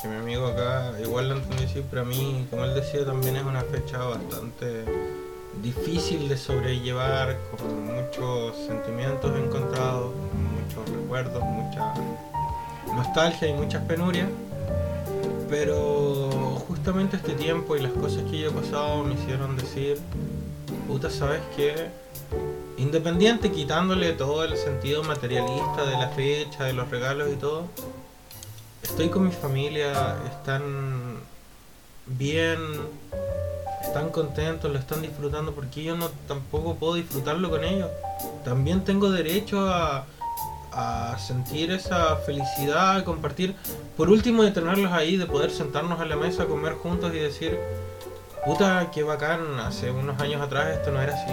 que, mi amigo acá, igual lo entendí siempre a mí, como él decía, también es una fecha bastante difícil de sobrellevar, con muchos sentimientos encontrados, muchos recuerdos, mucha nostalgia y muchas penurias. Pero justamente este tiempo y las cosas que yo he pasado me hicieron decir, puta, ¿sabes qué? Independiente, quitándole todo el sentido materialista de la fecha, de los regalos y todo, estoy con mi familia, están bien, están contentos, lo están disfrutando, porque yo no tampoco puedo disfrutarlo con ellos. También tengo derecho a, a sentir esa felicidad, a compartir. Por último, de tenerlos ahí, de poder sentarnos a la mesa, comer juntos y decir, puta, qué bacán, hace unos años atrás esto no era así.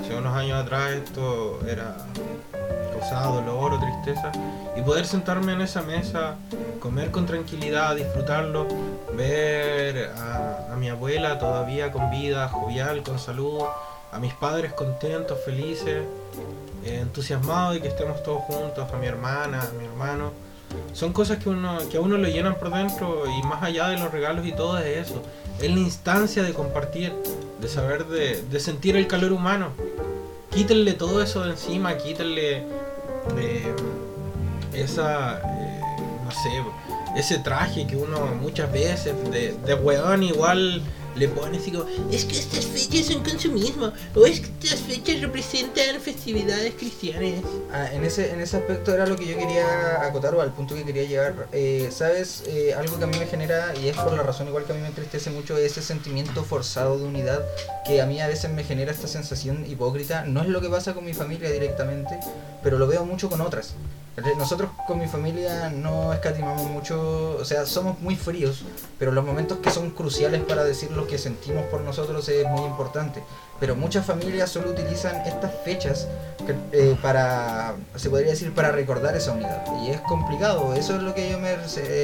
Hace unos años atrás esto era causaba dolor o tristeza. Y poder sentarme en esa mesa, comer con tranquilidad, disfrutarlo, ver a, a mi abuela todavía con vida, jovial, con salud, a mis padres contentos, felices, eh, entusiasmados de que estemos todos juntos, a mi hermana, a mi hermano. Son cosas que, uno, que a uno lo llenan por dentro y más allá de los regalos y todo es eso. Es la instancia de compartir, de saber, de, de sentir el calor humano. Quítenle todo eso de encima, quítenle eh, esa, eh, no sé, ese traje que uno muchas veces de, de weón igual le pone así como, es que estas fechas son consumismo, o es que estas fechas representan festividades cristianas. Ah, en, ese, en ese aspecto era lo que yo quería acotar o al punto que quería llegar. Eh, ¿Sabes? Eh, algo que a mí me genera, y es por la razón igual que a mí me entristece mucho, ese sentimiento forzado de unidad que a mí a veces me genera esta sensación hipócrita. No es lo que pasa con mi familia directamente, pero lo veo mucho con otras. Nosotros con mi familia no escatimamos mucho, o sea, somos muy fríos, pero los momentos que son cruciales para decir lo que sentimos por nosotros es muy importante. Pero muchas familias solo utilizan estas fechas que, eh, para, se podría decir, para recordar esa unidad. Y es complicado, eso es lo que yo me,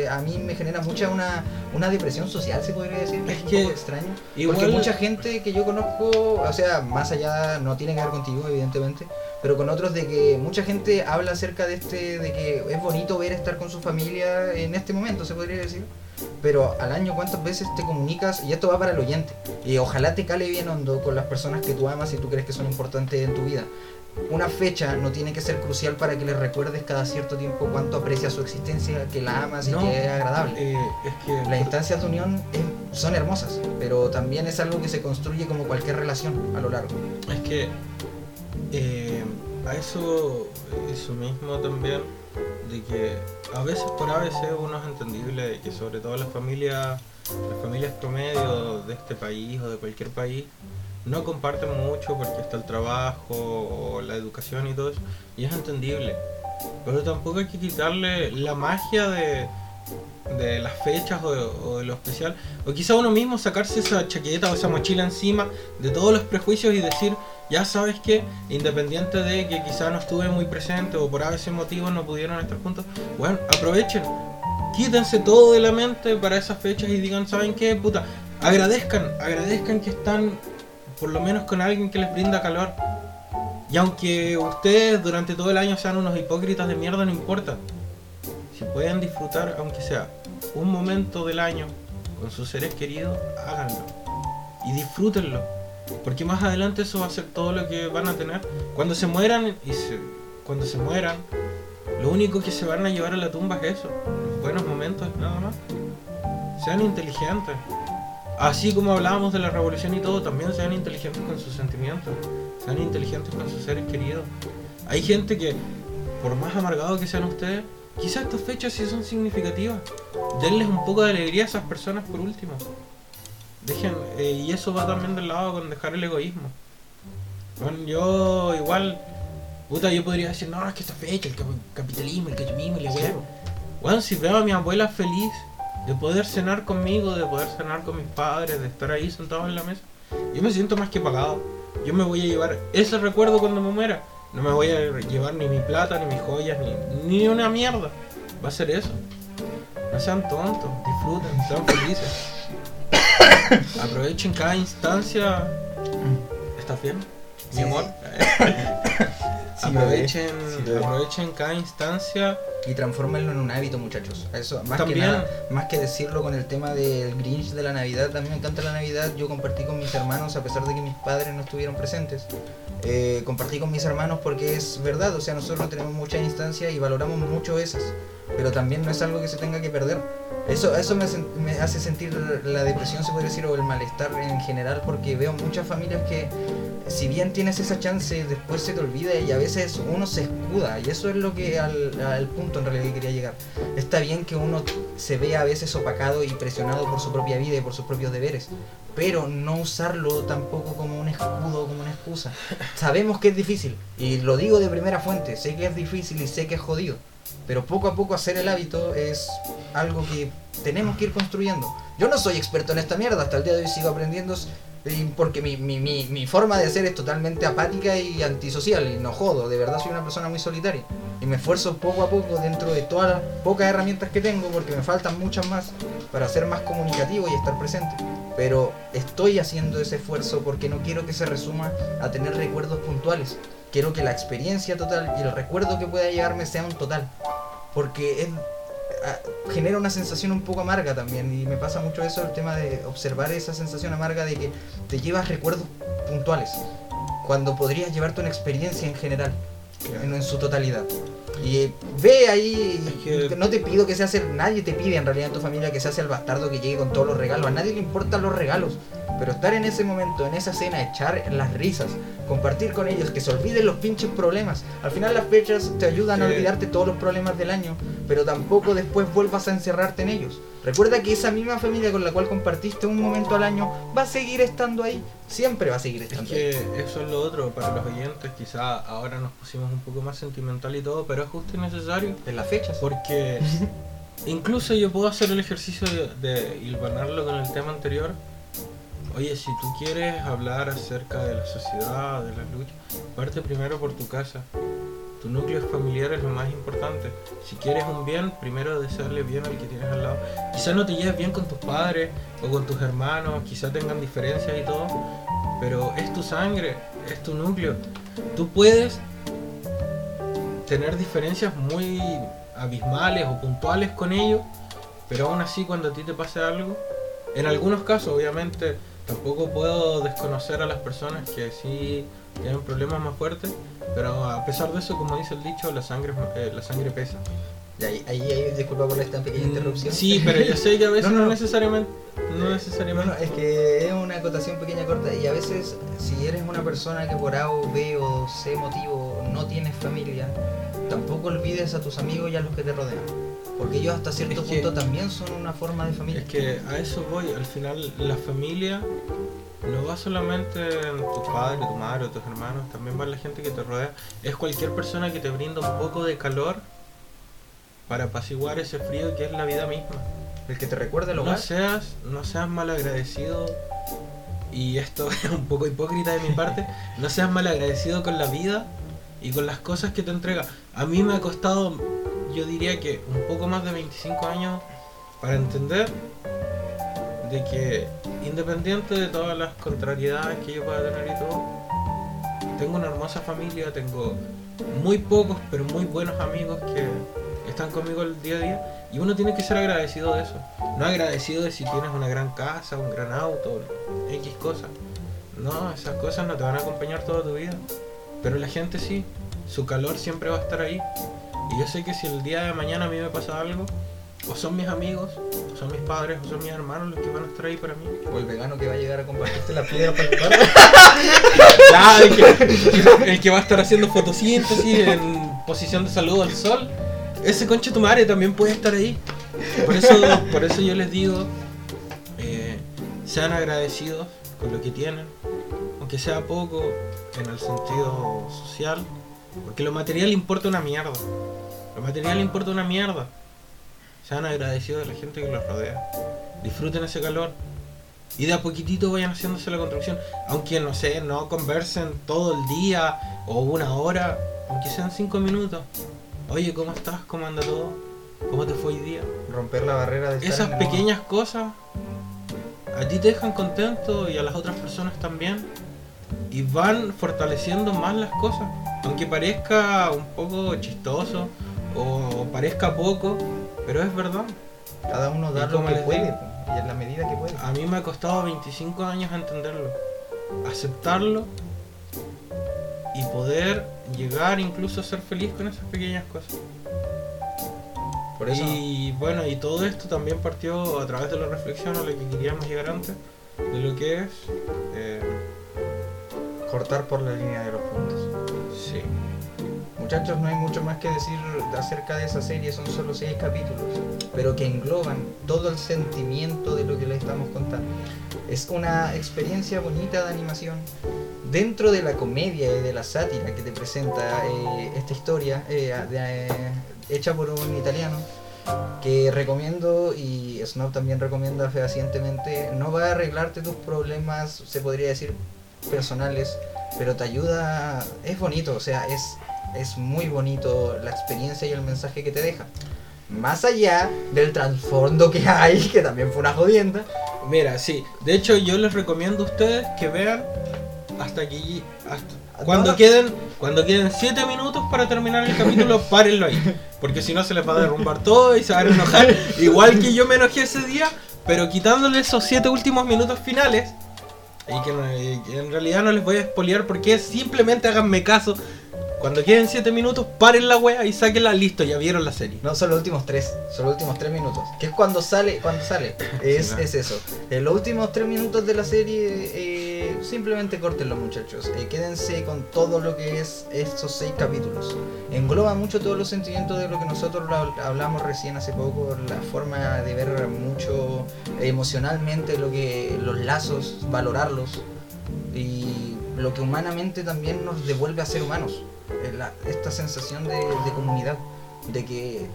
a mí me genera mucha una, una depresión social, se podría decir, que es, Es un que poco extraño. igual- Porque mucha gente que yo conozco, o sea, más allá, no tiene que ver contigo, evidentemente, pero con otros de que mucha gente habla acerca de este, de que es bonito ver estar con su familia en este momento, se podría decir. Pero al año cuántas veces te comunicas, y esto va para el oyente, y ojalá te cale bien hondo con las personas que tú amas y tú crees que son importantes en tu vida. Una fecha no tiene que ser crucial para que le recuerdes cada cierto tiempo cuánto aprecias su existencia, que la amas y No, que es agradable. Eh, es que Las instancias de unión es- son hermosas, pero también es algo que se construye como cualquier relación a lo largo. Es que eh, a eso, eso mismo también, de que a veces por ABC uno es entendible que sobre todo las familias, las familias promedio de este país o de cualquier país, no comparten mucho porque está el trabajo o la educación y todo eso, y es entendible. pero tampoco hay que quitarle la magia de, de las fechas o de, o de lo especial. O quizá uno mismo sacarse esa chaqueta o esa mochila encima de todos los prejuicios y decir, ya sabes que, independiente de que quizá no estuve muy presente o por ese motivo no pudieron estar juntos, bueno, aprovechen, quítense todo de la mente para esas fechas y digan, ¿saben qué? Puta, agradezcan, agradezcan que están por lo menos con alguien que les brinda calor. Y aunque ustedes durante todo el año sean unos hipócritas de mierda, no importa. Si pueden disfrutar, aunque sea un momento del año con sus seres queridos, háganlo. Y disfrútenlo. Porque más adelante eso va a ser todo lo que van a tener. Cuando se mueran y cuando se mueran, lo único que se van a llevar a la tumba es eso. Los buenos momentos, nada más. Sean inteligentes. Así como hablábamos de la revolución y todo, también sean inteligentes con sus sentimientos. Sean inteligentes con sus seres queridos. Hay gente que, por más amargados que sean ustedes, quizás estas fechas sí son significativas. Denles un poco de alegría a esas personas por último. Dejen, eh, y eso va también del lado con dejar el egoísmo. Bueno, yo igual, puta, yo podría decir, no, es que esta fecha, el cap- capitalismo, el cachimismo, y la weá. Bueno, si veo a mi abuela feliz de poder cenar conmigo, de poder cenar con mis padres, de estar ahí sentado en la mesa, yo me siento más que pagado. Yo me voy a llevar ese recuerdo cuando me muera. No me voy a llevar ni mi plata, ni mis joyas, ni, ni una mierda. Va a ser eso. No sean tontos, disfruten, sean felices. Aprovechen cada instancia. ¿Estás bien? Sí, Mi amor. Sí, aprovechen. Sí, aprovechen cada instancia. Y transfórmenlo en un hábito, muchachos. Eso, más También. que nada, más que decirlo con el tema del Grinch de la Navidad, también me encanta la Navidad. Yo compartí con mis hermanos, a pesar de que mis padres no estuvieron presentes. Eh, compartí con mis hermanos porque es verdad, o sea, nosotros tenemos muchas instancias y valoramos mucho esas. Pero también no es algo que se tenga que perder. Eso, eso me, me hace sentir la depresión, se podría decir, o el malestar en general, porque veo muchas familias que, si bien tienes esa chance, después se te olvida y a veces uno se escuda. Y eso es lo que al, al punto en realidad que quería llegar. Está bien que uno se vea a veces opacado y presionado por su propia vida y por sus propios deberes, pero no usarlo tampoco como un escudo, como una excusa. Sabemos que es difícil, y lo digo de primera fuente, sé que es difícil y sé que es jodido, pero poco a poco hacer el hábito es algo que tenemos que ir construyendo. Yo no soy experto en esta mierda, hasta el día de hoy sigo aprendiendo porque mi, mi, mi, mi forma de hacer es totalmente apática y antisocial y no jodo, de verdad soy una persona muy solitaria y me esfuerzo poco a poco dentro de todas las pocas herramientas que tengo porque me faltan muchas más para ser más comunicativo y estar presente. Pero estoy haciendo ese esfuerzo porque no quiero que se resuma a tener recuerdos puntuales. Quiero que la experiencia total y el recuerdo que pueda llegarme sea un total. Porque es, a- genera una sensación un poco amarga también. Y me pasa mucho eso, el tema de observar esa sensación amarga de que te llevas recuerdos puntuales. Cuando podrías llevarte una experiencia en general, en, en su totalidad. Y ve ahí, Es que- no te pido que seas el, nadie te pide en realidad en tu familia que seas el bastardo que llegue con todos los regalos, a nadie le importan los regalos, pero estar en ese momento, en esa cena, echar las risas, compartir con ellos, que se olviden los pinches problemas. Al final las fechas te ayudan a olvidarte todos los problemas del año, pero tampoco después vuelvas a encerrarte en ellos. Recuerda que esa misma familia con la cual compartiste un momento al año va a seguir estando ahí, siempre va a seguir Es estando que ahí. eso es lo otro para los oyentes. Quizá ahora nos pusimos un poco más sentimental y todo, pero es justo y necesario. En las fechas. Porque incluso yo puedo hacer el ejercicio de, de hilvanarlo con el tema anterior. Oye, si tú quieres hablar acerca de la sociedad, de las luchas, parte primero por tu casa. Tu núcleo familiar es lo más importante. Si quieres un bien, primero desearle bien al que tienes al lado. Quizás no te lleves bien con tus padres o con tus hermanos, quizás tengan diferencias y todo, pero es tu sangre, es tu núcleo. Tú puedes tener diferencias muy abismales o puntuales con ellos, pero aún así cuando a ti te pase algo, en algunos casos obviamente tampoco puedo desconocer a las personas que sí tienen problemas más fuertes, pero a pesar de eso, como dice el dicho, la sangre, eh, la sangre pesa. Y ahí, ahí, ahí, disculpa por esta pequeña interrupción. Mm, Sí, pero yo sé que a veces No, no, no, necesariamente, no necesariamente. no, es que es una acotación pequeña corta y a veces si eres una persona que por A o B o C motivo no tienes familia, tampoco olvides a tus amigos y a los que te rodean. Porque ellos hasta cierto Es que- punto también son una forma de familia. Es que a eso voy, al final la familia no va solamente en tus padres, tu madre o tus hermanos, también va la gente que te rodea. Es cualquier persona que te brinda un poco de calor para apaciguar ese frío que es la vida misma. El que te recuerda el No hogar. seas, no seas mal agradecido. Y esto es un poco hipócrita de mi parte. No seas mal agradecido con la vida y con las cosas que te entrega. A mí me ha costado, yo diría que un poco más de 25 años para entender de que independiente de todas las contrariedades que yo pueda tener y todo, tengo una hermosa familia, tengo muy pocos pero muy buenos amigos que están conmigo el día a día y uno tiene que ser agradecido de eso. No agradecido de si tienes una gran casa, un gran auto, X cosas. No, esas cosas no te van a acompañar toda tu vida. Pero la gente sí, su calor siempre va a estar ahí. Y yo sé que si el día de mañana a mí me pasa algo, o son mis amigos, o son mis padres, o son mis hermanos los que van a estar ahí para mí. O el vegano que va a llegar a compartirte la piedra para el barro. Ya, el, que, el que va a estar haciendo fotosíntesis en posición de saludo al sol. Ese conche tu madre también puede estar ahí. Por eso, por eso yo les digo, eh, sean agradecidos con lo que tienen, aunque sea poco en el sentido social, porque lo material importa una mierda. Lo material importa una mierda. Sean agradecidos de la gente que los rodea. Disfruten ese calor. Y de a poquitito vayan haciéndose la construcción. Aunque no sé, no conversen todo el día o una hora, aunque sean cinco minutos. Oye, ¿cómo estás? ¿Cómo anda todo? ¿Cómo te fue hoy día? Romper la barrera de Esas pequeñas cosas a ti te dejan contento y a las otras personas también. Y van fortaleciendo más las cosas. Aunque parezca un poco chistoso o parezca poco, pero es verdad. Cada uno da ¿Y lo que puede digo? y en la medida que puede. A mí me ha costado 25 años entenderlo, aceptarlo y poder llegar incluso a ser feliz con esas pequeñas cosas. Por eso Y bueno, y todo esto también partió a través de la reflexión a la que queríamos llegar antes, de lo que es... eh, cortar por la línea de los puntos. Muchachos, no hay mucho más que decir acerca de esa serie, son solo seis capítulos, pero que engloban todo el sentimiento de lo que les estamos contando. Es una experiencia bonita de animación dentro de la comedia y de la sátira que te presenta eh, esta historia eh, eh, hecha por un italiano que recomiendo y Snob también recomienda fehacientemente. No va a arreglarte tus problemas, se podría decir, personales, pero te ayuda, es bonito, o sea, es, es muy bonito la experiencia y el mensaje que te deja. Más allá del trasfondo que hay, que también fue una jodienda. Mira, sí. De hecho, yo les recomiendo a ustedes que vean hasta aquí. Hasta cuando queden cuando queden 7 minutos para terminar el capítulo, párenlo ahí. Porque si no, se les va a derrumbar todo y se van a enojar. Igual que yo me enojé ese día, pero quitándole esos 7 últimos minutos finales. Y que, no- y que en realidad no les voy a spoilear porque simplemente háganme caso. Cuando queden 7 minutos, paren la wea y sáquenla, listo, ya vieron la serie. No, son los últimos tres, son los últimos tres minutos. Que es cuando sale, cuando sale. Es, Sí, no. es eso. En los últimos tres minutos de la serie, eh, simplemente corten los muchachos. Eh, quédense con todo lo que es estos seis capítulos. Engloba mucho todos los sentimientos de lo que nosotros hablamos recién hace poco, la forma de ver mucho emocionalmente lo que los lazos, valorarlos y lo que humanamente también nos devuelve a ser humanos. Eh, la- esta sensación de, comunidad, de que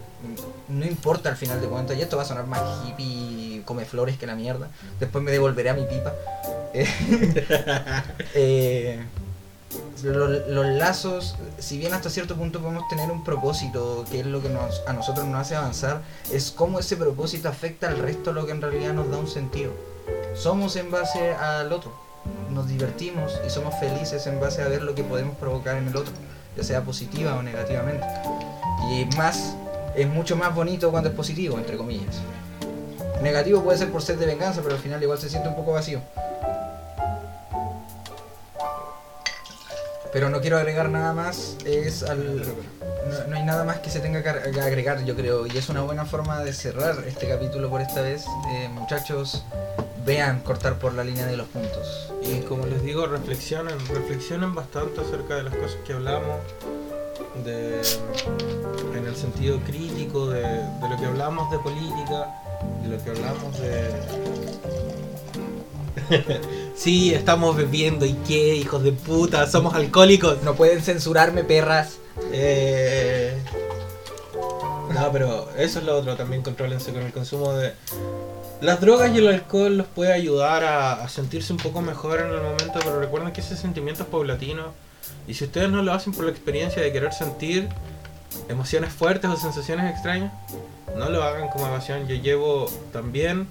mm, no importa al final de cuentas, y esto va a sonar más hippie, come flores que la mierda, después me devolveré a mi pipa. Eh, eh, lo- los, lazos, si bien hasta cierto punto podemos tener un propósito, que es lo que nos, a nosotros nos hace avanzar, es cómo ese propósito afecta al resto, lo que en realidad nos da un sentido. Somos en base al otro, nos divertimos y somos felices en base a ver lo que podemos provocar en el otro, ya sea positiva o negativamente. Y más, es mucho más bonito cuando es positivo, entre comillas. Negativo puede ser por sed de venganza, pero al final igual se siente un poco vacío. Pero no quiero agregar nada más, es al, no, hay nada más que se tenga que ag- agregar, yo creo, y es una buena forma de cerrar este capítulo por esta vez. Eh, muchachos, vean cortar por la línea de los puntos. Y como les digo, reflexionen, reflexionen bastante acerca de las cosas que hablamos, de, en el sentido crítico de, de lo que hablamos de política, de lo que hablamos de, Sí, estamos bebiendo. ¿Y qué, hijos de puta? Somos alcohólicos. No pueden censurarme, perras. Eh... No, pero eso es lo otro. También contrólense con el consumo de. Las drogas y el alcohol los puede ayudar a, sentirse un poco mejor en el momento, pero recuerden que ese sentimiento es paulatino. Y si ustedes no lo hacen por la experiencia de querer sentir emociones fuertes o sensaciones extrañas, no lo hagan como evasión. Yo llevo también,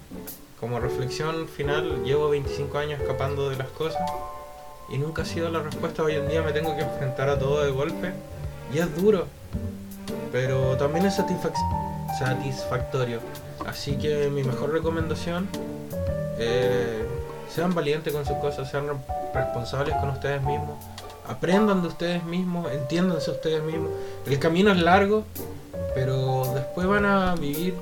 como reflexión final, llevo 25 años escapando de las cosas y nunca ha sido la respuesta. Hoy en día me tengo que enfrentar a todo de golpe y es duro, pero también es satisfac- satisfactorio. Así que mi mejor recomendación, eh, sean valientes con sus cosas, sean re- responsables con ustedes mismos, aprendan de ustedes mismos, entiéndanse ustedes mismos. El camino es largo, pero después van a vivir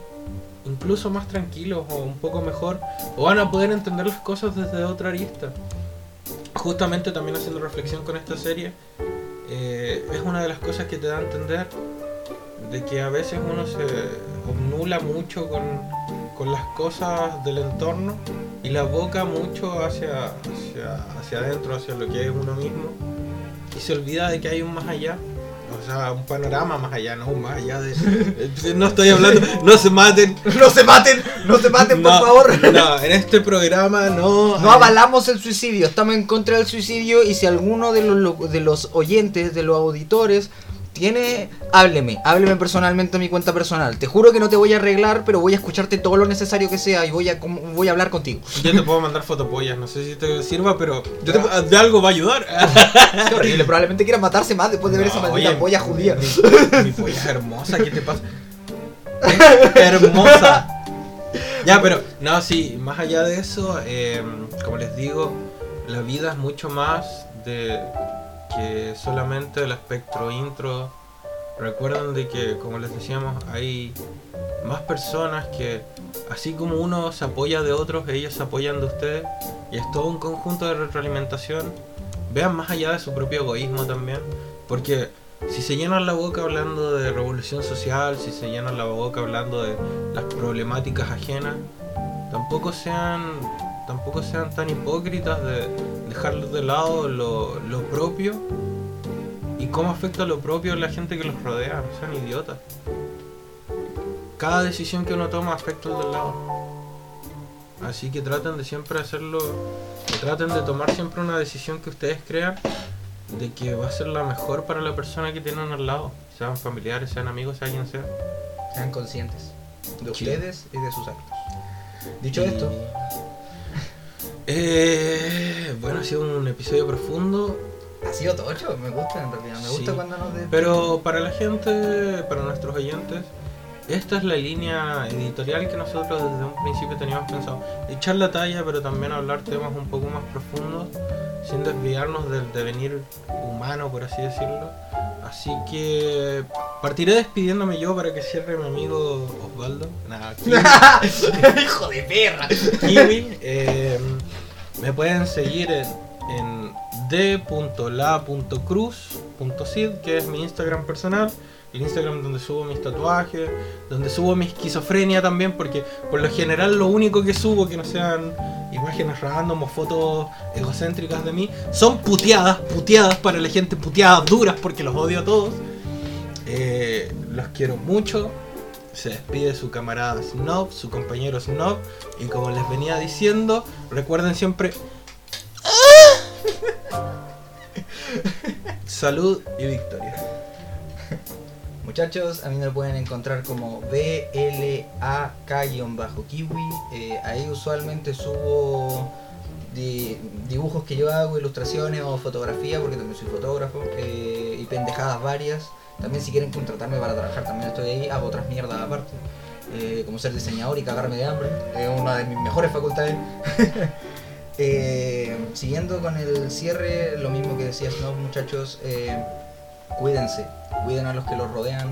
incluso más tranquilos o un poco mejor, o van a poder entender las cosas desde otra arista. Justamente también haciendo reflexión con esta serie, eh, es una de las cosas que te da a entender de que a veces uno se obnula mucho con, con las cosas del entorno y la boca mucho hacia, hacia, hacia adentro, hacia lo que es uno mismo, y se olvida de que hay un más allá. O sea, un panorama más allá, no un más allá de... eh, No estoy hablando, no se maten. No se maten, no se maten, por No, favor. No, en este programa no... No avalamos el suicidio, estamos en contra del suicidio y si alguno de los, lo- de los oyentes, de los auditores, tiene, hábleme, hábleme personalmente a mi cuenta personal. Te juro que no te voy a arreglar, pero voy a escucharte todo lo necesario que sea y voy a, voy a hablar contigo. Yo te puedo mandar fotopollas, no sé si te sirva, pero Yo te- ah, de algo va a ayudar. Qué horrible, probablemente quiera matarse más después de ver esa maldita oye, polla judía. Mi, mi polla es hermosa, ¿qué te pasa? Hermosa. Ya, pero, no, sí, más allá de eso, eh, como les digo, la vida es mucho más de que solamente el espectro intro. Recuerden de que, como les decíamos, hay más personas que, así como uno se apoya de otros, ellos se apoyan de ustedes, y es todo un conjunto de retroalimentación. Vean más allá de su propio egoísmo también, porque si se llenan la boca hablando de revolución social, si se llenan la boca hablando de las problemáticas ajenas, tampoco sean tampoco sean tan hipócritas de dejar de lado lo, lo propio y cómo afecta lo propio a la gente que los rodea, no sean idiotas. Cada decisión que uno toma afecta al del lado. Así que traten de siempre hacerlo, traten de tomar siempre una decisión que ustedes crean de que va a ser la mejor para la persona que tienen al lado, sean familiares, sean amigos, sea quien sea. Sean conscientes de Sí. ustedes y de sus actos. Dicho Y- esto, Eh, bueno, ha sido un episodio profundo, ha sido tocho, me gusta en realidad, me gusta Sí. cuando nos de- pero para la gente, para nuestros oyentes, esta es la línea editorial que nosotros desde un principio teníamos pensado. Echar la talla, pero también hablar temas un poco más profundos, sin desviarnos del devenir humano, por así decirlo. Así que partiré despidiéndome yo para que cierre mi amigo Osvaldo. Nada, Kiwi. Hijo de perra. Kiwi. Eh, me pueden seguir en, en que es mi Instagram personal. El Instagram donde subo mis tatuajes, donde subo mi esquizofrenia también, porque por lo general lo único que subo que no sean imágenes random o fotos egocéntricas de mí son puteadas, puteadas para la gente, puteadas duras porque los odio a todos. Eh, los quiero mucho. Se despide su camarada Snob, su compañero Snob. Y como les venía diciendo, recuerden siempre. Salud y victoria. Muchachos, a mí me pueden encontrar como BLAK-kiwi. Eh, ahí usualmente subo di- dibujos que yo hago, ilustraciones o fotografía, porque también soy fotógrafo, eh, y pendejadas varias. También si quieren contratarme para trabajar, también estoy ahí, hago otras mierdas aparte. eh, como ser diseñador y cagarme de hambre, es una de mis mejores facultades. Eh, siguiendo con el cierre, lo mismo que decía Snow, muchachos, eh, cuídense, cuiden a los que los rodean.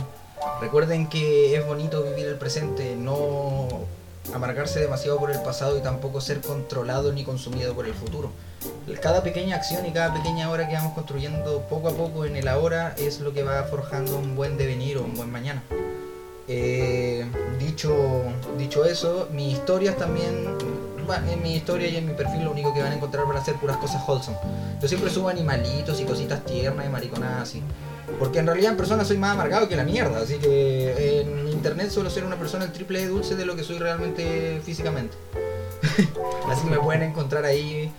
Recuerden que es bonito vivir el presente, no amargarse demasiado por el pasado y tampoco ser controlado ni consumido por el futuro. Cada pequeña acción y cada pequeña hora que vamos construyendo poco a poco en el ahora es lo que va forjando un buen devenir o un buen mañana. Eh, dicho, dicho eso, mis historias también en mi historia y en mi perfil lo único que van a encontrar van a ser puras cosas wholesome. Yo siempre subo animalitos y cositas tiernas y mariconadas así. Porque en realidad en persona soy más amargado que la mierda, así que en internet suelo ser una persona el triple de dulce de lo que soy realmente físicamente. así que me pueden encontrar ahí.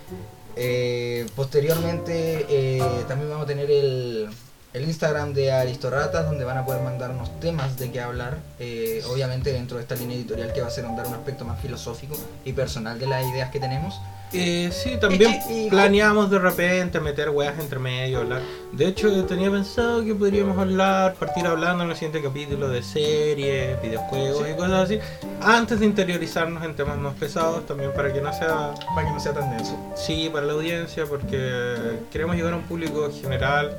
Eh, posteriormente eh, también vamos a tener el, Instagram de Aristorratas donde van a poder mandarnos temas de qué hablar. eh, obviamente dentro de esta línea editorial que va a ser dar un aspecto más filosófico y personal de las ideas que tenemos. Eh, sí, también planeamos de repente meter weas entre medio, hablar. De hecho, tenía pensado que podríamos hablar, partir hablando en el siguiente capítulo de series, videojuegos y cosas así, antes de interiorizarnos en temas más pesados, también para que no sea, Para que no sea tan denso. sí, para la audiencia, porque queremos llegar a un público general,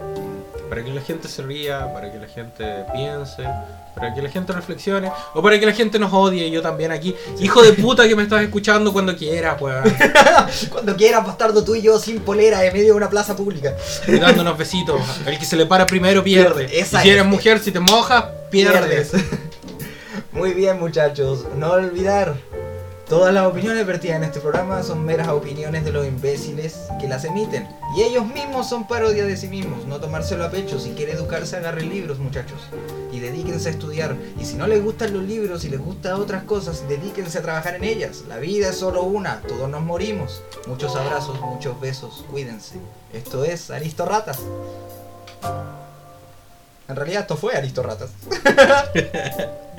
para que la gente se ría, para que la gente piense. Para que la gente reflexione o para que la gente nos odie y yo también aquí. Hijo de puta que me estás escuchando cuando quieras, weón. Cuando quieras, bastardo tú y yo sin polera en medio de una plaza pública. y dándonos besitos. El que se le para primero pierde. Esa si eres es. mujer, si te mojas, pierdes. Muy bien, muchachos. No olvidar, todas las opiniones vertidas en este programa son meras opiniones de los imbéciles que las emiten. Y ellos mismos son parodia de sí mismos. No tomárselo a pecho. Si quiere educarse, agarre libros, muchachos. Y dedíquense a estudiar. Y si no les gustan los libros y les gustan otras cosas, dedíquense a trabajar en ellas. La vida es solo una. Todos nos morimos. Muchos abrazos, muchos besos. Cuídense. Esto es Aristorratas. En realidad esto fue Aristorratas.